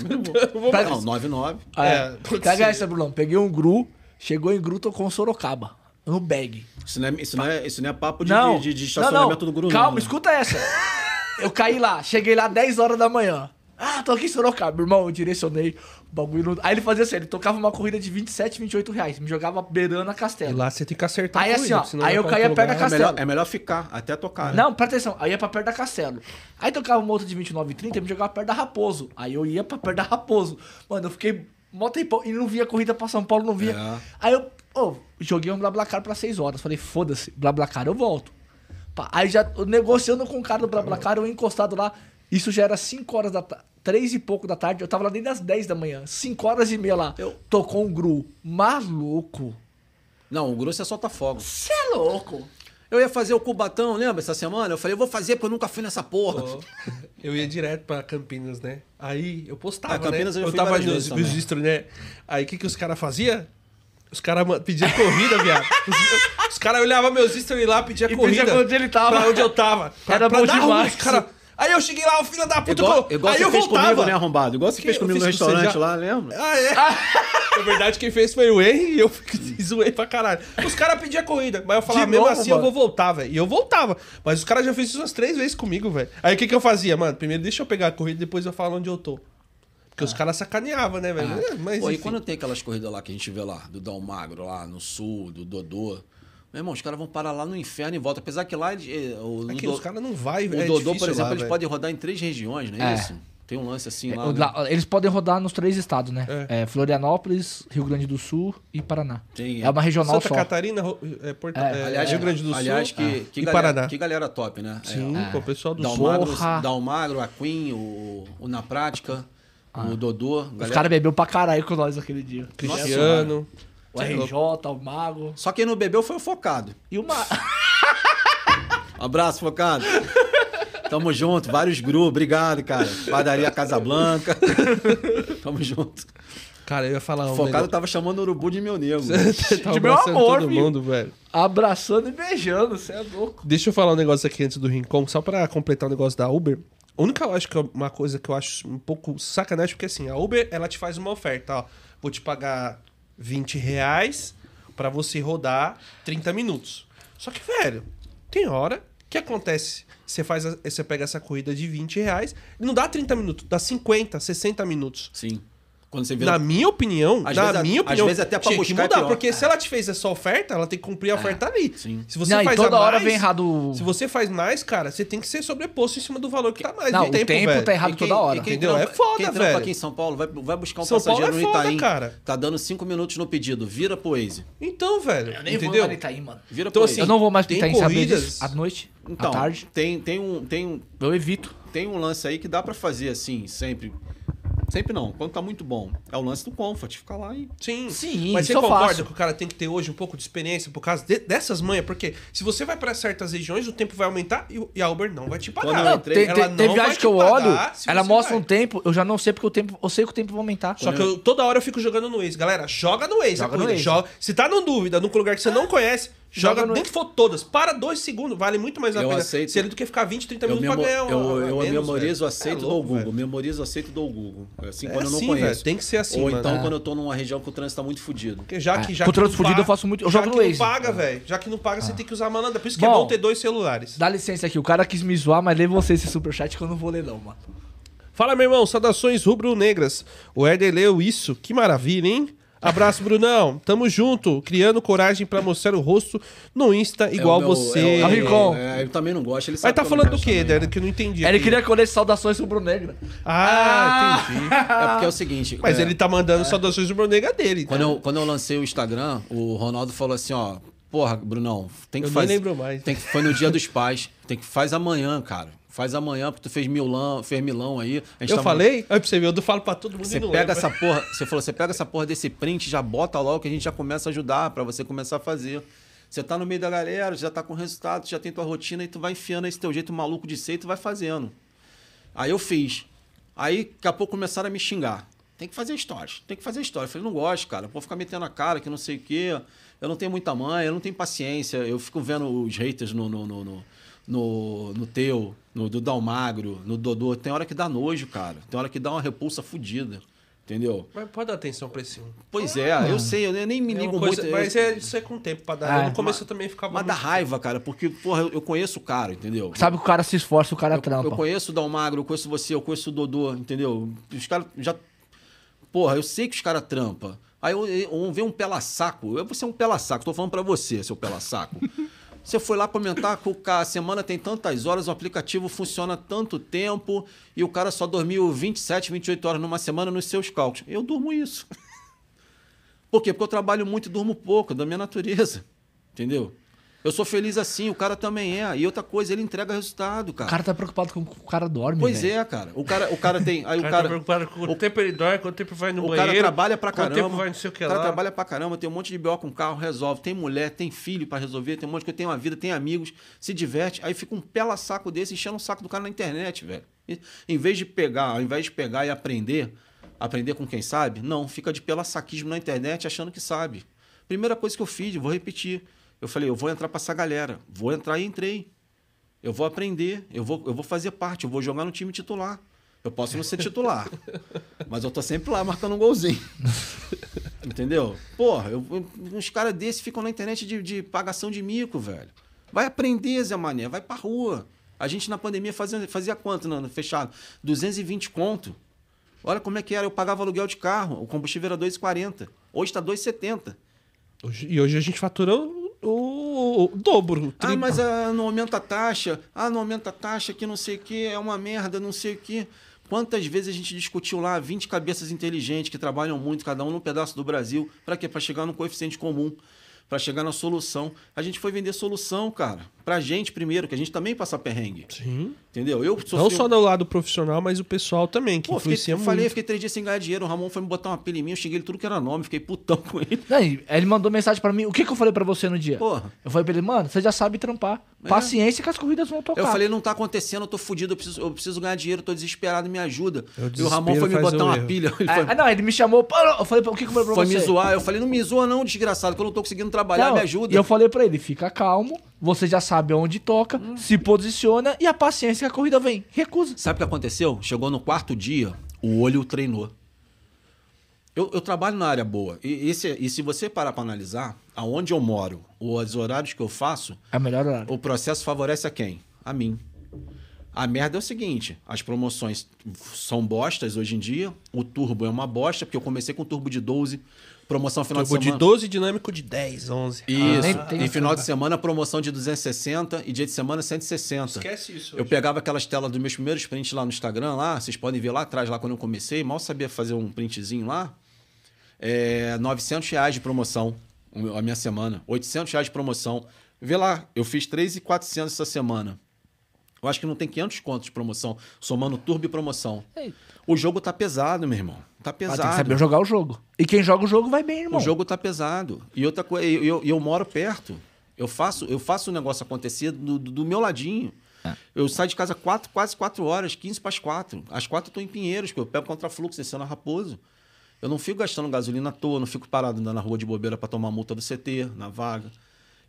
Eu vou Presta- Não, 99. É, É, pode pega essa, Brunão. Peguei um gru, chegou em gru, tocou um Sorocaba. No bag. Isso não é, isso não é, isso não é papo de, não, de, de não, estacionamento não. do Guru, Calma, não. né? escuta essa. Eu caí lá, cheguei lá 10 horas da manhã. Ah, tô aqui em Sorocaba, irmão. Eu direcionei o bagulho. no- Aí ele fazia assim: ele tocava uma corrida de 27, 28 reais. Me jogava beirando a E castela. lá você tem que acertar Aí a assim, corrida, ó, senão aí eu caía perto da lugar. É Castelo. melhor, é melhor ficar até tocar. né? Não, presta atenção. Aí ia pra perto da Castelo. Aí tocava uma outra de 29 e 30 e me jogava perto da Raposo. Aí eu ia pra perto da Raposo. Mano, eu fiquei mó tempão e não via corrida pra São Paulo, não via. É. Aí eu, ô, joguei um BlaBlaCar pra 6 horas. Falei, foda-se, BlaBlaCar eu volto. Pá, aí já negociando com o cara do BlaBlaCar, eu encostado lá. Isso já era 5 horas da tarde. 3 e pouco da tarde, eu tava lá desde as 10 da manhã. 5 horas e meia lá. Eu- Tocou um gru. Maluco. Não, o grosso é solta fogo. Cê é louco. Eu ia fazer o Cubatão, lembra, essa semana? Eu falei, eu vou fazer porque eu nunca fui nessa porra. Ó, Eu ia direto pra Campinas, né? Aí eu postava, Ah, Campinas né? eu Eu tava nos também. registros, né? Aí o que, que os caras faziam? Os caras pediam corrida, viado. Os, os caras olhavam meus stories lá, pediam E corrida. pedia onde ele tava. Pra onde eu tava. Pra, Era pra bom demais. cara- Aí eu cheguei lá, o filho da puta. Igual, igual aí você eu fez voltava. comigo, né, arrombado? Igual você Que fez eu comigo no restaurante já? lá, lembra? Ah, é? Na verdade, quem fez foi o Henry e eu zoei pra caralho. Os caras pediam corrida, mas eu falava, De mesmo novo, assim eu mano? vou voltar, velho. E eu voltava. Mas os caras já fez isso umas três vezes comigo, velho. Aí o que, que eu fazia, mano? Primeiro deixa eu pegar a corrida, depois eu falo onde eu tô. Porque os caras sacaneavam, né, velho? É, Mas, Ah. Pô, e quando tem aquelas corridas lá que a gente vê lá, do Dal Magro lá no sul, do Dodô. Meu irmão, os caras vão parar lá no inferno e volta. Apesar que lá eles, o, É que Do- os caras não vai, o é Dodô, difícil por exemplo, lá, eles velho. podem rodar em três regiões, não é, É. isso? Tem um lance assim lá. O né? Eles podem rodar nos três estados, né? É, Florianópolis, Rio Grande do Sul e Paraná. Tem, é uma regional Santa só. Catarina, Ro- é, Porto, é, Aliás, Rio Grande do Sul aliás, que, ah, que e galera, Paraná. Que galera top, né? Sim, É, o pessoal do Sul. Dalmagro. Dalmagro, a Queen, o, o Na Prática, o Dodô. Os galera- caras bebeu pra caralho com nós aquele dia. Cristiano. O RJ, o Mago. Só quem não bebeu foi o Focado. E o Mago. Abraço, Focado. Tamo junto, vários grupos, obrigado, cara. Padaria Casablanca. Tamo junto. Cara, eu ia falar um O Focado negócio. tava chamando o urubu de meu nego. Tá de meu amor, todo filho. mundo, velho. Abraçando e beijando, você é louco. Deixa eu falar um negócio aqui antes do Rincon, só pra completar o negócio da Uber. A única, que é uma coisa que eu acho um pouco sacanagem, porque assim, a Uber, ela te faz uma oferta, ó. Vou te pagar 20 reais pra você rodar 30 minutos. Só que, velho, tem hora que acontece. Você faz, a- você pega essa corrida de 20 reais, não dá 30 minutos, dá 50, 60 minutos. Sim. Quando você vira. Na minha opinião, Às na vezes minha às opinião, vezes até pra tinha que buscar é mudar, pior. porque se ela te fez essa oferta, ela tem que cumprir a oferta ali. sim. Se você Não, e faz toda a hora mais, vem errado. Se você faz mais, cara, você tem que ser sobreposto em cima do valor que tá mais. Não, o tempo, tempo velho. tá errado E quem- toda hora. e quem entendeu? trampa- É foda, quem trampa velho. aqui em São Paulo vai, vai buscar um São Paulo passageiro é no foda, Itaim. cara. Tá dando cinco minutos no pedido. Vira pro Waze. Então, velho, Eu nem entendeu? vou mais no Itaim, mano. Vira Então, pro assim. Eu não vou mais pro tem Itaim saber corridas- disso. À noite, Então, à tarde. Tem, tem, um, tem, um, Eu evito. tem um lance aí que dá pra fazer assim, sempre. Sempre não, quando tá muito bom. É o lance do comfort, ficar lá e. Sim. Sim, Mas você concorda faço. que o cara tem que ter hoje um pouco de experiência por causa de- dessas manhas? Porque se você vai pra certas regiões, o tempo vai aumentar e, e a Uber não vai te pagar. Não, entrei- tem, tem, Ela tem não vai viagem que eu olho, ela mostra vai. um tempo, eu já não sei porque o tempo, eu sei que o tempo vai aumentar. Só que eu- toda hora eu fico jogando no Waze. Galera, joga no Waze. Joga no. Waze. Joga. Se tá num dúvida, num lugar que você não conhece, Joga joga, no- nem que for todas. Para dois segundos. Vale muito mais a Eu pena aceito. ser ele do que ficar 20, 30 Eu, minutos memo, pra ganhar eu, uma, eu a menos, memorizo, velho. aceito É do louco, Google. velho. Memorizo, aceito do Google. Assim, É quando eu não assim, conheço. velho. Tem que ser assim, Ou mano. então É. quando eu tô numa região que o trânsito tá muito. Porque já que, É. já Com que não trânsito fudido eu faço muito- eu já jogo que no não Waze. paga, velho. Já que não paga, você tem que usar a malandra. Por isso que é Bom, bom ter dois celulares. Dá licença aqui, o cara quis me zoar, mas lê você esse superchat que eu não vou ler não, mano. Fala, meu irmão. Saudações rubro-negras. O Herder leu isso. Que maravilha, hein? Abraço, Brunão. Tamo junto. Criando coragem pra mostrar o rosto no Insta igual É o meu- você. é o- Ah, Rincon. É, eu também não gosto. Ele Mas sabe tá que eu não falando do gosto quê, também, né? Que eu não entendi. Ele aqui. queria colher saudações rubro-negra. Ah, entendi. É porque é o seguinte. Mas é, ele tá mandando saudações rubro-negra dele. Quando eu, quando eu lancei o Instagram, o Ronaldo falou assim, ó, porra, Brunão, tem que Eu nem fazer. lembro mais. Tem que, foi no dia dos pais. Tem que faz amanhã, cara. Faz amanhã, porque tu fez milão, fez milão aí. Eu tava- falei? Aí pra você ver, eu falo pra todo mundo Você pega lembra. essa porra, você falou, você pega essa porra desse print, já bota logo que a gente já começa a ajudar pra você começar a fazer. Você tá no meio da galera, já tá com resultado, já tem tua rotina e tu vai enfiando esse teu jeito maluco de ser e tu vai fazendo. Aí eu fiz. Aí daqui a pouco começaram a me xingar. Tem que fazer histórias, tem que fazer história. Eu falei, não gosto, cara. Vou ficar metendo a cara que não sei o quê. Eu não tenho muita mãe, eu não tenho paciência. Eu fico vendo os haters no, no, no, no, no, no teu, no do Dalmagro, no Dodô. Tem hora que dá nojo, cara. Tem hora que dá uma repulsa fodida. Entendeu? Mas pode dar atenção pra esse um. Pois é, eu sei, eu nem me É ligo coisa- muito. Mas eu- é, isso é com o tempo pra dar. Ah, Eu no começo mas- eu também ficava. Mas dá muito- raiva, cara, porque, porra, eu, eu conheço o cara, entendeu? Sabe que o cara se esforça, o cara Eu, trampa. eu conheço o Dalmagro, eu conheço você, eu conheço o Dodô, entendeu? Os caras já. Porra, eu sei que os caras trampam. Aí eu, eu, ver um pela-saco. Eu vou ser um pela-saco, tô falando pra você, seu pela-saco. Você foi lá comentar que a semana tem tantas horas, o aplicativo funciona tanto tempo e o cara só dormiu 27, 28 horas numa semana nos seus cálculos. Eu durmo isso. Por quê? Porque eu trabalho muito e durmo pouco, da minha natureza. Entendeu? Eu sou feliz assim, o cara também é. E outra coisa, ele entrega resultado, O cara. cara tá preocupado com o que o cara dorme, Pois velho. é, cara. O cara, o cara tem. Aí O o cara, cara. tá preocupado com o tempo ele dorme, quanto tempo vai no O banheiro. cara trabalha pra quanto caramba. tempo vai não sei o que o cara lá. trabalha pra caramba, tem um monte de BO com carro, resolve. Tem mulher, tem filho pra resolver, tem um monte de coisa, tem uma vida, tem amigos, se diverte. Aí fica um pela saco desse enchendo o saco do cara na internet, velho. E, em vez de pegar, ao invés de pegar e aprender, aprender com quem sabe, não, fica de pela saquismo na internet achando que sabe. Primeira coisa que eu fiz, vou repetir. Eu falei, eu vou entrar pra essa galera. Vou entrar e entrei. Eu vou aprender, eu vou, eu vou fazer parte, eu vou jogar no time titular. Eu posso não ser titular, mas eu tô sempre lá marcando um golzinho. Entendeu? Porra, eu- eu- uns caras desses ficam na internet de, de pagação de mico, velho. Vai aprender, Zé Mané, vai pra rua. A gente na pandemia fazia, fazia quanto no, no fechado? 220 conto. Olha como é que era, eu pagava aluguel de carro, o combustível era 2,40. Hoje tá 2,70. Hoje- E hoje a gente fatura o, dobro. o Ah, mas ah, não aumenta a taxa. Ah, não aumenta a taxa que não sei o que, é uma merda, não sei o que. Quantas vezes a gente discutiu lá 20 cabeças inteligentes que trabalham muito, cada um num pedaço do Brasil, para quê? Para chegar no coeficiente comum, para chegar na solução. A gente foi vender solução, cara, pra gente primeiro, que a gente também passa perrengue. Sim. Entendeu? Eu Não só do lado profissional, mas o pessoal também, que Pô, fiquei, influencia eu falei, muito. fiquei três dias sem ganhar dinheiro. O Ramon foi me botar uma pilha em mim, eu xinguei ele tudo que era nome, fiquei putão com ele. Aí, ele mandou mensagem pra mim. O que, que eu falei pra você no dia? Porra. Eu falei pra ele, mano, você já sabe trampar. Paciência que as corridas vão tocar. Eu falei, não tá acontecendo, eu tô fudido, eu preciso, eu preciso ganhar dinheiro, eu tô desesperado, me ajuda. É o E o Ramon foi me botar uma erro. pilha. Ele Ah, foi, não, ele me chamou. Eu falei, o que, que eu falei pra foi você? me zoar. Eu falei, não me zoa não, desgraçado, que eu não tô conseguindo trabalhar, Não, me ajuda. E eu falei pra ele, fica calmo, você já sabe onde toca, se posiciona e a paciência que a corrida vem. Recusa. Sabe o que aconteceu? Chegou no quarto dia, o olho treinou. Eu, eu trabalho na área boa. E, esse, e se você parar para analisar, aonde eu moro, os horários que eu faço, É melhor horário. o processo favorece a quem? A mim. A merda é o seguinte: as promoções são bostas hoje em dia. O turbo é uma bosta, porque eu comecei com turbo de 12, promoção final Turbo de de semana. 12 dinâmico de 10, 11. Isso. e final de semana, promoção de 260 e dia de semana 160. Esquece isso. Eu hoje. pegava aquelas telas dos meus primeiros prints lá no Instagram, lá, vocês podem ver lá atrás, lá quando eu comecei, mal sabia fazer um printzinho lá. É, 900 reais de promoção a minha semana. 800 reais de promoção. Vê lá, eu fiz 3,400 essa semana. Eu acho que não tem 500 contos de promoção, somando turbo e promoção. O jogo tá pesado, meu irmão. Tá Ah, tem que pesado. saber jogar o jogo. E quem joga o jogo vai bem, irmão. O jogo tá pesado. E outra coisa, eu, eu, eu moro perto. Eu faço, eu faço o negócio acontecer do, do- do meu ladinho. É. Eu saio de casa quatro, quase 4 horas, 15 para as 4. Às 4 eu tô em Pinheiros, que eu pego contrafluxo, descendo a Raposo. Eu não fico gastando gasolina à toa, não fico parado andando na rua de bobeira para tomar multa do CT, na vaga.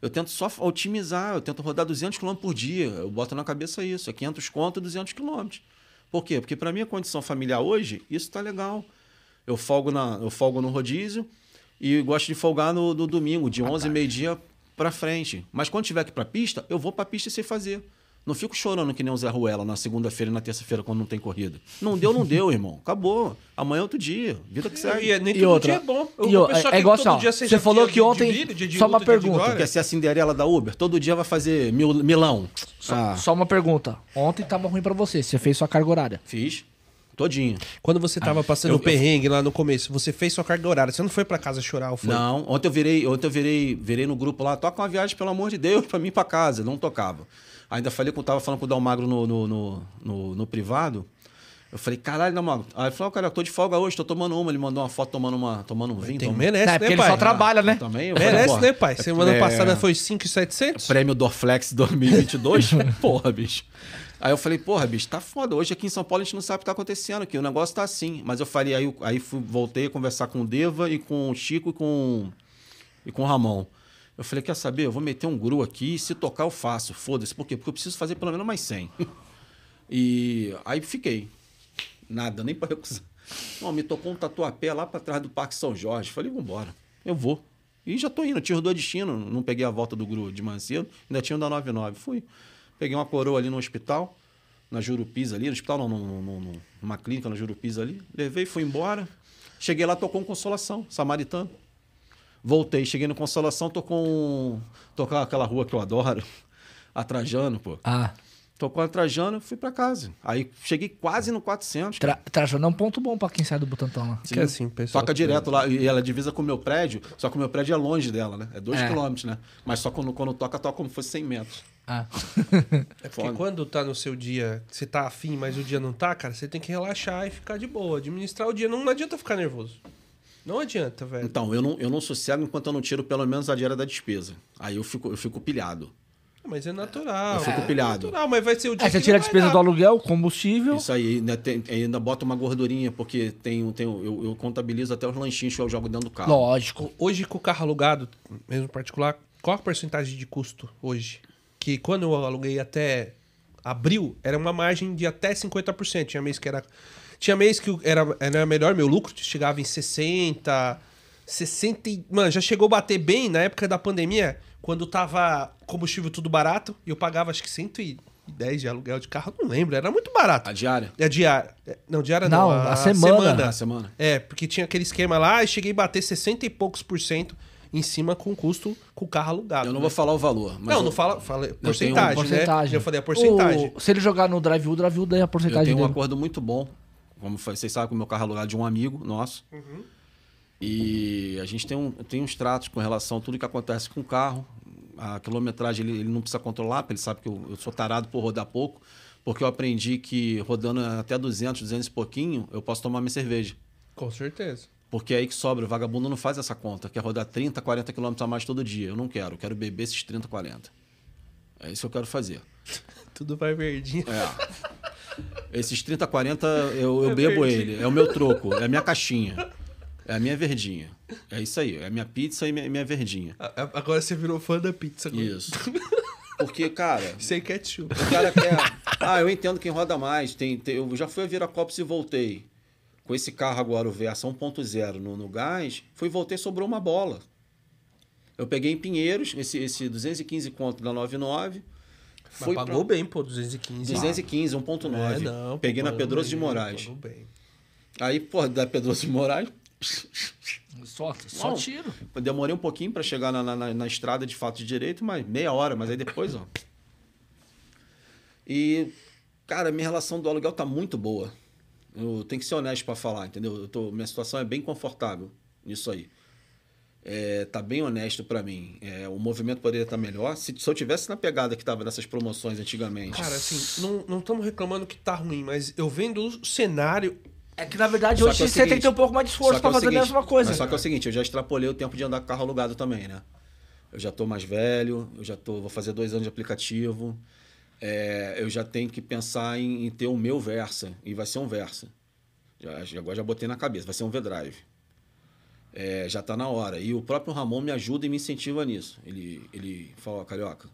Eu tento só otimizar, eu tento rodar 200 km por dia. Eu boto na cabeça isso, é 500 conto e 200 km. Por quê? Porque para minha condição familiar hoje, isso tá legal. Eu folgo, na, eu folgo no rodízio e gosto de folgar no, no domingo, de 11 meio-dia para frente. Mas quando tiver que ir pra pista, eu vou pra pista sei fazer. Não fico chorando que nem o Zé Ruela na segunda-feira e na terça-feira quando não tem corrida. Não deu, não deu, irmão. Acabou. Amanhã é outro dia. Vida que segue. E nem E todo outra- dia é bom. e O o- pessoal é quer igual que todo assim, ó, dia você falou que de ontem- brilho, dia de só uma luta, pergunta. Quer ser a Cinderela da Uber? Todo dia vai fazer mil, milão. Ah, Só uma pergunta. Ontem tava ruim pra você. Você fez sua carga horária. fiz. Todinho. Quando você tava passando eu- o perrengue lá no começo, você fez sua carga horária. Você não foi pra casa chorar ou foi? Não, ontem eu virei, ontem eu virei, virei no grupo lá, toca uma viagem, pelo amor de Deus, pra mim ir pra casa. Não tocava. Ainda falei com tava falando com o Dalmagro no, no, no, no, no privado. Eu falei, caralho, Dalmagro. Aí ele falou, cara, eu tô de folga hoje, tô tomando uma. Ele mandou uma foto tomando, uma, tomando um vinho. Tem, tomando- merece, é, né, porque ele pai? só trabalha, né? Também. eu falei, Merece, porra, né, pai? Semana é, passada foi 5,700? Prêmio Dorflex 2022? porra, bicho. Aí eu falei, porra, bicho, tá foda. Hoje aqui em São Paulo a gente não sabe o que tá acontecendo aqui. O negócio tá assim. Mas eu falei, aí, aí fui- voltei a conversar com o Deva e com o Chico e com, e com o Ramon. Eu falei, quer saber? Eu vou meter um gru aqui se tocar eu faço. Foda-se. Por quê? Porque eu preciso fazer pelo menos mais 100. e aí fiquei. Nada, nem pra recusar. Não, me tocou um tatuapé lá pra trás do Parque São Jorge. Falei, vambora. Eu vou. E já tô indo. Tinha os dois destinos. Não peguei a volta do gru de manhã cedo. Ainda tinha o da 99. Fui. Peguei uma coroa ali no hospital. Na Jurupis ali. No hospital não, no- no- no- numa clínica na Jurupis ali. Levei, fui embora. Cheguei lá, tocou um Consolação. Samaritano. Voltei, cheguei no Consolação, tocou um... Tocou aquela rua que eu adoro. A Trajano, pô. Ah, Tocou a Trajano, fui pra casa. Aí cheguei quase no 400. tra Trajano é um ponto bom pra quem sai do Butantão lá. Que assim, pessoal. Toca direto lá. E ela divisa com o meu prédio, só que o meu prédio é longe dela, né? É dois É. quilômetros, né? Mas só quando, quando toca, toca como se fosse 100 metros. Ah. É porque Foda. quando tá no seu dia, você tá afim, mas o dia não tá, cara, você tem que relaxar e ficar de boa. Administrar o dia. Não, não adianta ficar nervoso. Não adianta, velho. Então, eu não, eu não sossego enquanto eu não tiro pelo menos a diária da despesa. Aí eu fico, eu fico pilhado. Mas é natural. Eu fico é pilhado. natural, mas vai ser o dia Aí você que tira a despesa dar. do aluguel, combustível. Isso aí, ainda, tem- ainda bota uma gordurinha, porque tem, tem, eu, eu contabilizo até os lanchinhos que eu jogo dentro do carro. Lógico. Hoje, com o carro alugado, mesmo particular, qual a porcentagem de custo hoje? Que quando eu aluguei até abril, era uma margem de até 50%. Tinha mês que era. Tinha mês que era, era melhor, meu lucro chegava em 60, 60. e- Mano, já chegou a bater bem na época da pandemia, quando tava combustível tudo barato, e eu pagava acho que 110 de aluguel de carro, não lembro, era muito barato. A diária? É diária. É, Não, diária não. Não, a semana. A semana. É, porque tinha aquele esquema lá e cheguei a bater 60 e poucos por cento em cima com o custo com o carro alugado. Eu não né? vou falar o valor. Mas Não, eu, não fala, fala porcentagem, uma né? porcentagem. Já falei a porcentagem. O- se ele jogar no drive-u, o drive-u daí a eu porcentagem tenho um dele. acordo muito bom Como vocês sabem que o meu carro é alugado de um amigo nosso. E a gente tem, um, tem uns tratos com relação a tudo que acontece com o carro. A quilometragem ele, ele não precisa controlar, porque ele sabe que eu, eu sou tarado por rodar pouco. Porque eu aprendi que rodando até 200, 200 e pouquinho, eu posso tomar minha cerveja. Com certeza. Porque é aí que sobra. O vagabundo não faz essa conta. Quer rodar 30, 40 quilômetros a mais todo dia. Eu não quero. Eu quero beber esses 30, 40. É isso que eu quero fazer. Tudo vai verdinho. É. Esses 30, 40 eu, eu É bebo ele. É o meu troco. É a minha caixinha. É a minha verdinha. É isso aí. É a minha pizza e minha, minha verdinha. Agora você virou fã da pizza. agora. Isso. Porque, cara, Sem ketchup. o cara quer. Ah, eu entendo quem roda mais. Tem, tem- eu já fui a Viracopos e voltei. Com esse carro agora, o Versa 1.0 no, no gás, fui e voltei, sobrou uma bola. Eu peguei em Pinheiros, esse, esse 215 conto da 99. Mas Fui pagou pra bem, pô, 215. 215, 1.9. É, não, Peguei pô, na Pedroso de Moraes. pagou bem. Aí, pô, da Pedroso de Moraes, Só, só Não. tiro. demorei um pouquinho para chegar na, na, na- na estrada de fato de direito, mas meia hora, mas aí depois, ó. E, cara, minha relação do aluguel tá muito boa. Eu tenho que ser honesto para falar, entendeu? Eu tô, minha situação é bem confortável nisso aí. É, tá bem honesto para mim. É, o movimento poderia estar melhor. Se, se eu tivesse na pegada que tava nessas promoções antigamente. Cara, assim, não- não estamos reclamando que tá ruim, mas eu vendo o cenário. É que na verdade Só hoje é você tem que seguinte, ter um pouco mais de esforço pra é fazer a seguinte, mesma coisa. Só que é o seguinte, eu já extrapolei o tempo de andar com carro alugado também, né? Eu já tô mais velho, eu já tô, vou fazer dois anos de aplicativo. É, eu já tenho que pensar em, em ter o meu Versa, e vai ser um Versa. Já, já- agora já botei na cabeça, vai ser um V-Drive. É, já tá na hora. E o próprio Ramon me ajuda e me incentiva nisso. Ele, ele fala, Carioca,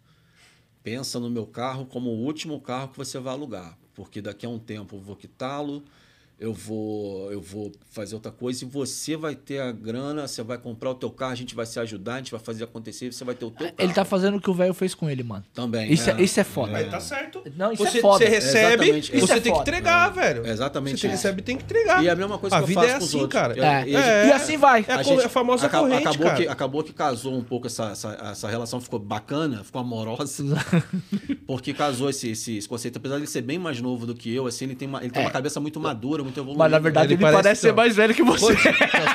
pensa no meu carro como o último carro que você vai alugar. Porque daqui a um tempo eu vou quitá-lo, eu vou, eu vou fazer outra coisa e você vai ter a grana, você vai comprar o teu carro, a gente vai se ajudar, a gente vai fazer acontecer, você vai ter o teu carro. Ele tá fazendo o que o velho fez com ele, mano. Também. Isso é, isso é foda. Mas tá certo. Não, isso você, é foda. Você recebe, Exatamente. você é tem que entregar, velho. É exatamente Você tem- isso. recebe e tem que entregar. E é a mesma coisa a que eu vida faço é com os assim, outros. cara. Eu- É. e E assim vai. É a, gente a famosa acabou, corrente, acabou cara. Que, acabou que casou um pouco essa, essa, essa relação, ficou bacana, ficou amorosa. porque casou esse, esse, esse conceito. Apesar de ele ser bem mais novo do que eu, assim, ele tem uma, ele tem É. uma cabeça muito madura, muito evoluída. Mas na verdade Ele ele, parece, parece ser mais velho que você.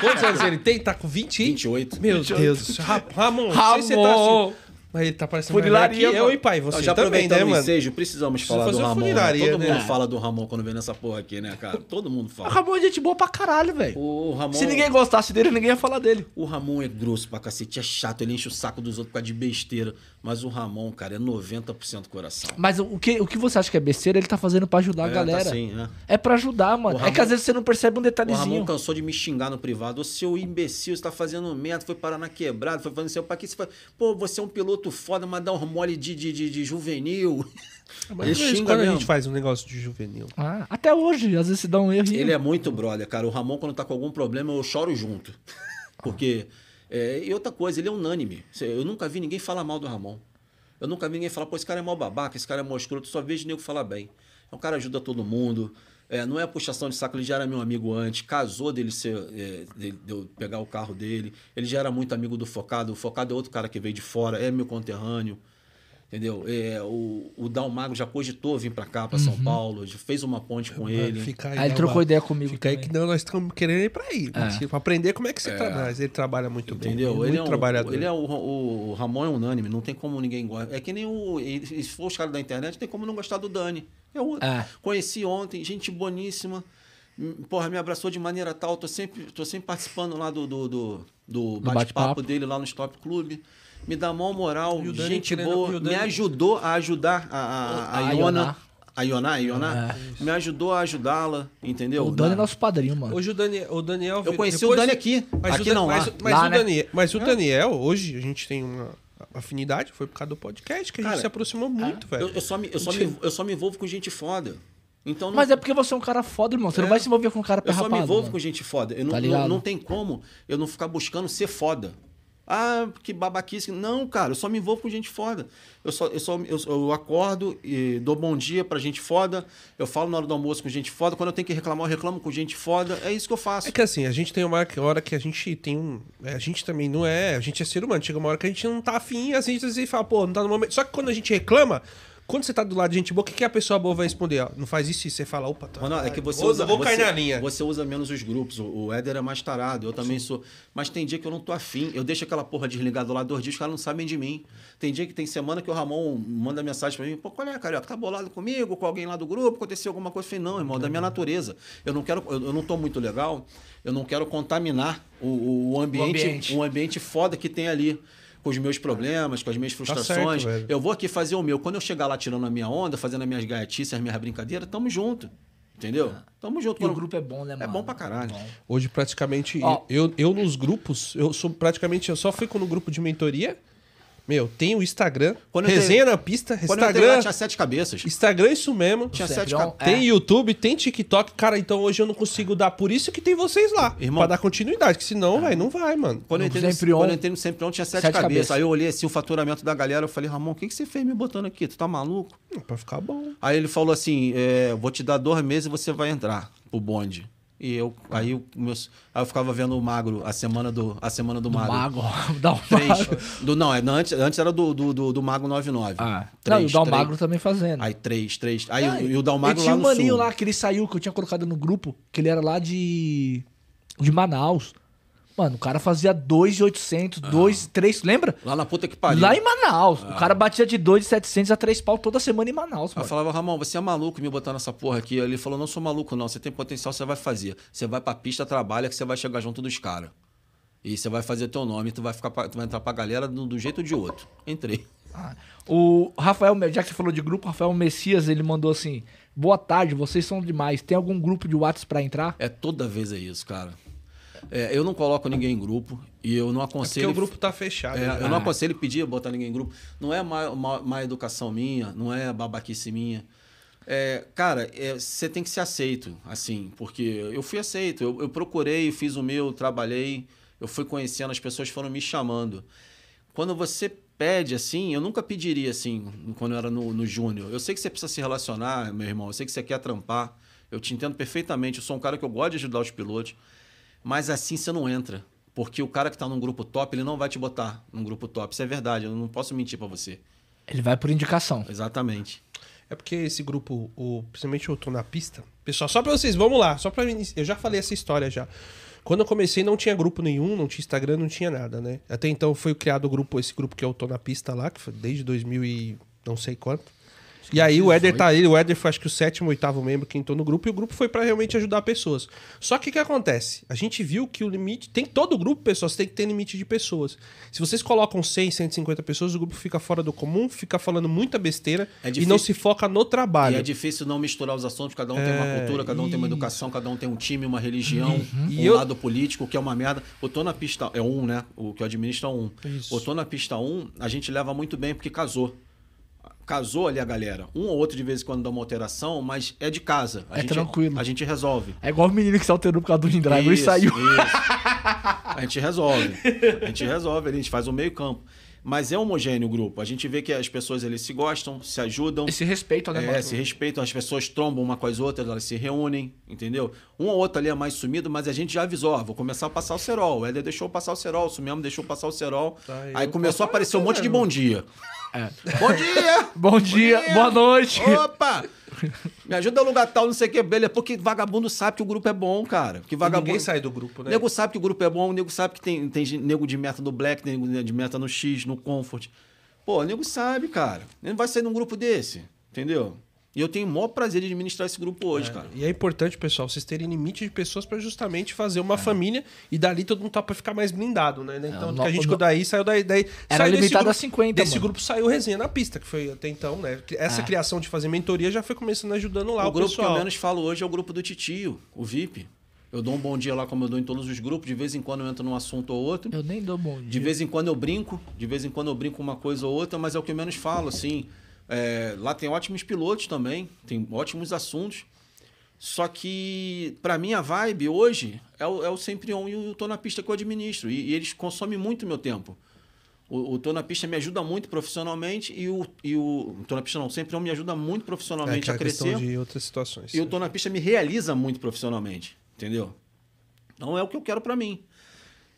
Quantos, anos ele tem? Tá com 20? 28. Meu Deus. Ra- Ramon, sei se você tá Ramon. assim. Mas ele tá parecendo Funilaria, mais velho que eu e pai. Você já também, né, o mano? ensejo, precisamos Precisa falar do Ramon. né? funilaria, Todo né? mundo fala do Ramon quando vem nessa porra aqui, né, cara? Todo mundo O fala. Ramon é gente boa pra caralho, velho. O Ramon, Se ninguém gostasse dele, ninguém ia falar dele. o Ramon é grosso pra cacete, é chato, ele enche o saco dos outros por causa de besteira. Mas o Ramon, cara, é 90% coração. Mas o que, o que você acha que é besteira, ele tá fazendo pra ajudar a É, galera. tá assim, né? É pra ajudar, mano. O É que Ramon- às vezes você não percebe um O detalhezinho. Ramon cansou de me xingar no privado. Ô, seu imbecil, você tá fazendo merda, foi parar na quebrada, foi fazendo seu pra que você faz. Pô, você é um piloto foda, mas dá um mole de, de, de, de juvenil. Mas Ele xinga quando a mesmo. gente faz um negócio de juvenil. Ah, até hoje, às vezes se dá um erro. Ele é muito brother, cara. O Ramon, quando tá com algum problema, eu choro junto. Porque. É, e outra coisa, ele é unânime. Eu nunca vi ninguém falar mal do Ramon. Eu nunca vi ninguém falar, pô, esse cara é mal babaca, esse cara é mal escroto. Só vejo nego falar bem. É um cara ajuda todo mundo. É, não é puxação de saco, ele já era meu amigo antes. Casou dele ser. é, de eu pegar o carro dele. Ele já era muito amigo do Focado. O Focado é outro cara que veio de fora, é meu conterrâneo. Entendeu? É, o, o Dalmago já cogitou vir pra cá, pra São Paulo, já fez uma ponte com ele. Fica Aí ele dá trocou ideia comigo Fica aí também. que não, nós estamos querendo ir pra aí. Tipo, aprender como é que você trabalha. Ele trabalha muito bem. Entendeu? Ele é Ele muito é, um, trabalhador. ele é o, o, o Ramon é unânime, não tem como ninguém gosta. É que nem o. Se for os caras da internet, não tem como não gostar do Dani. É outro. É. Conheci ontem, gente boníssima. Hum, Porra, me abraçou de maneira tal. Tô sempre, tô sempre participando lá do, do, do, do bate-papo bate-papo. dele lá no Stop Clube. Me dá maior moral, E o Dani gente querendo- boa. e o Dani- Me ajudou a ajudar a, a, a, A Iona. Ioná. A Ioná, a Ioná. Me ajudou a ajudá-la, entendeu? O Dani é nosso padrinho, mano. Hoje o Daniel. O Daniel Eu conheci depois- o Dani aqui. Mas aqui o, Dan- não, mas, lá. mas Lá, o né? Daniel, mas o Daniel, hoje, a gente tem uma afinidade, foi por causa do podcast, que a gente Cara, se aproximou muito, velho. Eu, eu só me, eu, só me, eu só me envolvo com gente foda. Então não, Mas é porque você é um cara foda, irmão. Você não É. vai se envolver com um cara eu só me perrapado. envolvo mano. com gente foda. Eu não, Tá não, não tem como eu não ficar buscando ser foda. Ah, que babaquice. Não, cara, eu só me envolvo com gente foda. Eu só, eu só eu, eu acordo e dou bom dia pra gente foda. Eu falo na hora do almoço com gente foda. Quando eu tenho que reclamar, eu reclamo com gente foda. É isso que eu faço. É que assim, a gente tem uma hora que a gente tem um. é, A gente também não é. A gente é ser humano. Chega uma hora que a gente não tá afim, assim, a gente fala, pô, não tá no momento. Só que quando a gente reclama, Quando você tá do lado de gente boa, o que, que a pessoa boa vai responder? Ó, não faz isso e você fala, opa, tá. Ronaldo, é que você vou, usa. Vou você, cair na linha. Você usa menos os grupos. O, o Éder é mais tarado, eu também sou. Mas tem dia que eu não tô afim. Eu deixo aquela porra desligada lá dois dias, os caras não sabem de mim. Tem dia que tem semana que o Ramon manda mensagem pra mim, pô, qual é, carioca? Tá bolado comigo, com alguém lá do grupo, aconteceu alguma coisa? Eu falei, não, irmão, da minha natureza. Eu não quero, eu, eu não tô muito legal, eu não quero contaminar o, o ambiente, ambiente. um ambiente foda que tem ali. Com os meus problemas, com as minhas frustrações. Tá certo, eu vou aqui fazer o meu. Quando eu chegar lá tirando a minha onda, fazendo as minhas gaiatices, as minhas brincadeiras, tamo junto. Entendeu? Tamo junto. E o grupo é bom, né, mano? É bom pra caralho. Bom. Hoje, praticamente, Ó. eu, eu nos grupos, eu sou praticamente, eu só fico no grupo de mentoria. Meu, tem o Instagram, Quando resenha na pista, Quando eu entrei lá, Instagram, tinha sete cabeças. Instagram isso mesmo. Tinha sete é cabeças. Tem YouTube, tem TikTok. Cara, então hoje eu não consigo dar. Por isso que tem vocês lá. Irmão. pra dar continuidade, que senão, velho, não vai, mano. Quando eu, entrei no, Sempre On, quando eu entrei no Sempre On, tinha sete, sete cabeças. cabeças. Aí eu olhei assim o faturamento da galera, eu falei, Ramon, o que, que você fez me botando aqui? Tu tá maluco? Hum, Pra ficar bom. Aí ele falou assim: é, vou te dar dois meses e você vai entrar pro bonde. E eu, aí, meus, aí eu ficava vendo o magro, a semana do, a semana do, Do magro. mago. Dá um Três. mago. Do, não, é, antes, antes era do, do, do, do Mago 99. Ah, Três, não, e o Dal três. Magro também fazendo. Aí três, três. Aí Ah, o- e o Dalmagro e lá tinha um maninho lá que ele saiu, que eu tinha colocado no grupo, que ele era lá de. de Manaus. Mano, o cara fazia 2,800, 2, 3, lembra? Lá na puta que pariu. Lá em Manaus. O cara batia de 2,700 a 3 pau toda semana em Manaus, Aí eu mano. falava, Ramon, você é maluco me botar nessa porra aqui. Ele falou, não sou maluco não, você tem potencial, você vai fazer. Você vai pra pista, trabalha, que você vai chegar junto dos caras. E você vai fazer teu nome, tu vai, ficar pra- tu vai entrar pra galera do, do jeito ou de outro. Entrei. Ah, O Rafael, já que você falou de grupo, o Rafael Messias, ele mandou assim: Boa tarde, vocês são demais. Tem algum grupo de WhatsApp pra entrar? É toda vez é isso, cara. É, eu não coloco ninguém em grupo e eu não É porque aconselho... o grupo tá fechado. É, né? eu não aconselho pedir botar ninguém em grupo. Não é má, má- má educação minha, não é babaquice minha. É, cara, é, você tem que ser aceito, assim, porque eu fui aceito. Eu, eu procurei, fiz o meu, trabalhei, eu fui conhecendo, as pessoas foram me chamando. Quando você pede assim, eu nunca pediria assim, quando eu era no, no Júnior. Eu sei que você precisa se relacionar, meu irmão, eu sei que você quer trampar. Eu te entendo perfeitamente. Eu sou um cara que eu gosto de ajudar os pilotos. Mas assim você não entra. Porque o cara que tá num grupo top, ele não vai te botar num grupo top. Isso é verdade, eu não posso mentir pra você. Ele vai por indicação. Exatamente. É porque esse grupo, o, principalmente eu tô na pista. Pessoal, só pra vocês, vamos lá. Só pra mim. Eu já falei essa história já. Quando eu comecei, não tinha grupo nenhum, não tinha Instagram, não tinha nada, né? Até então foi criado o grupo, esse grupo que eu tô na pista lá, que foi desde 2000 e não sei quanto. E aí o Éder tá aí, o Éder foi acho que o sétimo, oitavo membro que entrou no grupo, e o grupo foi pra realmente ajudar pessoas. Só que o que acontece? A gente viu que o limite. Tem todo grupo, pessoas, tem que ter limite de pessoas. Se vocês colocam 100, 150 pessoas, o grupo fica fora do comum, fica falando muita besteira É e não se foca no trabalho. E é difícil não misturar os assuntos, cada um tem uma É, cultura, cada um tem uma educação, cada um tem um time, uma religião, E um eu- lado político, que é uma merda. O Tô na Pista é um, né? O que eu administro é um. Isso. O Tô na Pista um, a gente leva muito bem porque casou. Casou ali a galera. Um ou outro de vez em quando dá uma alteração, mas é de casa. A É gente, tranquilo. A gente resolve. É igual o menino que se alterou por causa do Driver e saiu. isso. A gente resolve. A gente resolve, a gente faz o meio campo. Mas é homogêneo o grupo. A gente vê que as pessoas eles se gostam, se ajudam. Esse respeito, né, É, mano? se respeitam, as pessoas trombam uma com as outras, elas se reúnem, entendeu? Um ou outro ali é mais sumido, mas a gente já avisou, ó, vou começar a passar o cerol. O Éder deixou passar o cerol, o mesmo deixou passar o cerol. Tá, aí começou a aparecer um monte de né? bom dia. É. Bom dia! Bom dia, boa noite. Opa! Me ajuda a alugar tal, não sei o que, beleza. Porque vagabundo sabe que o grupo é bom, cara. Que E vagabundo... Ninguém sai do grupo, né? nego sabe que o grupo é bom, o nego sabe que tem, tem nego de meta no Black, tem nego de meta no X, no Comfort. Pô, o nego sabe, cara. Ele não vai sair num grupo desse, entendeu? E eu tenho o maior prazer de administrar esse grupo hoje, cara. E é importante, pessoal, vocês terem limite de pessoas pra justamente fazer É. uma família e dali todo mundo tá pra ficar mais blindado, né? Então, no- que a gente no- daí saiu daí. daí Era saiu desse limitado grupo- a 50, Desse mano. grupo saiu resenha na pista, que foi até então, né? Essa É. criação de fazer mentoria já foi começando ajudando lá o, o grupo pessoal. que eu menos falo hoje é o grupo do Titio, o VIP. Eu dou um bom dia lá, como eu dou em todos os grupos. De vez em quando eu entro num assunto ou outro. Eu nem dou bom De dia. vez em quando eu brinco, de vez em quando eu brinco uma coisa ou outra, mas é o que eu menos falo, assim. É, lá tem ótimos pilotos também, tem ótimos assuntos. Só que, pra mim, a vibe hoje é o, é o Sempre On e o Tô na Pista que eu administro. E, e eles consomem muito meu tempo. O, o Tô na Pista me ajuda muito profissionalmente e o, e o Tô na Pista não, o Sempre On me ajuda muito é, profissionalmente que é a a questão crescer. de outras situações. E o Tô na Pista me realiza muito profissionalmente, entendeu? Então é o que eu quero pra mim.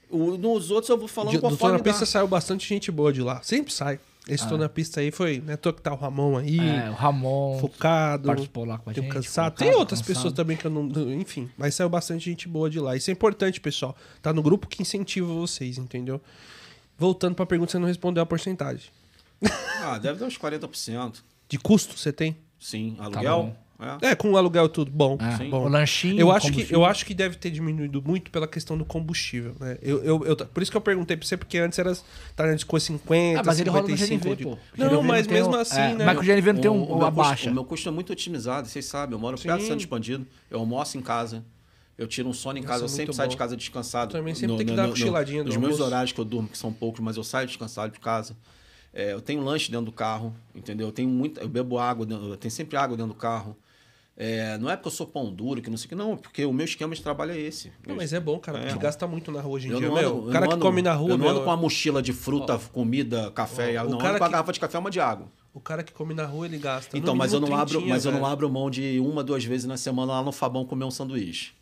O- nos outros eu vou falando De, do Tô conforme na pista dá. saiu bastante gente boa de lá. Sempre sai. Esse Tô na Pista aí foi, né? Tô que tá o Ramon aí, É, o Ramon focado, participou lá com a gente. cansado. focado, Tem outras cansado. pessoas também que eu não. Enfim, mas saiu bastante gente boa de lá. Isso é importante, pessoal. Tá no grupo que incentiva vocês, entendeu? Voltando pra pergunta, você não respondeu a porcentagem. Ah, deve dar uns 40%. De custo você tem? Sim, Tá aluguel. é. É, com o aluguel tudo bom. É, Sim. bom. O lanchinho. Eu acho, que, eu acho que deve ter diminuído muito pela questão do combustível, né? Eu, eu, eu- por isso que eu perguntei pra você, porque antes era tá, de coisa 50, Ah, mas ele roda no 55 GNV, de- pô. Não, GNV mas tem mesmo um- assim, é, né? Mas com o GNV não tem um, uma baixa. o meu custo é muito otimizado, vocês sabem. Eu moro Sim. perto do centro expandido. Eu almoço em casa. Eu tiro um sono em Nossa, casa. Eu muito sempre saio bom. de casa descansado. Eu também sempre tenho que dar uma cochiladinha do Nos meus horários que eu durmo, que são poucos, mas eu saio descansado de casa. É, eu tenho lanche dentro do carro, entendeu? Eu tenho muito, eu bebo água, dentro- eu tenho sempre água dentro do carro. É, não é porque eu sou pão duro, que não sei o que, não, é porque o meu esquema de trabalho é esse. Não, mas é bom, cara, É. porque gasta muito na rua hoje em Eu dia, meu. ando- O cara não que ando- come na rua, Eu não meu, ando com uma mochila de fruta, comida, café. Ó, não cara ando com a que- garrafa de café, uma de água. o cara que come na rua, ele gasta. Então, mas eu não abro, mas eu não abro mão de uma, duas vezes na semana lá no Fabão comer um sanduíche.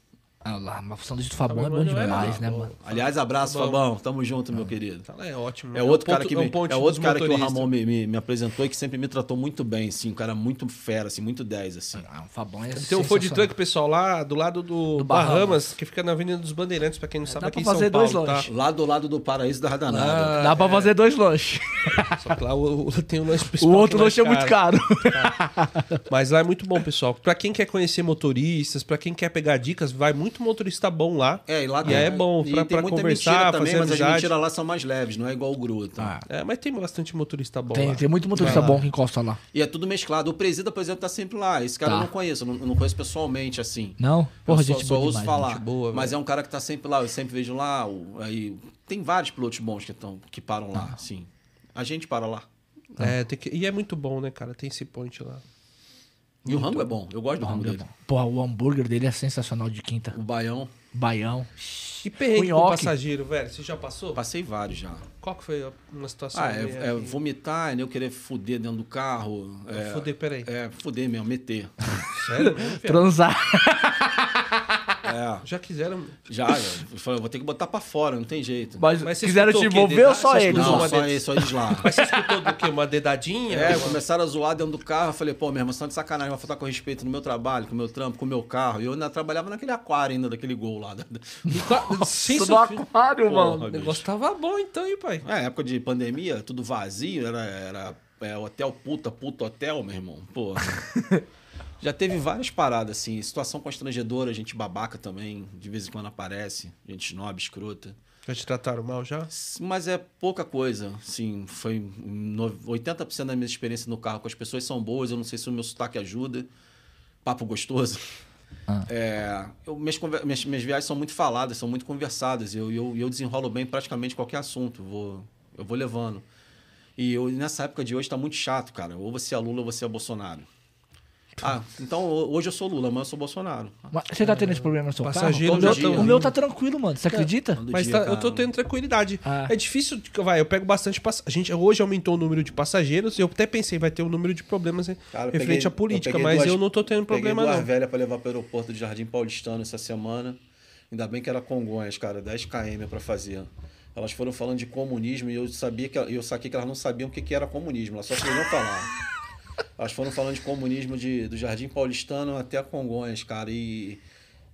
Ah, lá, mas o sanduíche do Fabão é bom é demais, mal, né, mano? Aliás, abraço, Fabão. Fabão. Tamo junto, meu querido. Tá, É ótimo. É outro um cara ponto- que é um me, é outro cara que o. Ramon me, me, me apresentou e que sempre me tratou muito bem, assim, um cara muito fera, assim, muito 10, assim. Ah, o Fabão é Tem um food truck, pessoal, lá do lado do, Do Bahamas, Bahamas. que fica na Avenida dos Bandeirantes, pra quem não sabe, dá aqui em pra São fazer Paulo, dois tá? lanches. Lá do lado do paraíso da Radanada. Ah, Dá pra fazer dois lanches. Só que lá o, o- tem o lanche O principal. outro que lanche é muito caro. Mas lá é muito bom, pessoal. Pra quem quer conhecer motoristas, pra quem quer pegar dicas, vai muito motorista bom lá. É, e lá E é bom e pra- tem pra muita conversar, mentira também, fazer mas amizade. as mentiras lá são mais leves, não é igual o Gruta. Ah. É, mas tem bastante motorista bom Tem, lá. tem muito motorista bom que encosta lá. E é tudo mesclado. O presida, por exemplo, tá sempre lá. Esse cara Tá. eu não conheço, eu não, eu não conheço pessoalmente, assim. Não? Porra, eu só, gente só boa ouço demais, falar. gente boa, mas é um cara que tá sempre lá, eu sempre vejo lá. o- aí, tem vários pilotos bons que, tão, que param Tá. lá, sim. A gente para lá. É, tem que- e é muito bom, né, cara? Tem esse point lá. E o rango é bom, eu gosto do rango Hambúrguer dele. bom. Porra, o hambúrguer dele é sensacional de quinta. O baião, Baião. E perrengue com passageiro, velho? Você já passou? passei vários já. Qual que foi uma situação? Ah, é, é vomitar, né? eu querer fuder dentro do carro. É, Fuder, peraí. É, fuder mesmo, meter. Sério? Transar. É, Já quiseram... já, eu falei, vou ter que botar pra fora, não tem jeito. Mas, Mas quiseram te envolver ou só eles? Não, só, eles, só eles lá. Mas você escutou do quê? Uma dedadinha? É, começaram a zoar dentro do carro. Eu falei, pô, meu irmão, você tá de sacanagem, vai faltar com respeito no meu trabalho, com o meu trampo, com o meu carro. E eu ainda trabalhava naquele aquário ainda, daquele gol lá. Sim, Tudo no aquário, Porra, mano. O negócio tava bom então, hein, pai? É, época de pandemia, tudo vazio, era, era é, hotel puta, puta hotel, meu irmão. Pô. Já teve várias paradas, assim. Situação constrangedora, gente babaca também, de vez em quando aparece. Gente snob, escrota. Já te trataram mal já? Mas é pouca coisa, sim. Foi no- 80% da minha experiência no carro com as pessoas são boas. Eu não sei se o meu sotaque ajuda. Papo gostoso. Ah. É, eu- minhas, minhas, minhas viagens são muito faladas, são muito conversadas. Eu, eu, eu desenrolo bem praticamente qualquer assunto. Vou, eu vou levando. E eu, nessa época de hoje tá muito chato, cara. Ou você é Lula ou você é Bolsonaro. Ah, então hoje eu sou Lula, mas eu sou Bolsonaro. Mas Você tá tendo esse problema no seu Passageiro carro? O meu, tá o meu tá tranquilo, mano. Você acredita? Todo Mas dia, tá- eu tô tendo tranquilidade. Ah. É difícil, vai, eu pego bastante pass... A gente hoje aumentou o número de passageiros, eu até pensei vai ter um número de problemas Cara, referente peguei- à política, eu mas duas- eu não tô tendo problema Peguei duas não. velhas pra levar pro aeroporto de Jardim Paulistano essa semana. Ainda bem que era Congonhas, cara, 10 km pra fazer. Elas foram falando de comunismo e eu sabia que eu saquei que elas não sabiam o que que era comunismo, elas só queriam falar. Elas foram falando de comunismo de, do Jardim Paulistano até Congonhas, cara, e,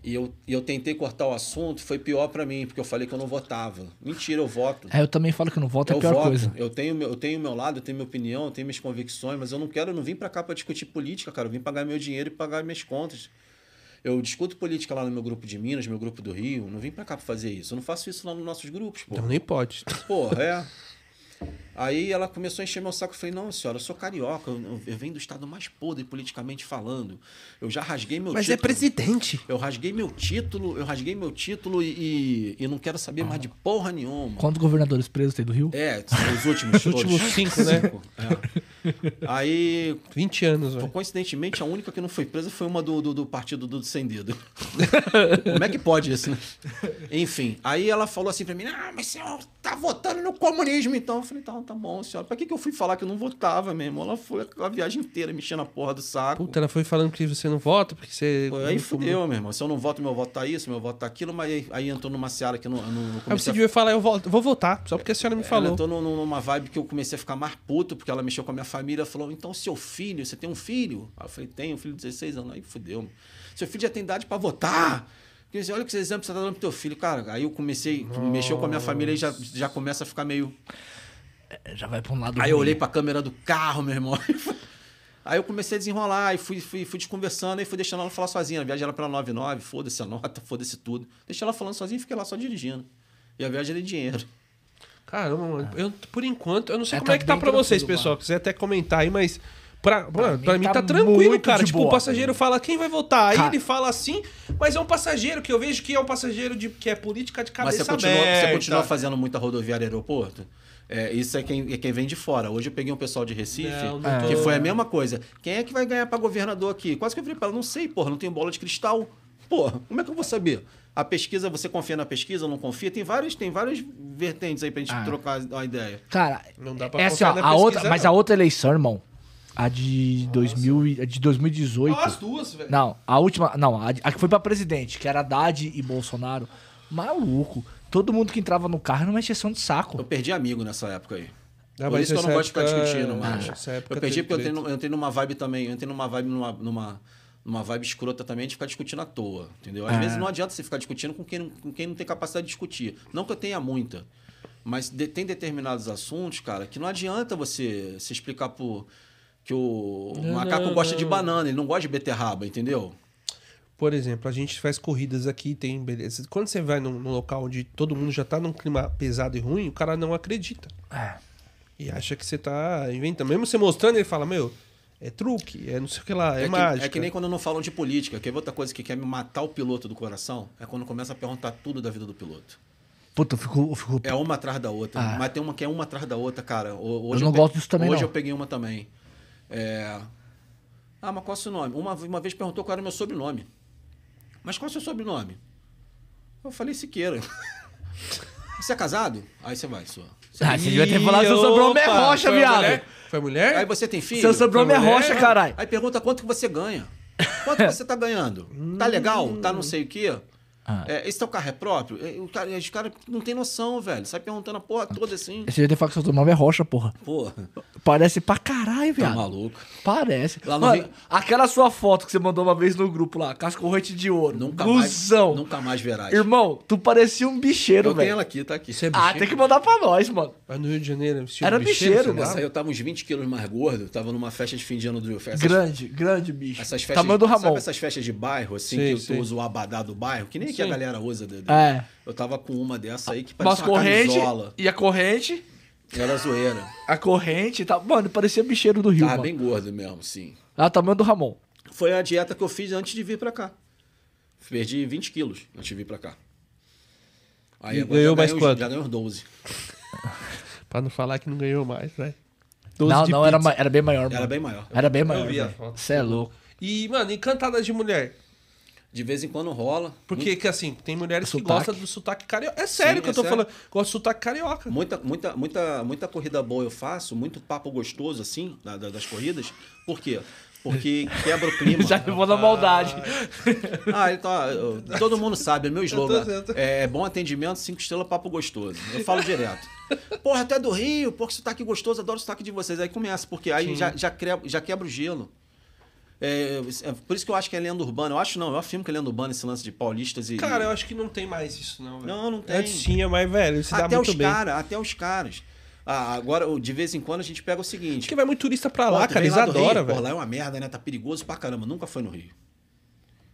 e, eu, e eu tentei cortar o assunto, foi pior pra mim, porque eu falei que eu não votava. Mentira, eu voto. É, eu também falo que não voto é a Eu pior voto, coisa. Eu tenho meu, eu tenho meu lado, eu tenho minha opinião, eu tenho minhas convicções, mas eu não quero, eu não vim pra cá pra discutir política, cara. Eu vim pagar meu dinheiro e pagar minhas contas. Eu discuto política lá no meu grupo de Minas, meu grupo do Rio. Não vim pra cá pra fazer isso. Eu não faço isso lá nos nossos grupos, pô. Então nem pode. Porra, é. Aí ela começou a encher meu saco. Eu falei, não, senhora, eu sou carioca. Eu, eu venho do estado mais podre politicamente falando. Eu já rasguei meu Mas é título. presidente. Eu rasguei meu título, eu rasguei meu título e, e, e não quero saber mais de porra nenhuma. Quantos governadores presos tem do Rio? É, os últimos. Os últimos todos. cinco, né? É. Aí, 20 anos, velho. coincidentemente, a única que não foi presa foi uma do, do, do partido do Sem Dedo. Como é que pode isso, né? Enfim, aí ela falou assim pra mim: Ah, mas você é tá votando no comunismo, então. Eu falei, tá, tá bom, senhora. Pra que, que eu fui falar que eu não votava mesmo? Ela foi a viagem inteira mexendo a porra do saco. Puta, ela foi falando que você não vota, porque você. Pô, aí fudeu, meu irmão. Se eu não voto, meu voto tá isso, meu voto tá aquilo, mas aí, aí entrou numa seara que eu não, eu não Aí comecei você a devia falar, eu volto, vou votar, só porque a senhora me ela falou. entrou num- numa vibe que eu comecei a ficar mais puto, porque ela mexeu com a minha família. Falou, então, seu filho, você tem um filho? Aí eu falei, tenho, um filho de 16 anos. Aí fudeu. Seu filho já tem idade pra votar. Eu disse, Olha que exemplo você tá dando pro teu filho. Cara, aí eu comecei, mexeu com a minha família e já, já começa a ficar meio... É, Já vai pra um lado. Aí eu ruim. olhei pra câmera do carro, meu irmão. Aí eu comecei a desenrolar e fui, fui, fui desconversando e fui deixando ela falar sozinha. A viagem era pela 99, foda-se a nota, foda-se tudo. Deixei ela falando sozinha e fiquei lá só dirigindo. E a viagem era dinheiro. Caramba, mano. Eu, por enquanto, eu não sei É, como tá é que tá pra vocês, pessoal. Quiser até comentar aí, mas. Pra, mano, mim pra mim tá tá tranquilo, cara. Tipo, boa. o passageiro fala quem vai votar. Aí Cara- ele fala assim, mas é um passageiro que eu vejo que é um passageiro de, que é política de Mas cabeça você continua, aberta. você continua fazendo muita rodoviária aeroporto? É, isso é quem, é quem vem de fora. Hoje eu peguei um pessoal de Recife, Não, não tô- que foi a mesma coisa. Quem é que vai ganhar pra governador aqui? Quase que eu falei pra ela, não sei, porra, não tenho bola de cristal. Porra, como é que eu vou saber? A pesquisa, você confia na pesquisa, não confia? Tem várias, tem várias vertentes aí pra gente Ah. trocar uma ideia. Cara, Não dá pra é assim, ó, confiar na a pesquisa, outra, mas não. a outra eleição, irmão, a de, 2000, e- a de 2018. As duas, velho. Não, a última. Não, a, a que foi pra presidente, que era Haddad e Bolsonaro. Maluco. Todo mundo que entrava no carro era uma exceção de Eu saco. perdi amigo nessa época aí. Ah, Por mas isso que eu não essa gosto de ficar discutindo mais. essa época Eu perdi porque eu entrei, eu entrei numa vibe também. Eu entrei numa vibe numa, numa, numa vibe escrota também de ficar discutindo à toa. Entendeu? Às É. vezes não adianta você ficar discutindo com quem, não- com quem não tem capacidade de discutir. Não que eu tenha muita. Mas de- tem determinados assuntos, cara, que não adianta você se explicar por. Que o, o Não, macaco não, gosta de não. banana, ele não gosta de beterraba, entendeu? Por exemplo, a gente faz corridas aqui, tem beleza. Quando você vai num, num local onde todo mundo já tá num clima pesado e ruim, o cara não acredita. É. E acha que você tá inventando. Mesmo você mostrando, ele fala, meu, é truque, é não sei o que lá, é, que, mágica. é que nem quando não falam de política. Quer ver outra coisa que quer me matar o piloto do coração? É quando começa a perguntar tudo da vida do piloto. Puta, eu fico. Eu, fico... É uma atrás da outra. Ah. Mas tem uma que é uma atrás da outra, cara. Ho- Hoje Eu não pe- gosto disso também, Hoje não. eu peguei uma também. É... Ah, mas qual é o seu nome? Uma, uma vez perguntou qual era o meu sobrenome. Mas qual é o seu sobrenome? Eu falei Siqueira. Você é casado? Aí você vai, sua. Ah, você devia ter falado seu sobrenome é rocha, viado. mulher? Foi a mulher? Aí você tem filho? Seu sobrenome é rocha, caralho. Aí pergunta quanto que você ganha. Quanto que você tá ganhando? Tá legal? Tá não sei o quê? Ah. É, esse teu carro é próprio? É, o cara- Os caras não tem noção, velho. Sai perguntando a porra toda assim. Falado que seu sobrenome é rocha, porra. Porra, Parece pra caralho, tá viado. maluco. Parece. Lá no Mano, Rio- aquela sua foto que você mandou uma vez no grupo lá, com as correntes de ouro. Nunca Blusão. mais, nunca mais verás. Irmão, tu parecia um bicheiro, Eu tenho velho. ela aqui, tá aqui. É Ah, tem que mandar pra nós, mano. Mas no Rio de Janeiro, estilo Era bicheiro, aí eu tava uns 20 quilos mais gordo, tava numa festa de fim de ano do essas, Grande, grande bicho. essas festas. Tamanho do Sabe Ramon. essas festas de bairro, assim, Sei, que sei. tu usa o abadá do bairro, que nem que a galera usa. de- de- É. Eu tava com uma dessa aí que parecia uma correntes. camisola. E a corrente, Era zoeira. a corrente e tal. Mano, parecia bicheiro do Rio, Tava mano. bem gordo mesmo, sim. Ah, tamanho do Ramon. Foi a dieta que eu fiz antes de vir pra cá. Perdi 20 quilos antes de vir pra cá. Aí E agora ganhou já mais ganhei uns- quanto? Já ganhei uns 12. Pra não falar que não ganhou mais, velho. Não, não, era, ma- era bem maior, mano. Era bem maior. Era bem maior. vi a velho. foto. Você é louco. E, mano, e cantadas de mulher? De vez em quando rola. Porque, que assim, tem mulheres que Sotaque. gostam do sotaque carioca. É sério Sim, que eu é tô sério. falando. Gosto do sotaque carioca. Muita, muita, muita, muita corrida boa eu faço, muito papo gostoso, assim, da- da- das corridas. Por quê? Porque quebra o clima. Já levou na maldade. Ah, então, eu- todo mundo sabe, é meu slogan. eu tô- É bom atendimento, cinco estrelas, papo gostoso. Eu falo direto. Porra, até do Rio, porra, que sotaque gostoso, adoro o sotaque de vocês. Aí começa, porque aí já, já, quebra, já quebra o gelo. É, é por isso que eu acho que é lenda urbana. Eu acho não, eu afirmo que é lenda urbana esse lance de paulistas e. Cara, eu acho que não tem mais isso, não, velho. Não, não tem. Antes tinha, mas, velho, se dá até muito os bem. caras, até os caras. Ah, agora, de vez em quando, a gente pega o seguinte. Porque vai muito turista pra Pô, lá, tu cara. Eles adoram, Pô, velho. lá é uma merda, né? Tá perigoso pra caramba. Nunca foi no Rio.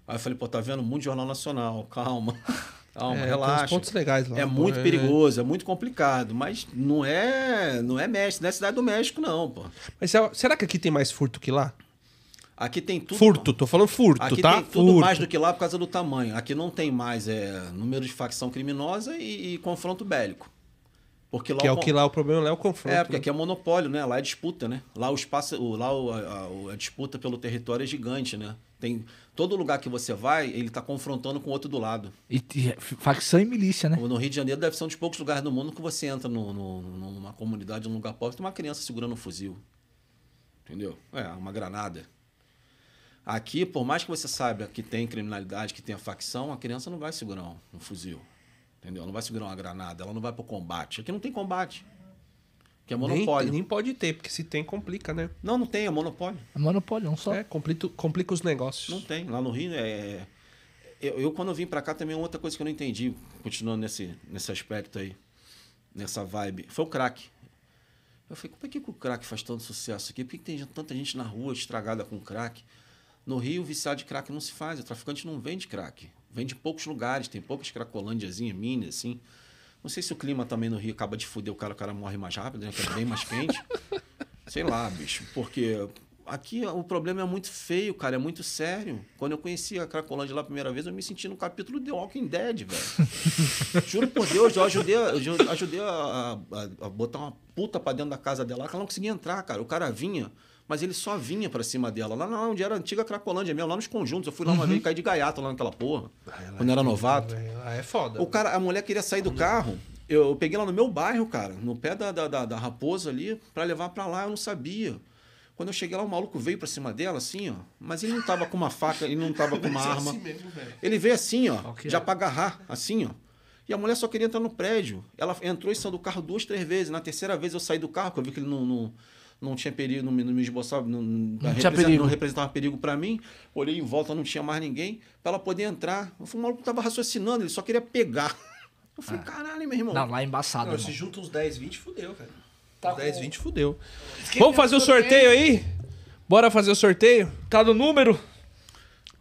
Aí eu falei, pô, tá vendo? Muito Jornal Nacional. Calma. Calma, É, tem relaxa. uns pontos legais lá. É pô, muito perigoso, é muito complicado. Mas não é não é México, não é cidade do México, não, pô. Mas se- será que aqui tem mais furto que lá? Aqui tem tudo. Furto, tô falando furto, Aqui tá? tem tudo furto. mais do que lá por causa do tamanho. Aqui não tem mais é, número de facção criminosa e, e confronto bélico. Porque lá Que é o que lá o problema lá é o confronto. É, porque né? aqui é monopólio, né? Lá é disputa, né? Lá o espaço, o- lá o- a, a- a disputa pelo território é gigante, né? Tem todo lugar que você vai, ele tá confrontando com o outro do lado. E, e facção e milícia, né? No Rio de Janeiro deve ser um dos poucos lugares do mundo que você entra no, no- numa comunidade, num lugar pobre, tem uma criança segurando um fuzil. Entendeu? É, uma granada. Aqui, por mais que você saiba que tem criminalidade, que tem a facção, a criança não vai segurar um, um fuzil. Entendeu? Não vai segurar uma granada, ela não vai pro combate. Aqui não tem combate. Que é Nem, monopólio. nem pode ter, porque se tem, complica, né? Não, não tem, é monopólio. É monopólio, não só. É, complica, complica os negócios. Não tem. Lá no Rio, é... eu, eu, quando eu vim pra cá, também outra coisa que eu não entendi, continuando nesse, nesse aspecto aí, nessa vibe, foi o crack. Eu falei, por que, que o crack faz tanto sucesso aqui? Por que, que tem tanta gente na rua estragada com crack? No Rio, viciado de crack não se faz. O traficante não vende crack. Vende em poucos lugares. Tem poucas cracolândiazinhas, mini, assim. Não sei se o clima também no Rio acaba de fuder o cara, o cara morre mais rápido, né? Que é bem mais quente. Sei lá, bicho. Porque aqui o problema é muito feio, cara. É muito sério. Quando eu conheci a Cracolândia lá a primeira vez, eu me senti no capítulo de The Walking Dead, velho. Juro por Deus, eu ajudei, eu ajudei a, a- a botar uma puta pra dentro da casa dela, que ela não conseguia entrar, cara. O cara vinha, mas ele só vinha pra cima dela. Lá, onde era a antiga Cracolândia mesmo, lá nos conjuntos. Eu fui lá uma vez e caí de gaiato lá naquela porra. quando eu era novato. Ah, é foda. O cara, a mulher queria sair do carro. Eu, eu peguei lá no meu bairro, cara, no pé da, da, da, da raposa ali, pra levar pra lá. Eu não sabia. Quando eu cheguei lá, o maluco veio pra cima dela, assim, ó. Mas ele não tava com uma faca, ele não tava com uma arma. Ele veio assim, ó, que é? já pra agarrar, assim, ó. E a mulher só queria entrar no prédio. Ela entrou e saiu do carro duas, três vezes. Na terceira vez eu saí do carro, que eu vi que ele não, não, não tinha perigo, não me, não me esboçava, não, não, tinha perigo. não representava perigo pra mim. Olhei em volta, não tinha mais ninguém. Pra ela poder entrar. Eu falei, o maluco tava raciocinando, ele só queria pegar. Eu falei, caralho, meu irmão. Não, lá é embaçado, Não, se junta uns 10, 20, fudeu, cara. Tá Uns 10, com- 20, fudeu. Vamos fazer o sorteio aí? Bora fazer o sorteio? Tá no número?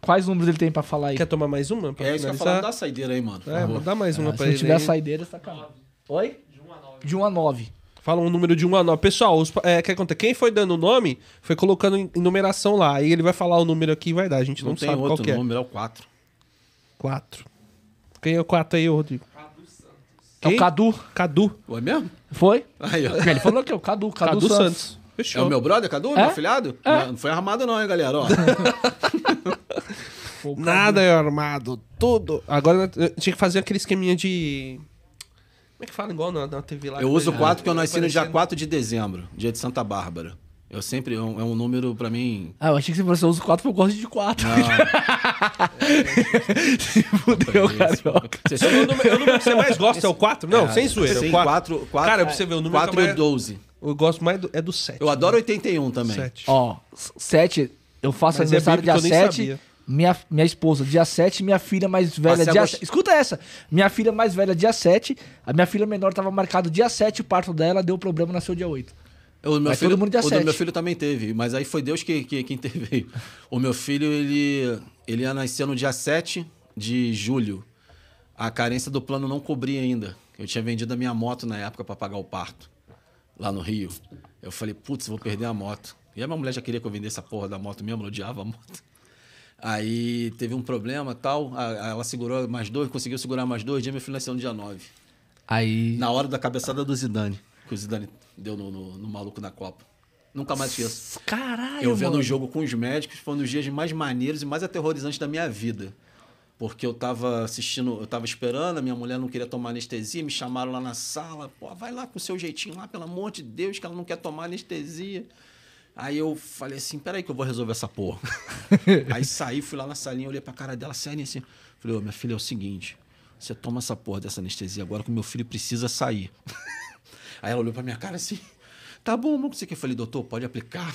Quais números ele tem pra falar aí? Quer tomar mais uma? Pra É isso que eu falar, dá a saideira aí, mano. É, favor. dá mais uma Ah, pra se ele. tiver aí. saideira, tá calado. Oi? De 1 a 9. De 1 a 9. Fala um número de 1 a 9. Pessoal, os, é, que acontece? quem foi dando o nome foi colocando em, em numeração lá. Aí ele vai falar o número aqui e vai dar. A gente não, Não tem sabe qual outro que é. número, é o 4. 4. Quem é o 4 aí, ô, Rodrigo? É o? Cadu. Cadu. É mesmo? Foi? Aí, ó. Ele falou que é o Cadu. Cadu, Cadu, Santos. Santos. É Fechou. o meu brother, Cadu? É? Meu afilhado? É. Não foi armado não, hein, galera? Ó. Nada é armado. Tudo. Agora eu tinha que fazer aquele esqueminha de. Como é que fala igual na, na TV lá? Eu uso o É, 4 porque eu nasci no dia aparecendo. 4 de dezembro, dia de Santa Bárbara. Eu sempre, é um, é um número pra mim... Ah, eu achei que você usa 4 porque eu gosto de 4. Se fudeu, carioca. Vocês O número, o número que você mais gosta é o 4? Não, sem zoeira. É Sim, o 4. quatro- quatro- Cara, pra você ver, o número 4 que eu e mais- 12. Eu gosto mais do, é do 7. Eu adoro 81 também. 7. Ó, 7, eu faço Mas é aniversário bíblico, dia eu nem 7. sabia. Minha, minha esposa, dia 7, minha filha mais velha, dia gosta- Escuta essa. Minha filha mais velha, dia 7. A minha filha menor tava marcado dia 7, o parto dela deu problema, nasceu dia 8. O meu Mas filho, todo mundo dia o do sete. meu filho também teve, mas aí foi Deus que, que, que interveio. O meu filho, ele, ele ia nascer no dia 7 de julho. A carência do plano não cobria ainda. Eu tinha vendido a minha moto na época para pagar o parto, lá no Rio. Eu falei, putz, vou perder a moto. E a minha mulher já queria que eu vendesse a porra da moto mesmo, ela odiava a moto. Aí teve um problema tal, ela segurou mais dois, conseguiu segurar mais dois dias, meu filho nasceu no dia 9. Aí. Na hora da cabeçada do Zidane, que o Zidane deu no, no- no maluco na Copa. Nunca mais esqueço. Caralho. Eu vendo o jogo com os médicos foi um dos dias mais maneiros e mais aterrorizantes da minha vida. Porque eu tava assistindo, eu tava esperando, a minha mulher não queria tomar anestesia, me chamaram lá na sala. Pô, vai lá com o seu jeitinho lá, pelo amor de Deus, que ela não quer tomar anestesia. Aí eu falei assim, peraí que eu vou resolver essa porra. Aí saí, fui lá na salinha, olhei pra cara dela, sério assim. Falei, ô, minha filha, é o seguinte, você toma essa porra dessa anestesia agora que o meu filho precisa sair. Aí ela olhou pra minha cara assim, tá bom, não sei o que. Eu falei, doutor, pode aplicar.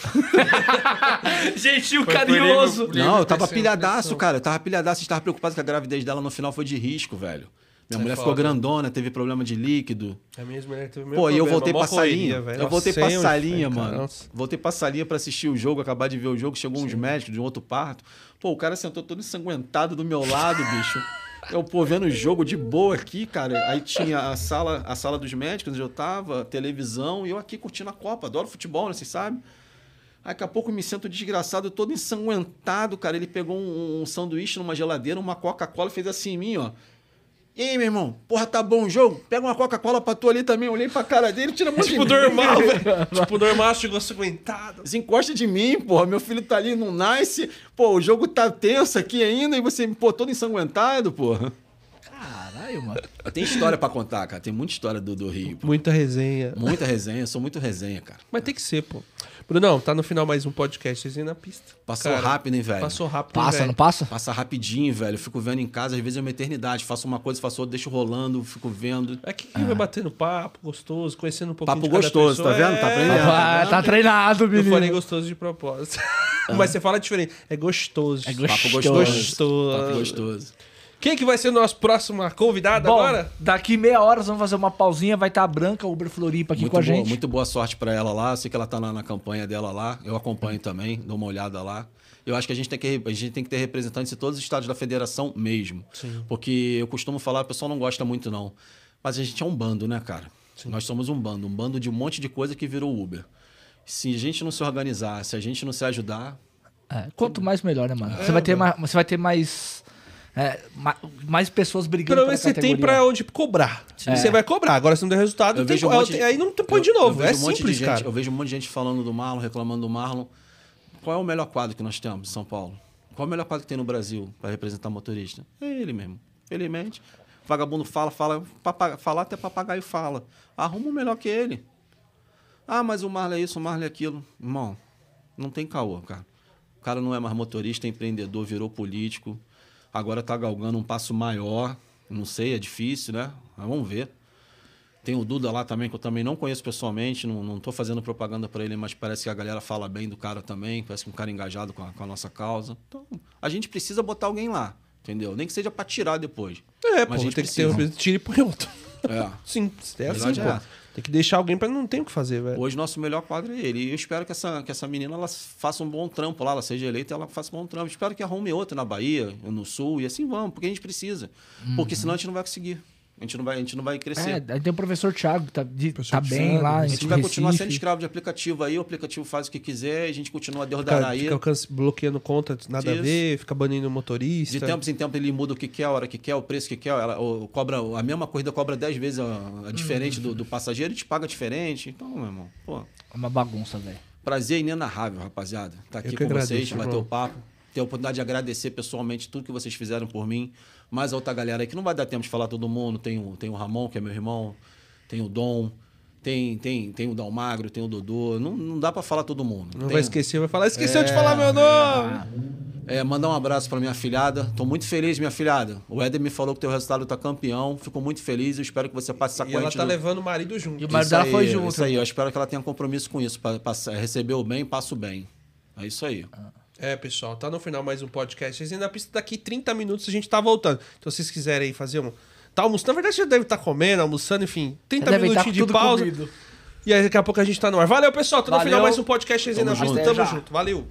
Gentil, Foi carinhoso. Não, eu tava pilhadaço, cara. Eu tava pilhadaço, estava preocupado que a gravidez dela no final foi de risco, velho. Minha É mulher ficou grandona, teve problema de líquido. A minha mulher teve o mesmo Pô, e eu problema, voltei pra salinha. Eu voltei pra salinha, cara. mano. Voltei pra salinha pra assistir o jogo, acabar de ver o jogo. Chegou uns médicos de um outro parto. Pô, o cara sentou todo ensanguentado do meu lado, bicho. Eu, pô, vendo o jogo de boa aqui, cara. Aí tinha a sala, a sala dos médicos onde eu tava, televisão, e eu aqui curtindo a Copa. Adoro futebol, né? Vocês sabem? Aí, daqui a pouco me sinto desgraçado, todo ensanguentado, cara. Ele pegou um, um sanduíche numa geladeira, uma Coca-Cola, fez assim em mim, ó. E aí, meu irmão? Porra, tá bom o jogo? Pega uma Coca-Cola pra tu ali também. Olhei pra cara dele, tira muito Tipo, normal, velho. Tipo, normal, chegou aguentado. Desencosta de mim, porra. Meu filho tá ali no nice. Pô, o jogo tá tenso aqui ainda e você, pô, todo ensanguentado, porra. Caralho, mano. Tem história pra contar, cara. Tem muita história do, do Rio. pô. Muita resenha. Muita resenha. Eu sou muito resenha, cara. Mas tem que ser, pô. Brunão, tá no final mais um podcast, resenha na pista. Passou Cara, rápido, hein, velho? Passou rápido, Passa, velho? não passa? Passa rapidinho, velho. Eu fico vendo em casa, às vezes é uma eternidade. Faço uma coisa, faço outra, deixo rolando, fico vendo. É que vai batendo papo, gostoso, conhecendo um pouquinho Papo gostoso, pessoa. tá vendo? Tá É, aprendendo. Ah, tá treinado, Eu menino. falei gostoso de propósito. Mas você fala diferente. É gostoso. É Papo gostoso. Gostoso. Papo gostoso. Quem que vai ser o nosso próximo convidado Bom, agora? daqui meia hora nós vamos fazer uma pausinha, vai estar a Branca, Uber Floripa aqui muito com a boa, gente. Muito boa sorte pra ela lá. Eu sei que ela tá na, na campanha dela lá. Eu acompanho também, dou uma olhada lá. Eu acho que a gente tem que, a gente tem que ter representantes de todos os estados da federação mesmo. Porque eu costumo falar, o pessoal não gosta muito, não. Mas a gente é um bando, né, cara? Nós somos um bando, um bando de um monte de coisa que virou Uber. Se a gente não se organizar, se a gente não se ajudar, É, quanto mais melhor, né, mano? você, vai ter mais, você vai ter mais. É, ma- mais pessoas brigando Pelo menos você tem pra onde cobrar. Você vai cobrar. Agora, se não der resultado, Eu tem, um é, monte aí não põe de novo. eu É um monte de simples, gente- cara. Eu vejo um monte de gente falando do Marlon, reclamando do Marlon. Qual é o melhor quadro que nós temos em São Paulo? Qual é o melhor quadro que tem no Brasil para representar motorista? É ele mesmo. Felizmente. Vagabundo fala, fala, papaga, falar até papagaio fala. Arruma um melhor que ele. Ah, mas o Marlon é isso, o Marlon é aquilo. Irmão, não tem caô, cara. O cara não é mais motorista, é empreendedor, virou político. Agora tá galgando um passo maior. Não sei, é difícil, né? Mas vamos ver. Tem o Duda lá também, que eu também não conheço pessoalmente, não, tô fazendo propaganda para ele, mas parece que a galera fala bem do cara também, parece que um cara engajado com a, com a nossa causa. Então, a gente precisa botar alguém lá, entendeu? Nem que seja para tirar depois. É, Mas pô, a gente tem que ter precisa. um tira e põe outro. É. Sim, é assim, é. Tem que deixar alguém pra não ter o que fazer, velho. Hoje, nosso melhor quadro é ele. E eu espero que essa, que essa menina ela faça um bom trampo lá, ela seja eleita ela faça um bom trampo. Espero que arrume outra na Bahia, no Sul, e assim vamos, porque a gente precisa. Porque senão a gente não vai conseguir. A gente não vai, a gente não vai crescer. É, aí tem o professor Thiago, que tá, de- Professor tá bem Thiago, lá. a em A gente vai continuar Recife. sendo escravo de aplicativo aí, o aplicativo faz o que quiser, a gente continua a Fica, Dordaraí. fica alcance- bloqueando conta, nada a Isso. ver, fica banindo o motorista. De tempos em tempos ele muda o que quer, a hora que quer, o preço que quer. Ela, o- cobra, a mesma corrida cobra 10 vezes a, a diferente do, do passageiro e te paga diferente. Então, meu irmão, pô, É uma bagunça, velho. prazer inenarrável, rapaziada. Tá aqui com agradeço, vocês, bater o papo. Ter a oportunidade de agradecer pessoalmente tudo que vocês fizeram por mim. Mais a outra galera aí que não vai dar tempo de falar todo mundo. Tem o, tem o Ramon, que é meu irmão. Tem o Dom. Tem, tem, tem o Dalmagro, tem o Dodô. Não, não dá pra falar todo mundo. Não Tem vai esquecer, vai falar, esqueceu de falar meu nome! É, mandar um abraço pra minha filhada. Tô muito feliz, minha filhada. O Éder me falou que teu resultado tá campeão. Fico muito feliz. Eu espero que você passe essa E ela tá no- levando o marido junto. E o marido Isso dela aí, foi junto. Isso aí, eu espero que ela tenha compromisso com isso. Pra, pra receber o bem, passa o bem. É isso aí. É, pessoal, tá no final mais um podcast. Vocês ainda pista daqui 30 minutos a gente tá voltando. Então, se vocês quiserem aí fazer um. Tá almoçando. Na verdade, já deve estar comendo, almoçando, enfim. 30 Deve tá minutinhos de pausa. comido. E aí, daqui a pouco a gente tá no ar. Valeu, pessoal. Tá no Valeu. final mais um podcast. Na Tamo pista. Tamo junto. Valeu.